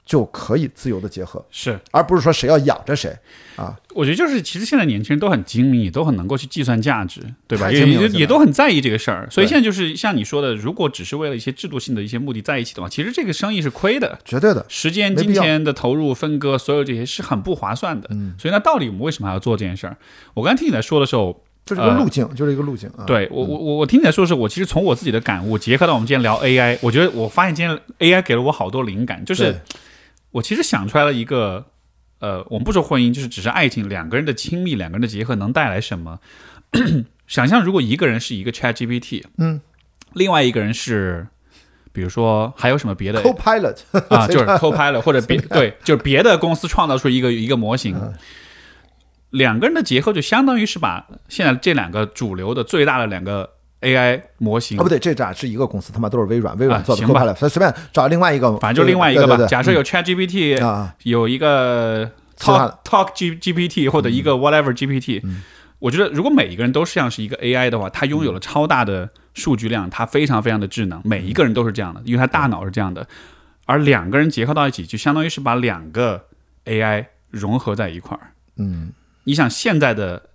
就可以自由的结合，是，而不是说谁要养着谁啊。我觉得就是其实现在年轻人都很精明，也都很能够去计算价值，对吧？也也都很在意这个事儿，所以现在就是像你说的，如果只是为了一些制度性的一些目的在一起的话，其实这个生意是亏的。绝对的，时间、金钱的投入、分割，所有这些是很不划算的。嗯所以那到底我们为什么还要做这件事儿？我刚才听你在说的时候，就是一个路径，就是一个路径啊。对我我我我听你在说的是，我其实从我自己的感悟结合到我们今天聊 AI，我觉得我发现今天 AI 给了我好多灵感，就是对我其实想出来了一个呃，我们不说婚姻，就是只是爱情，两个人的亲密，两个人的结合能带来什么？想象如果一个人是一个 Chat GPT，嗯，另外一个人是，比如说还有什么别的，Copilot。啊，就是 Copilot 或者别对，就是别的公司创造出一个一个模型，两个人的结合就相当于是把现在这两个主流的最大的两个 AI 模型。哦，不对，这俩是一个公司，他妈都是微软，微软做的行吧。以随便找另外一个，反正就另外一个吧。对对对假设有 Chat GPT，、啊，有一个 Talk Talk G GPT 或者一个 whatever GPT，、我觉得如果每一个人都像是一个 AI 的话，它拥有了超大的数据量，它非常非常的智能，每一个人都是这样的，因为它大脑是这样的。而两个人结合到一起，就相当于是把两个 AI 融合在一块儿。嗯，你想现在的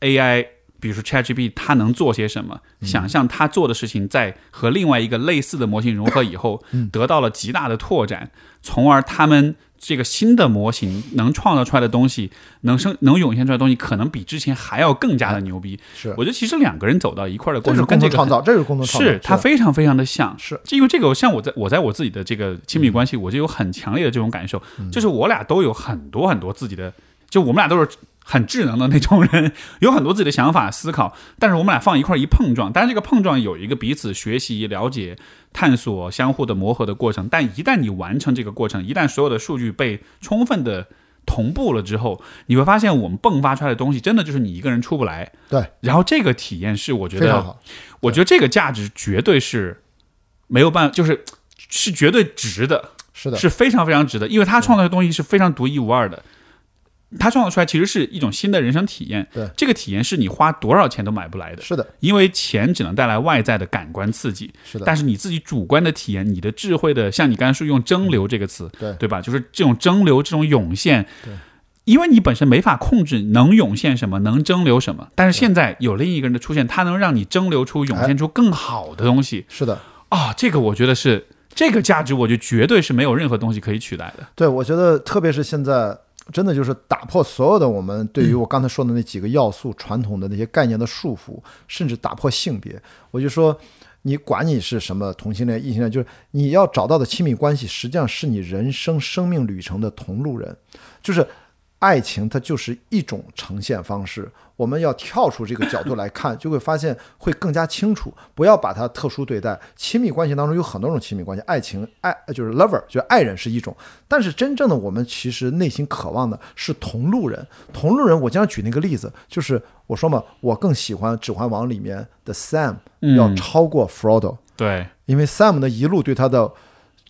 AI，比如说 ChatGPT，它能做些什么？想象它做的事情，在和另外一个类似的模型融合以后，得到了极大的拓展，从而他们这个新的模型能创造出来的东西，能生能涌现出来的东西，可能比之前还要更加的牛逼。是。我觉得其实两个人走到一块儿的过程，这是跟这个很共同创造，这是共同创造，是它非常非常的像，是。就因为这个，像我在我在我自己的这个亲密关系，我就有很强烈的这种感受，就是我俩都有很多很多自己的，就我们俩都是很智能的那种人，有很多自己的想法思考，但是我们俩放一块儿一碰撞，当然这个碰撞有一个彼此学习、了解、探索、相互的磨合的过程，但一旦你完成这个过程，一旦所有的数据被充分的同步了之后，你会发现我们迸发出来的东西，真的就是你一个人出不来。对，然后这个体验是我觉得非常好，我觉得这个价值绝对是没有办法，就是是绝对值的，是的，是非常非常值的，因为他创造的东西是非常独一无二的。他创造出来其实是一种新的人生体验，对。这个体验是你花多少钱都买不来的，是的，因为钱只能带来外在的感官刺激，是的，但是你自己主观的体验，你的智慧的，像你刚才说用蒸馏这个词，对。对吧？就是这种蒸馏，这种涌现。对，因为你本身没法控制能涌现什么，能蒸馏什么，但是现在有另一个人的出现，他能让你蒸馏出、涌现出更好的东西。是的，啊、这个我觉得是这个价值，我觉得绝对是没有任何东西可以取代的。对，我觉得特别是现在，真的就是打破所有的我们对于我刚才说的那几个要素、传统的那些概念的束缚，甚至打破性别。我就说，你管你是什么同性恋、异性恋，就是你要找到的亲密关系，实际上是你人生生命旅程的同路人，就是。爱情它就是一种呈现方式，我们要跳出这个角度来看，就会发现会更加清楚。不要把它特殊对待。亲密关系当中有很多种亲密关系，爱情爱就是 lover，就是爱人是一种，但是真正的我们其实内心渴望的是同路人。同路人，我经常举那个例子，就是我说嘛，我更喜欢《指环王》里面的 Sam 嗯要超过 Frodo，、对，因为 Sam 呢一路对他的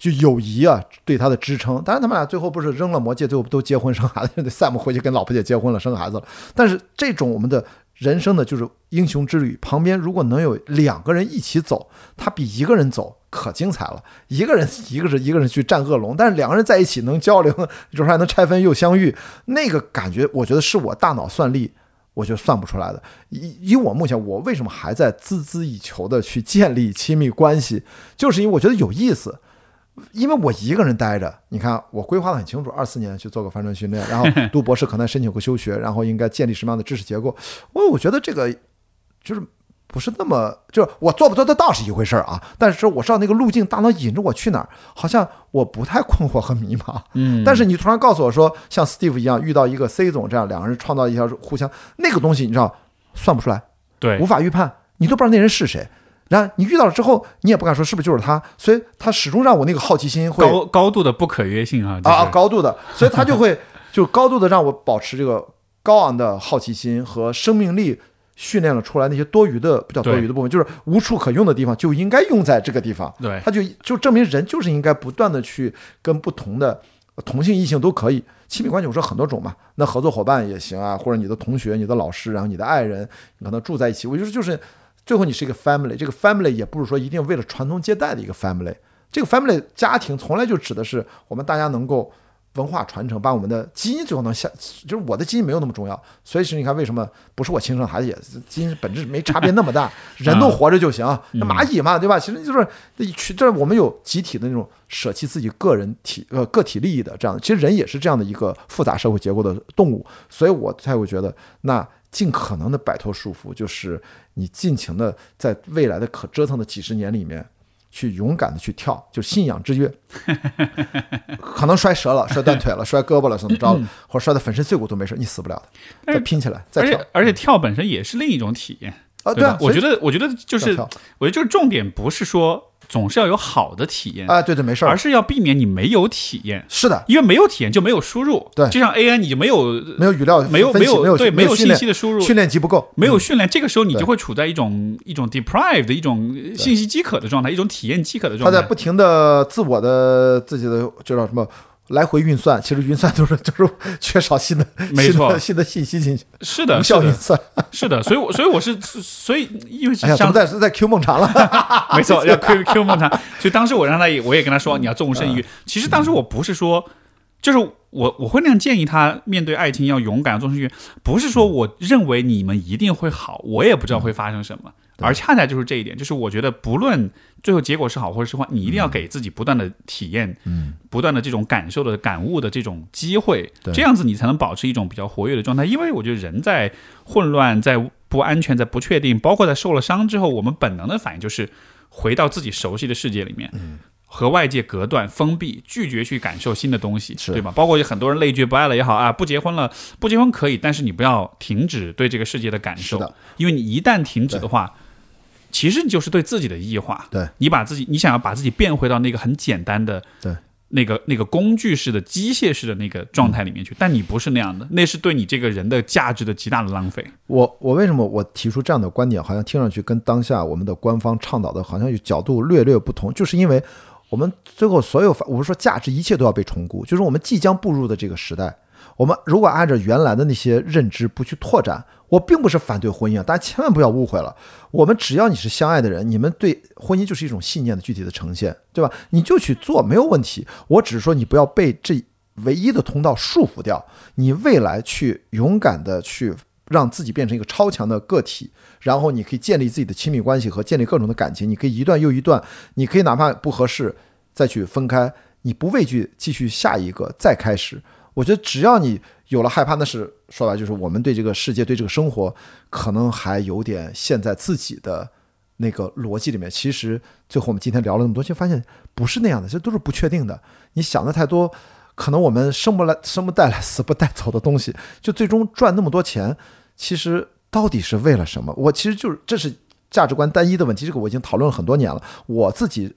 就友谊啊，对他的支撑。当然，他们俩最后不是扔了魔戒，最后都结婚 生孩子，Sam 回去跟老婆姐结婚了，生孩子了。但是这种我们的人生的就是英雄之旅，旁边如果能有两个人一起走，他比一个人走可精彩了。一个人一个是一个人去战恶龙，但是两个人在一起能交流，有时候还能拆分又相遇，那个感觉，我觉得是我大脑算力。我就算不出来的。以以我目前，我为什么还在孜孜以求的去建立亲密关系，就是因为我觉得有意思。因为我一个人待着，你看我规划的很清楚，二四年去做个帆船训练，然后 读博士可能申请个休学，然后应该建立什么样的知识结构。我我觉得这个就是不是那么，就是我做不做得到是一回事儿啊，但是我知道那个路径，大脑引着我去哪儿，好像我不太困惑和迷茫。嗯，但是你突然告诉我说，像 Steve 一样遇到一个 C 总这样，两个人创造一条互相那个东西，你知道算不出来，对无，法预判，你都不知道那人是谁。然后你遇到了之后，你也不敢说是不是就是他，所以他始终让我那个好奇心会高高度的不可约性啊，就是、啊高度的，所以他就会就高度的让我保持这个高昂的好奇心和生命力，训练了出来那些多余的不叫多余的部分，就是无处可用的地方就应该用在这个地方。对。他就就证明人就是应该不断的去跟不同的同性异性都可以亲密关系，我说很多种嘛，那合作伙伴也行啊，或者你的同学、你的老师，然后你的爱人，你可能住在一起，我就是就是最后你是一个 family，这个 family 也不是说一定为了传宗接代的一个 family，这个 family 家庭从来就指的是我们大家能够。文化传承，把我们的基因最后能下，就是我的基因没有那么重要，所以是你看为什么不是我亲生孩子也基因本质没差别那么大，人都活着就行，那蚂蚁嘛，对吧？其实就是一群，就是我们有集体的那种舍弃自己个人体呃个体利益的这样的，其实人也是这样的一个复杂社会结构的动物，所以我才会觉得那尽可能的摆脱束缚，就是你尽情的在未来的可折腾的几十年里面。去勇敢的去跳，就信仰之跃。可能摔折了，摔断腿了，摔胳膊了，怎么着了，或者摔得粉身碎骨都没事，你死不了的。再拼起来，再而跳且而且跳本身也是另一种体验啊！对啊，我觉得我觉得就是我觉得就是重点不是说总是要有好的体验，啊，对对，没事儿，而是要避免你没有体验，是的，因为没有体验就没有输入。对。就像 AI 你就没有没有语料没有没有没有对没有信息的输入，训练集不够，没有训练，这个时候你就会处在一种一种 deprived 的一种信息饥渴的状态，一种体验饥渴的状态。他在不停的自我的自己的就叫什么来回运算，其实运算都是就是缺少新的 没错新的新的信息进去，是的，无，效运算。是的，所以我所以我是所以因为哎呀，怎像么在在 Q 梦长了？没错，要 Q Q 梦长。所以当时我让他也，我也跟他说，你要纵身一跃。其实当时我不是说，就是我我会那样建议他面对爱情要勇敢纵身一跃，不是说我认为你们一定会好，我也不知道会发生什么。而恰恰就是这一点，就是我觉得不论最后结果是好或者是坏，你一定要给自己不断的体验，嗯，不断的这种感受的感悟的这种机会，这样子你才能保持一种比较活跃的状态。因为我觉得人在混乱、在不安全、在不确定，包括在受了伤之后，我们本能的反应就是回到自己熟悉的世界里面，和外界隔断、封闭，拒绝去感受新的东西，对吧？包括有很多人累觉不爱了也好啊，不结婚了，不结婚可以，但是你不要停止对这个世界的感受，因为你一旦停止的话。其实你就是对自己的异化，对。你把自己，你想要把自己变回到那个很简单的，对。那个那个工具式的、机械式的那个状态里面去，但你不是那样的，那是对你这个人的价值的极大的浪费。我我为什么我提出这样的观点，好像听上去跟当下我们的官方倡导的好像有角度略略不同，就是因为我们最后所有，我们说价值一切都要被重估，就是我们即将步入的这个时代，我们如果按照原来的那些认知不去拓展，我并不是反对婚姻啊，大家千万不要误会了。我们只要你是相爱的人，你们对婚姻就是一种信念的具体的呈现，对吧？你就去做没有问题。我只是说你不要被这唯一的通道束缚掉，你未来去勇敢的去让自己变成一个超强的个体，然后你可以建立自己的亲密关系和建立各种的感情，你可以一段又一段，你可以哪怕不合适再去分开，你不畏惧继续下一个再开始。我觉得只要你有了害怕，那是说白就是我们对这个世界、对这个生活，可能还有点陷在自己的那个逻辑里面。其实最后我们今天聊了那么多，就发现不是那样的，这都是不确定的。你想的太多，可能我们生不来、生不带来、死不带走的东西，就最终赚那么多钱，其实到底是为了什么？我其实就是这是价值观单一的问题，这个我已经讨论了很多年了。我自己，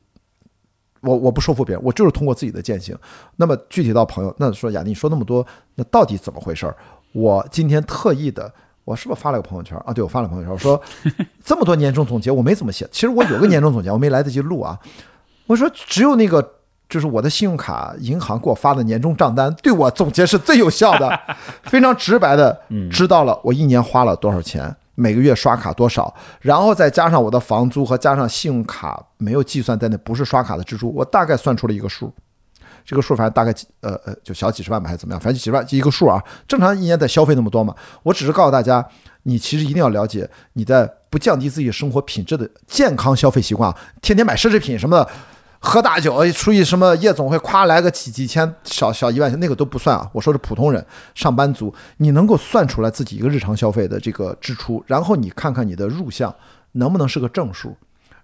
我我不说服别人，我就是通过自己的践行。那么具体到朋友，那说雅迪，你说那么多，那到底怎么回事儿？我今天特意的。我是不是发了个朋友圈啊？对，我发了朋友圈，我说 这么多年终总结我没怎么写。其实我有个年终总结，我没来得及录啊。我说只有那个就是我的信用卡银行给我发的年终账单，对我总结是最有效的，非常直白的知道了我一年花了多少钱，每个月刷卡多少，然后再加上我的房租和加上信用卡没有计算在内，不是刷卡的支出，我大概算出了一个数。这个数反正大概几呃呃就小几十万吧，还是怎么样？反正几十万一个数啊。正常一年得消费那么多嘛。我只是告诉大家，你其实一定要了解你在不降低自己生活品质的健康消费习惯，天天买奢侈品什么的，喝大酒，出去什么夜总会，夸来个几几千小小一万，那个都不算啊。我说是普通人、上班族，你能够算出来自己一个日常消费的这个支出，然后你看看你的入项能不能是个正数，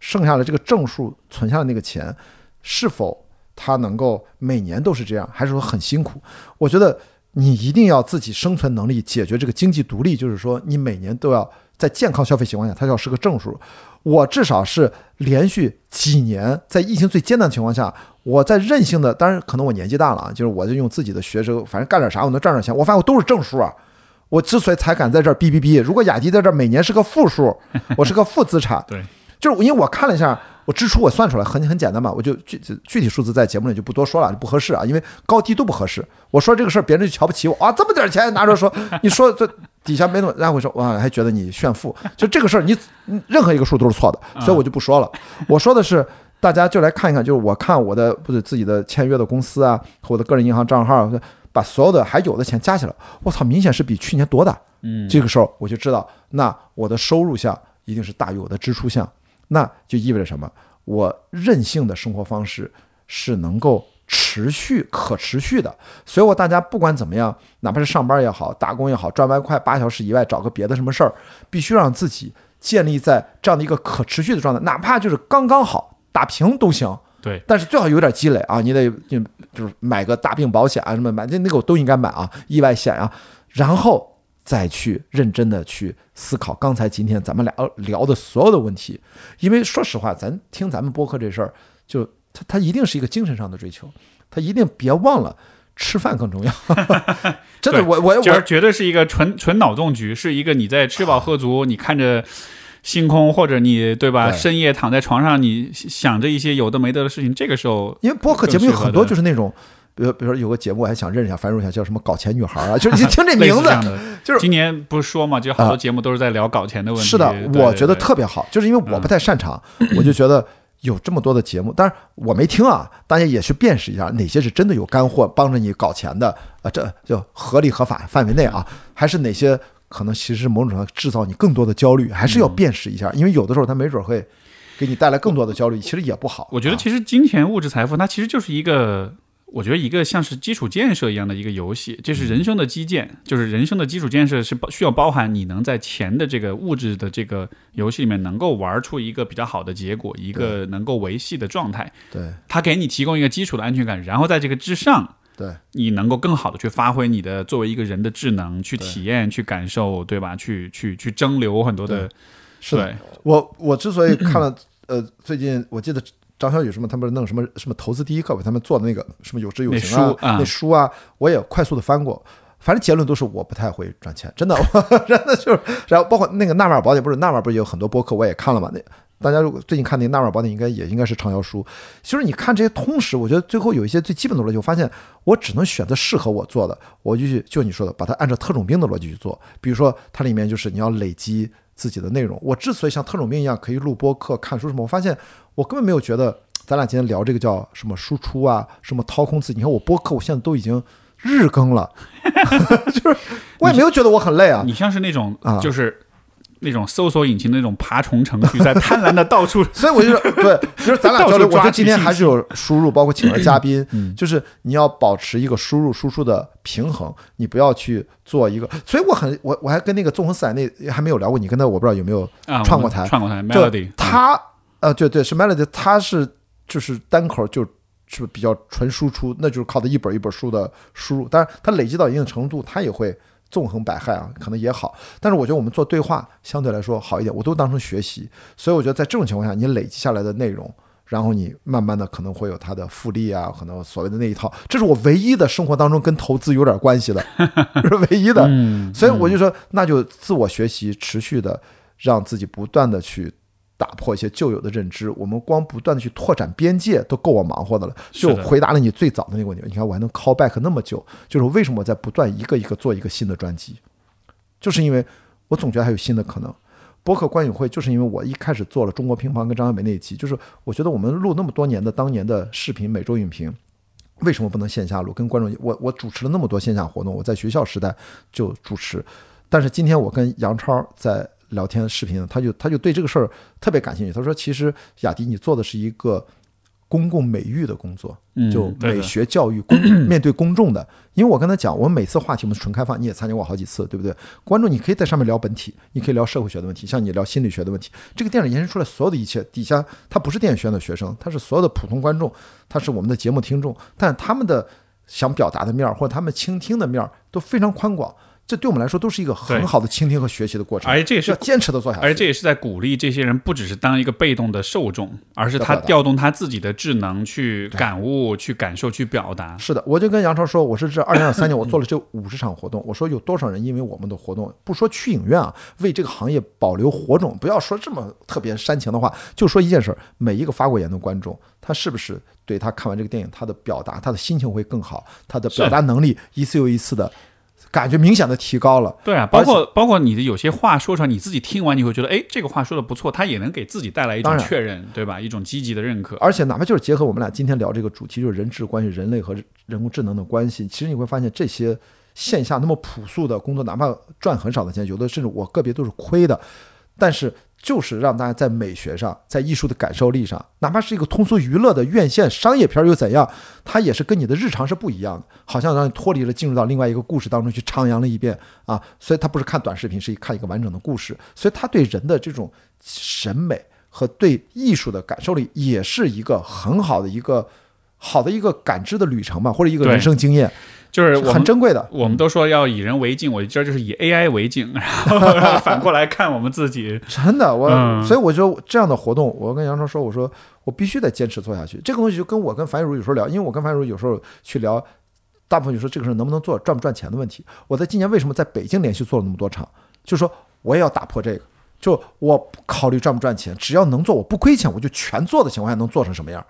剩下的这个正数存下的那个钱是否。他能够每年都是这样，还是说很辛苦？我觉得你一定要自己生存能力解决这个经济独立，就是说你每年都要在健康消费情况下，它要是个正数。我至少是连续几年在疫情最艰难的情况下，我在任性的，当然可能我年纪大了啊，就是我就用自己的学生，反正干点啥我能赚点钱。我发现我都是正数啊。我之所以才敢在这儿哔哔哔，如果雅迪在这儿每年是个负数，我是个负资产。对，就是因为我看了一下。我支出我算出来很很简单嘛，我就具具体数字在节目里就不多说了，不合适啊，因为高低都不合适。我说这个事儿，别人就瞧不起我啊，这么点钱拿出来说，你说这底下没那么，然后我说哇，还觉得你炫富，就这个事儿，你任何一个数都是错的，所以我就不说了。我说的是，大家就来看一看，就是我看我的不是自己的签约的公司啊，和我的个人银行账号，把所有的还有的钱加起来，我操，明显是比去年多的。嗯，这个时候我就知道，那我的收入项一定是大于我的支出项。那就意味着什么？我任性的生活方式是能够持续、可持续的。所以，我大家不管怎么样，哪怕是上班也好，打工也好，赚外快八小时以外，找个别的什么事儿，必须让自己建立在这样的一个可持续的状态，哪怕就是刚刚好打平都行。对，但是最好有点积累啊，你得就就是买个大病保险啊，什么买那那个我都应该买啊，意外险啊，然后再去认真的去思考刚才今天咱们俩聊的所有的问题，因为说实话，咱听咱们播客这事儿，就它它一定是一个精神上的追求，它一定别忘了吃饭更重要，真的，对我我我绝绝对是一个纯纯脑洞局，是一个你在吃饱喝足，你看着星空，或者你对吧？对深夜躺在床上，你想着一些有的没得的事情，这个时候因为播客节目有很多就是那种。比如，比如说有个节目，我还想认识一下、繁荣一下，叫什么“搞钱女孩”啊，就是你听这 名字就是今年不是说嘛，就好多节目都是在聊搞钱的问题。是的，我觉得特别好，就是因为我不太擅长，我就觉得有这么多的节目，但是我没听啊，大家也去辨识一下哪些是真的有干货帮着你搞钱的啊，这就合理合法范围内啊，还是哪些可能其实某种程度上制造你更多的焦虑，还是要辨识一下，因为有的时候它没准会给你带来更多的焦虑，其实也不好。我觉得啊。其实金钱、物质财富，它其实就是一个，我觉得一个像是基础建设一样的一个游戏，就是人生的基建，就是人生的基础建设是包需要包含你能在钱的这个物质的这个游戏里面能够玩出一个比较好的结果，一个能够维系的状态，对。它给你提供一个基础的安全感，然后在这个之上。对。你能够更好的去发挥你的作为一个人的智能，去体验、去感受，对吧？去去去蒸馏很多的，是的。对，我我之所以看了，呃，最近我记得张小雨什么，他们弄什么什么投资第一课吧，他们做的那个什么有知有行啊，那书啊那书啊，我也快速的翻过。反正结论都是我不太会赚钱，真的，我真的就是，然后包括那个《纳瓦尔宝典》，不是《纳瓦尔》不是有很多播客，我也看了嘛。那大家如果最近看那个《纳瓦尔宝典》，应该也应该是畅销书。其实你看这些通识，我觉得最后有一些最基本的逻辑，我发现我只能选择适合我做的，我就去就你说的，把它按照特种兵的逻辑去做。比如说它里面就是你要累积自己的内容。我之所以像特种兵一样可以录播课、看书什么，我发现我根本没有觉得咱俩今天聊这个叫什么输出啊，什么掏空自己。你看我播客，我现在都已经日更了，就是我也没有觉得我很累啊。你像是那种啊就是那种搜索引擎的那种爬虫程序，在贪婪的到处 所以我就说，对，就是咱俩交流，我觉得今天还是有输入，包括请了嘉宾，嗯就是你要保持一个输入输出的平衡，你不要去做一个。所以我很我我还跟那个纵横四海那还没有聊过，你跟他我不知道有没有啊串过台串过台就 Melody，他呃，对对，是 Melody，他是就是单口就是比较纯输出，那就是靠他一本一本书的输入。当然，他累积到一定程度，他也会纵横百害啊，可能也好。但是我觉得我们做对话相对来说好一点，我都当成学习。所以我觉得在这种情况下，你累积下来的内容。然后你慢慢的可能会有它的复利啊，可能所谓的那一套，这是我唯一的生活当中跟投资有点关系的，这 是唯一的。嗯，所以我就说，那就自我学习，持续的让自己不断的去打破一些旧有的认知。我们光不断的去拓展边界，都够我忙活的了。就回答了你最早的那个问题。你看，我还能 call back 那么久，就是为什么我在不断一个一个做一个新的专辑，就是因为我总觉得还有新的可能。博客观影会就是因为我一开始做了中国乒乓跟张小梅那一期，就是我觉得我们录那么多年的当年的视频每周影评，为什么不能线下录？跟观众，我我主持了那么多线下活动，我在学校时代就主持，但是今天我跟杨超在聊天视频，他就他就对这个事儿特别感兴趣。他说，其实雅迪你做的是一个公共美育的工作，嗯就美学教育公 面对公众的。因为我跟他讲，我们每次话题我们纯开放，你也参加过好几次，对不对？观众你可以在上面聊本体，你可以聊社会学的问题，像你聊心理学的问题。这个电影延伸出来所有的一切，底下他不是电影学院的学生，他是所有的普通观众，他是我们的节目听众，但他们的想表达的面儿或者他们倾听的面儿都非常宽广。这对我们来说都是一个很好的倾听和学习的过程，而且这也是要坚持的做下去。而这也是在鼓励这些人，不只是当一个被动的受众，而是他调动他自己的智能去感悟、去感受、去表达。是的，我就跟杨超说，我是这二零二三年我做了这五十场活动，我说有多少人因为我们的活动，不说去影院啊，为这个行业保留火种，不要说这么特别煽情的话，就说一件事儿，每一个发过言的观众，他是不是对他看完这个电影，他的表达，他的心情会更好，他的表达能力一次又一次的感觉明显的提高了。对啊，包括包括你的有些话说出来，你自己听完你会觉得，哎，这个话说的不错，他也能给自己带来一种确认，对吧？一种积极的认可。而且哪怕就是结合我们俩今天聊这个主题，就是人质关系、人类和人工智能的关系，其实你会发现这些线下那么朴素的工作，哪怕赚很少的钱，有的甚至我个别都是亏的，但是就是让大家在美学上、在艺术的感受力上，哪怕是一个通俗娱乐的院线商业片儿又怎样，它也是跟你的日常是不一样的，好像让你脱离了，进入到另外一个故事当中去徜徉了一遍啊。所以它不是看短视频，是看一个完整的故事，所以它对人的这种审美和对艺术的感受力，也是一个很好的一个好的一个感知的旅程吧，或者一个人生经验，很就是我们珍贵的。我们都说要以人为镜，我这就是以 AI 为镜，然后 反过来看我们自己。真的，我、嗯所以我觉得这样的活动，我跟杨超说，我说我必须得坚持做下去。这个东西就跟我跟樊玉茹有时候聊，因为我跟樊玉茹有时候去聊，大部分就说这个事能不能做，赚不赚钱的问题。我在今年为什么在北京连续做了那么多场，就说我也要打破这个，就我不考虑赚不赚钱，只要能做，我不亏钱，我就全做的情况下能做成什么样。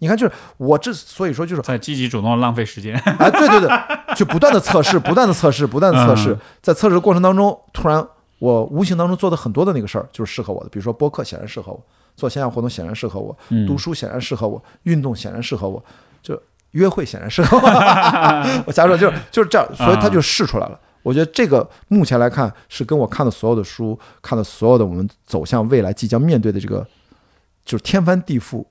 你看，就是我之所以说，就是在积极主动地浪费时间，哎，对对对，就不断的测试，不断的测试，不断的测试嗯，在测试的过程当中，突然我无形当中做的很多的那个事儿就是适合我的，比如说播客显然适合我，做线下活动显然适合我，嗯读书显然适合我，运动显然适合我，就约会显然适合我。我假如说就是就是这样，所以他就试出来了。我觉得这个目前来看是跟我看的所有的书，看的所有的我们走向未来即将面对的这个就是天翻地覆，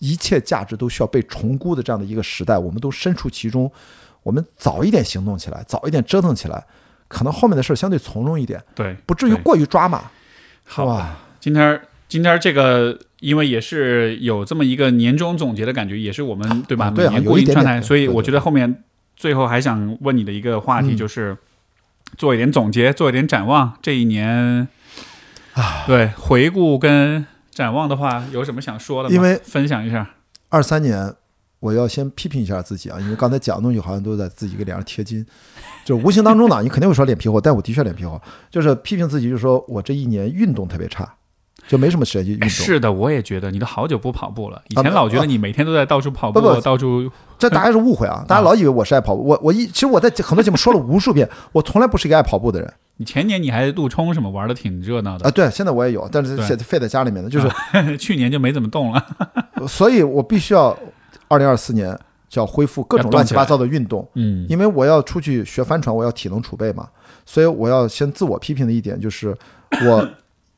一切价值都需要被重估的这样的一个时代，我们都身处其中。我们早一点行动起来，早一点折腾起来，可能后面的事儿相对从容一点，对，不至于过于抓马。好吧，今天今天这个，因为也是有这么一个年终总结的感觉，也是我们对吧？啊对啊每年有一点点所以我觉得后面最后还想问你的一个话题嗯就是，做一点总结，做一点展望，这一年啊，对回顾跟展望的话，有什么想说的吗？因为分享一下，二三年，我要先批评一下自己啊，因为刚才讲的东西好像都在自己给脸上贴金，就无形当中呢，你肯定会说脸皮厚，但我的确脸皮厚，就是批评自己，就是说我这一年运动特别差，就没什么时间去运动。哎是的，我也觉得你都好久不跑步了，以啊前老觉得啊。你每天都在到处跑步，不不到处这大家是误会 啊，大家老以为我是爱跑步，我我一其实我在很多节目说了无数遍，我从来不是一个爱跑步的人。你前年你还陆冲什么玩的挺热闹的。啊。对，现在我也有，但是对。现在废在家里面的，就是 去年就没怎么动了。所以我必须要二零二四年就要恢复各种乱七八糟的运动，嗯，因为我要出去学帆船，我要体能储备嘛，所以我要先自我批评的一点就是，我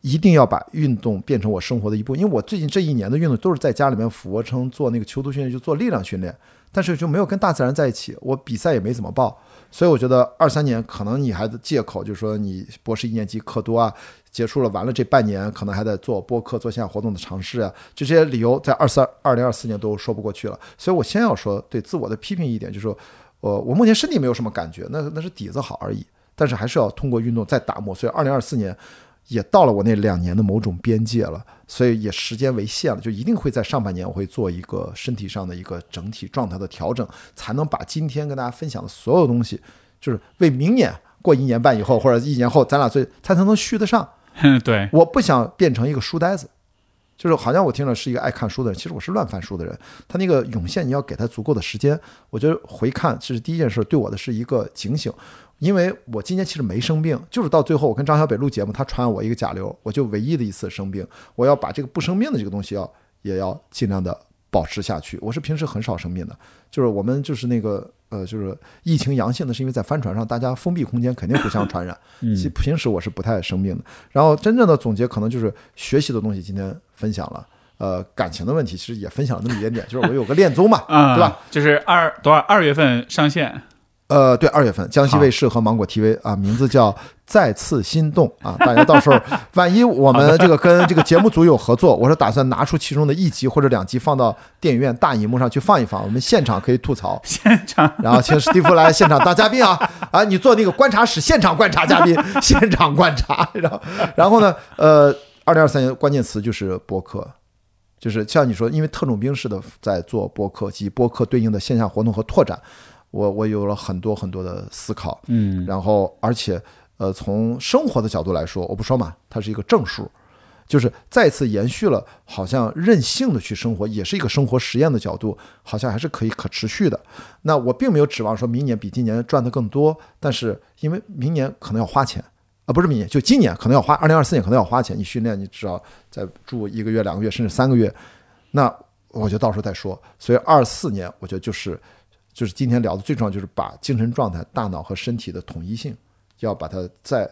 一定要把运动变成我生活的一部分。因为我最近这一年的运动都是在家里面俯卧撑、做那个球徒训练，就做力量训练，但是就没有跟大自然在一起，我比赛也没怎么报。所以我觉得二三年可能你还的借口就是说你博士一年级课多啊，结束了完了这半年可能还在做播客、做线下活动的尝试啊，这些理由在二三二零二四年都说不过去了。所以我先要说对自我的批评一点，就是说，呃，我目前身体没有什么感觉，那那是底子好而已，但是还是要通过运动再打磨。所以二零二四年也到了我那两年的某种边界了，所以也时间为限了，就一定会在上半年我会做一个身体上的一个整体状态的调整，才能把今天跟大家分享的所有东西，就是为明年过一年半以后或者一年后，咱俩最才才能续得上。对，我不想变成一个书呆子，就是好像我听着是一个爱看书的人，其实我是乱翻书的人。他那个涌现，你要给他足够的时间。我觉得回看这是第一件事，对我的是一个警醒，因为我今年其实没生病，就是到最后我跟张小北录节目，他传我一个甲流，我就唯一的一次生病，我要把这个不生病的这个东西要也要尽量的保持下去。我是平时很少生病的，就是我们就是那个呃，就是疫情阳性的，是因为在帆船上大家封闭空间肯定互相传染。嗯其平时我是不太生病的。然后真正的总结可能就是学习的东西，今天分享了。呃，感情的问题其实也分享了那么一点点，就是我有个恋综嘛，啊，对吧？？就是二多少二月份上线，呃，对，二月份江西卫视和芒果 TV 啊，名字叫《再次心动》啊，大家到时候 万一我们这个跟这个节目组有合作，我是打算拿出其中的一集或者两集放到电影院大荧幕上去放一放，我们现场可以吐槽，现场然后请史蒂夫来现场当嘉宾啊啊！你做那个观察室现场观察嘉宾，现场观察，然后然后呢，呃，二零二三年关键词就是播客，就是像你说，因为特种兵式的在做播客及播客对应的线下活动和拓展，我我有了很多很多的思考，嗯，然后而且呃，从生活的角度来说，我不说嘛，它是一个正数。就是再次延续了，好像任性的去生活，也是一个生活实验的角度，好像还是可以可持续的。那我并没有指望说明年比今年赚的更多，但是因为明年可能要花钱啊，不是明年，就今年可能要花，二零二四年可能要花钱。你训练，你至少再住一个月、两个月，甚至三个月，那我就到时候再说。所以二四年，我觉得就是就是今天聊的最重要，就是把精神状态、大脑和身体的统一性，要把它再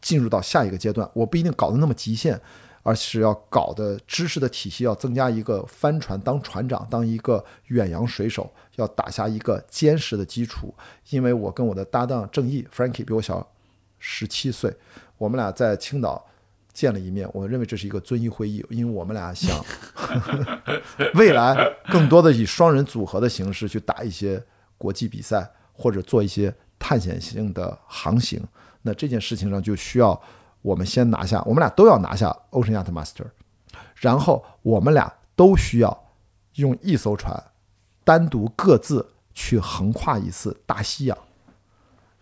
进入到下一个阶段。我不一定搞得那么极限，而是要搞的知识的体系要增加一个帆船当船长，当一个远洋水手，要打下一个坚实的基础。因为我跟我的搭档郑毅 Frankie 比我小十七岁，我们俩在青岛见了一面，我认为这是一个遵义会议，因为我们俩想 未来更多的以双人组合的形式去打一些国际比赛，或者做一些探险性的航行。那这件事情上就需要我们先拿下，我们俩都要拿下 Ocean Yacht Master，然后我们俩都需要用一艘船单独各自去横跨一次大西洋。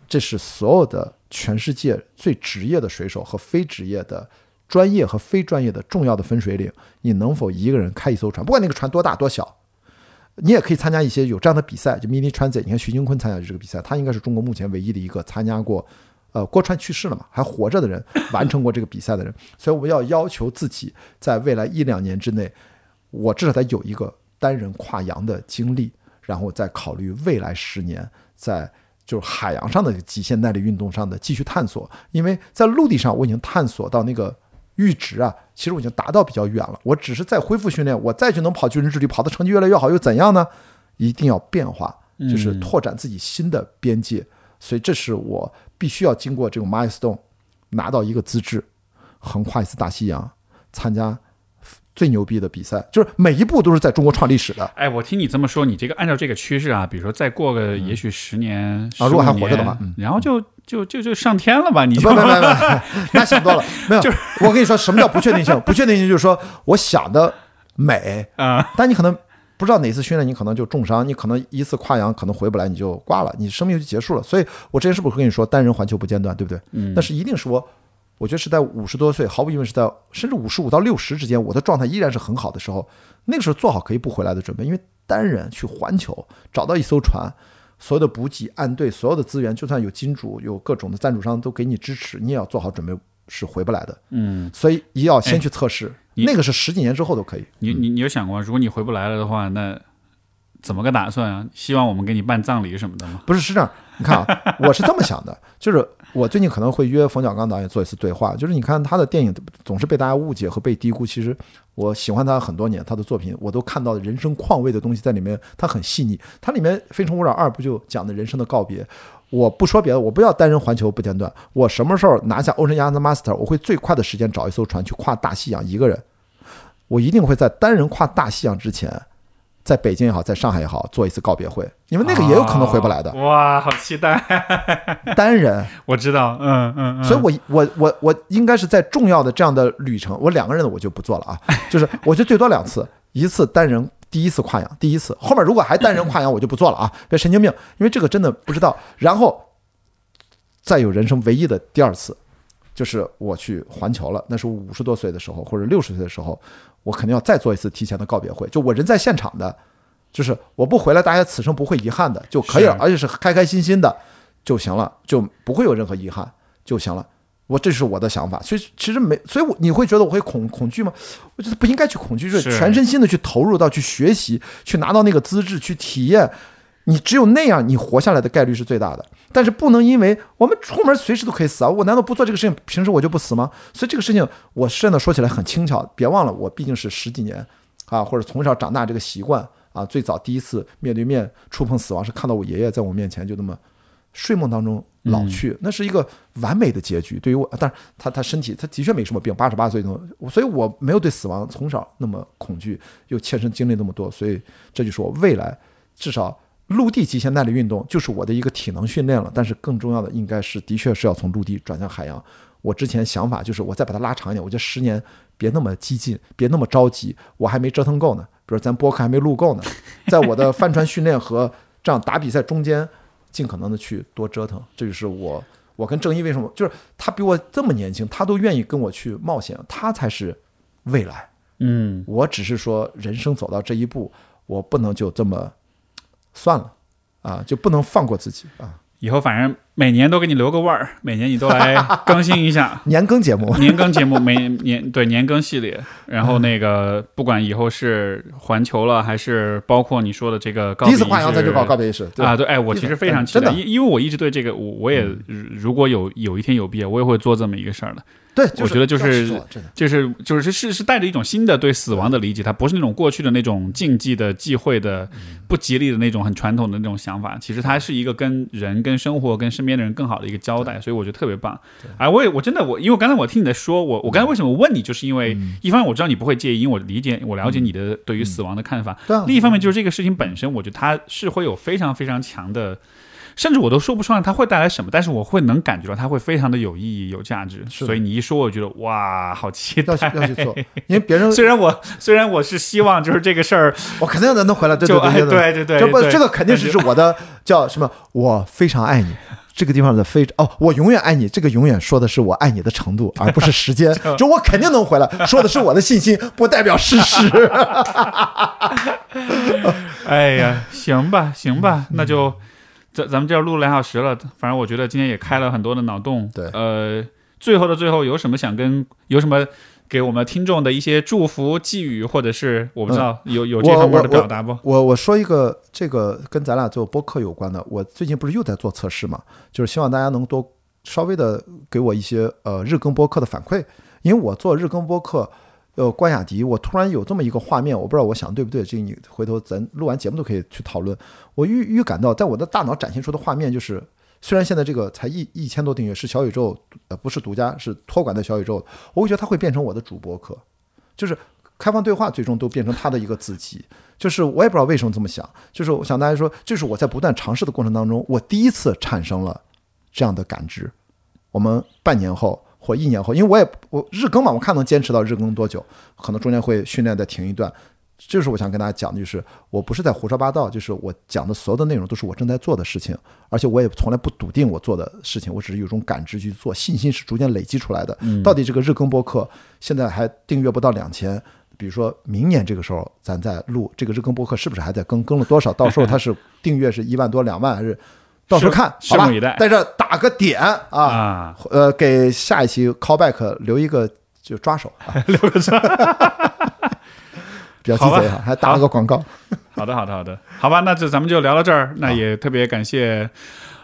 这是所有的全世界最职业的水手和非职业的专业和非专业的重要的分水岭。你能否一个人开一艘船？不管那个船多大多小，你也可以参加一些有这样的比赛，就 Mini Transit。你看徐金坤参加的这个比赛，他应该是中国目前唯一的一个参加过，呃，郭川去世了嘛，还活着的人完成过这个比赛的人。所以我们要要求自己，在未来一两年之内，我至少得有一个单人跨洋的经历，然后再考虑未来十年在。就是海洋上的极限耐力运动上的继续探索，因为在陆地上我已经探索到那个阈值啊，其实我已经达到比较远了。我只是在恢复训练，我再去能跑巨人之旅，跑的成绩越来越好又怎样呢？一定要变化，就是拓展自己新的边界。所以这是我必须要经过这种 milestone，拿到一个资质，横跨一次大西洋，参加。最牛逼的比赛，就是每一步都是在中国创历史的。哎，我听你这么说，你这个按照这个趋势啊，比如说再过个也许十年啊，如果还活着的话，然后就就就就上天了吧？你不不不不，那想多了。没有，就是我跟你说，什么叫不确定性？不确定性就是说，我想的美啊，但你可能不知道哪次训练你可能就重伤，你可能一次跨洋可能回不来，你就挂了，你生命就结束了。所以我之前是不是跟你说单人环球不间断，对不对？嗯，那是一定是我。我觉得是在五十多岁，毫无疑问是在甚至五十五到六十之间，我的状态依然是很好的时候。那个时候做好可以不回来的准备，因为单人去环球，找到一艘船，所有的补给、岸队、所有的资源，就算有金主、有各种的赞助商都给你支持，你也要做好准备，是回不来的。嗯，所以一要先去测试，那个是十几年之后都可以。你你你有想过，如果你回不来了的话，那怎么个打算啊？希望我们给你办葬礼什么的吗？不是，是这样。你看啊，我是这么想的，就是我最近可能会约冯小刚导演做一次对话。就是你看他的电影总是被大家误解和被低估，其实我喜欢他很多年，他的作品我都看到了人生况味的东西在里面，他很细腻。他里面《非诚勿扰二》不就讲的人生的告别？我不说别的，我不要单人环球不间断。我什么时候拿下 Ocean Yacht Master，我会最快的时间找一艘船去跨大西洋，一个人，我一定会在单人跨大西洋之前。在北京也好，在上海也好，做一次告别会，因为那个也有可能回不来的。哇，好期待！单人，我知道，嗯嗯，所以我我我我应该是在重要的这样的旅程，我两个人的我就不做了啊，就是我就最多两次，一次单人第一次跨洋，第一次后面如果还单人跨洋，我就不做了啊，别神经病，因为这个真的不知道。然后再有人生唯一的第二次，就是我去环球了，那是五十多岁的时候或者六十岁的时候。我肯定要再做一次提前的告别会，就我人在现场的，就是我不回来，大家此生不会遗憾的就可以了，而且是开开心心的就行了，就不会有任何遗憾就行了。我这是我的想法，所以其实没，所以我你会觉得我会恐恐惧吗？我觉得不应该去恐惧，就是全身心的去投入到去学习，去拿到那个资质，去体验。你只有那样，你活下来的概率是最大的。但是不能因为我们出门随时都可以死啊！我难道不做这个事情，平时我就不死吗？所以这个事情，我现在说起来很轻巧。别忘了，我毕竟是十几年啊，或者从小长大这个习惯啊，最早第一次面对面触碰死亡，是看到我爷爷在我面前就那么睡梦当中老去，那是一个完美的结局。对于我，但是他他身体他的确没什么病，八十八岁都，所以我没有对死亡从小那么恐惧，又切身经历那么多，所以这就是我未来至少。陆地极限耐力运动就是我的一个体能训练了，但是更重要的应该是，的确是要从陆地转向海洋。我之前想法就是，我再把它拉长一点，我觉得十年别那么激进，别那么着急，我还没折腾够呢。比如咱播客还没录够呢，在我的帆船训练和这样打比赛中间，尽可能的去多折腾。这就是我，我跟郑一为什么就是他比我这么年轻，他都愿意跟我去冒险，他才是未来。嗯，我只是说人生走到这一步，我不能就这么。算了，啊，就不能放过自己啊！以后反正每年都给你留个味儿，每年你都来 更新一下年更节目，年更节目，每 年对年更系列。然后那个不管以后是环球了，还是包括你说的这个第一次跨洋咱就搞告别仪式啊，对，哎，我其实非常期待，因因为我一直对这个，我我也如果有有一天有毕业，我也会做这么一个事儿的。对，我觉得就是就是就是是是带着一种新的对死亡的理解，它不是那种过去的那种禁忌的、忌讳的、不吉利的那种很传统的那种想法。其实它是一个跟人、跟生活、跟身边的人更好的一个交代，所以我觉得特别棒。哎，我也我真的我，因为刚才我听你在说，我我刚才为什么问你，就是因为一方面我知道你不会介意，因为我理解我了解你的对于死亡的看法。另一方面就是这个事情本身，我觉得它是会有非常非常强的。甚至我都说不上它会带来什么，但是我会能感觉到它会非常的有意义、有价值。所以你一说，我觉得哇，好期待要。去要去做，因为别人虽然我虽然我是希望就是这个事儿，我肯定能能回来，对对对对对对这不这个肯定是是我的叫什么？我非常爱你。这个地方的非哦，我永远爱你。这个永远说的是我爱你的程度，而不是时间。就我肯定能回来，说的是我的信心，不代表事实。哎呀，行吧行吧，那就咱咱们这儿录了两小时了，反正我觉得今天也开了很多的脑洞。对呃，最后的最后有什么想跟有什么给我们听众的一些祝福寄语，或者是我不知道有有这方面的表达不？我我说一个这个跟咱俩做播客有关的，我最近不是又在做测试嘛，就是希望大家能多稍微的给我一些呃日更播客的反馈，因为我做日更播客。呃，关雅迪，我突然有这么一个画面，我不知道我想对不对，这个你回头咱录完节目都可以去讨论。我预预感到，在我的大脑展现出的画面就是，虽然现在这个才一一千多订阅，是小宇宙，呃，不是独家，是托管的小宇宙，我会觉得它会变成我的主播课，就是开放对话，最终都变成他的一个自己。就是我也不知道为什么这么想，就是我想大家说，这是我在不断尝试的过程当中，我第一次产生了这样的感知。我们半年后或一年后，因为我也我日更嘛，我看能坚持到日更多久，可能中间会训练再停一段。这就是我想跟大家讲的，就是我不是在胡说八道，就是我讲的所有的内容都是我正在做的事情，而且我也从来不笃定我做的事情，我只是有种感知去做，信心是逐渐累积出来的。到底这个日更播客现在还订阅不到两千，比如说明年这个时候咱再录这个日更播客，是不是还在更？更了多少？到时候它是订阅是一万多、两万，还是到时候看？拭目以待，在这打个点啊，啊，呃，给下一期 callback 留一个就抓手啊，留个抓，比较鸡贼哈，还打了个广告。好的，好的，好的，好吧，那就咱们就聊到这儿。那也特别感谢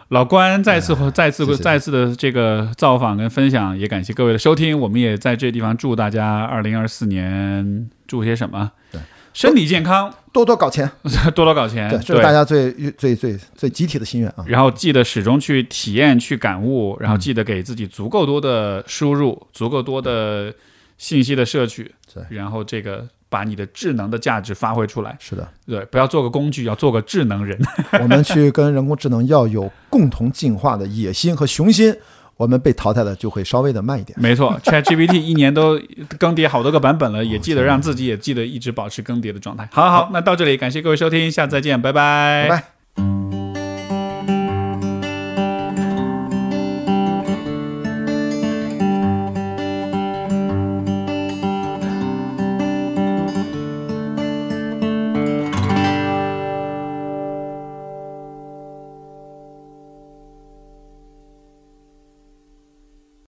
老关再次再次再次的这个造访跟分享，也感谢各位的收听。我们也在这地方祝大家二零二四年祝些什么？对，身体健康，多多搞钱，多多搞钱。对，这是大家最最最最集体的心愿啊。然后记得始终去体验、去感悟，然后记得给自己足够多的输入、足够多的信息的摄取对，然后这个把你的智能的价值发挥出来。是的，对，不要做个工具，要做个智能人。我们去跟人工智能要有共同进化的野心和雄心，我们被淘汰的就会稍微的慢一点。没错，ChatGPT 一年都更迭好多个版本了，也记得让自己也记得一直保持更迭的状态。好好好，那到这里，感谢各位收听，下次再见，拜拜拜拜。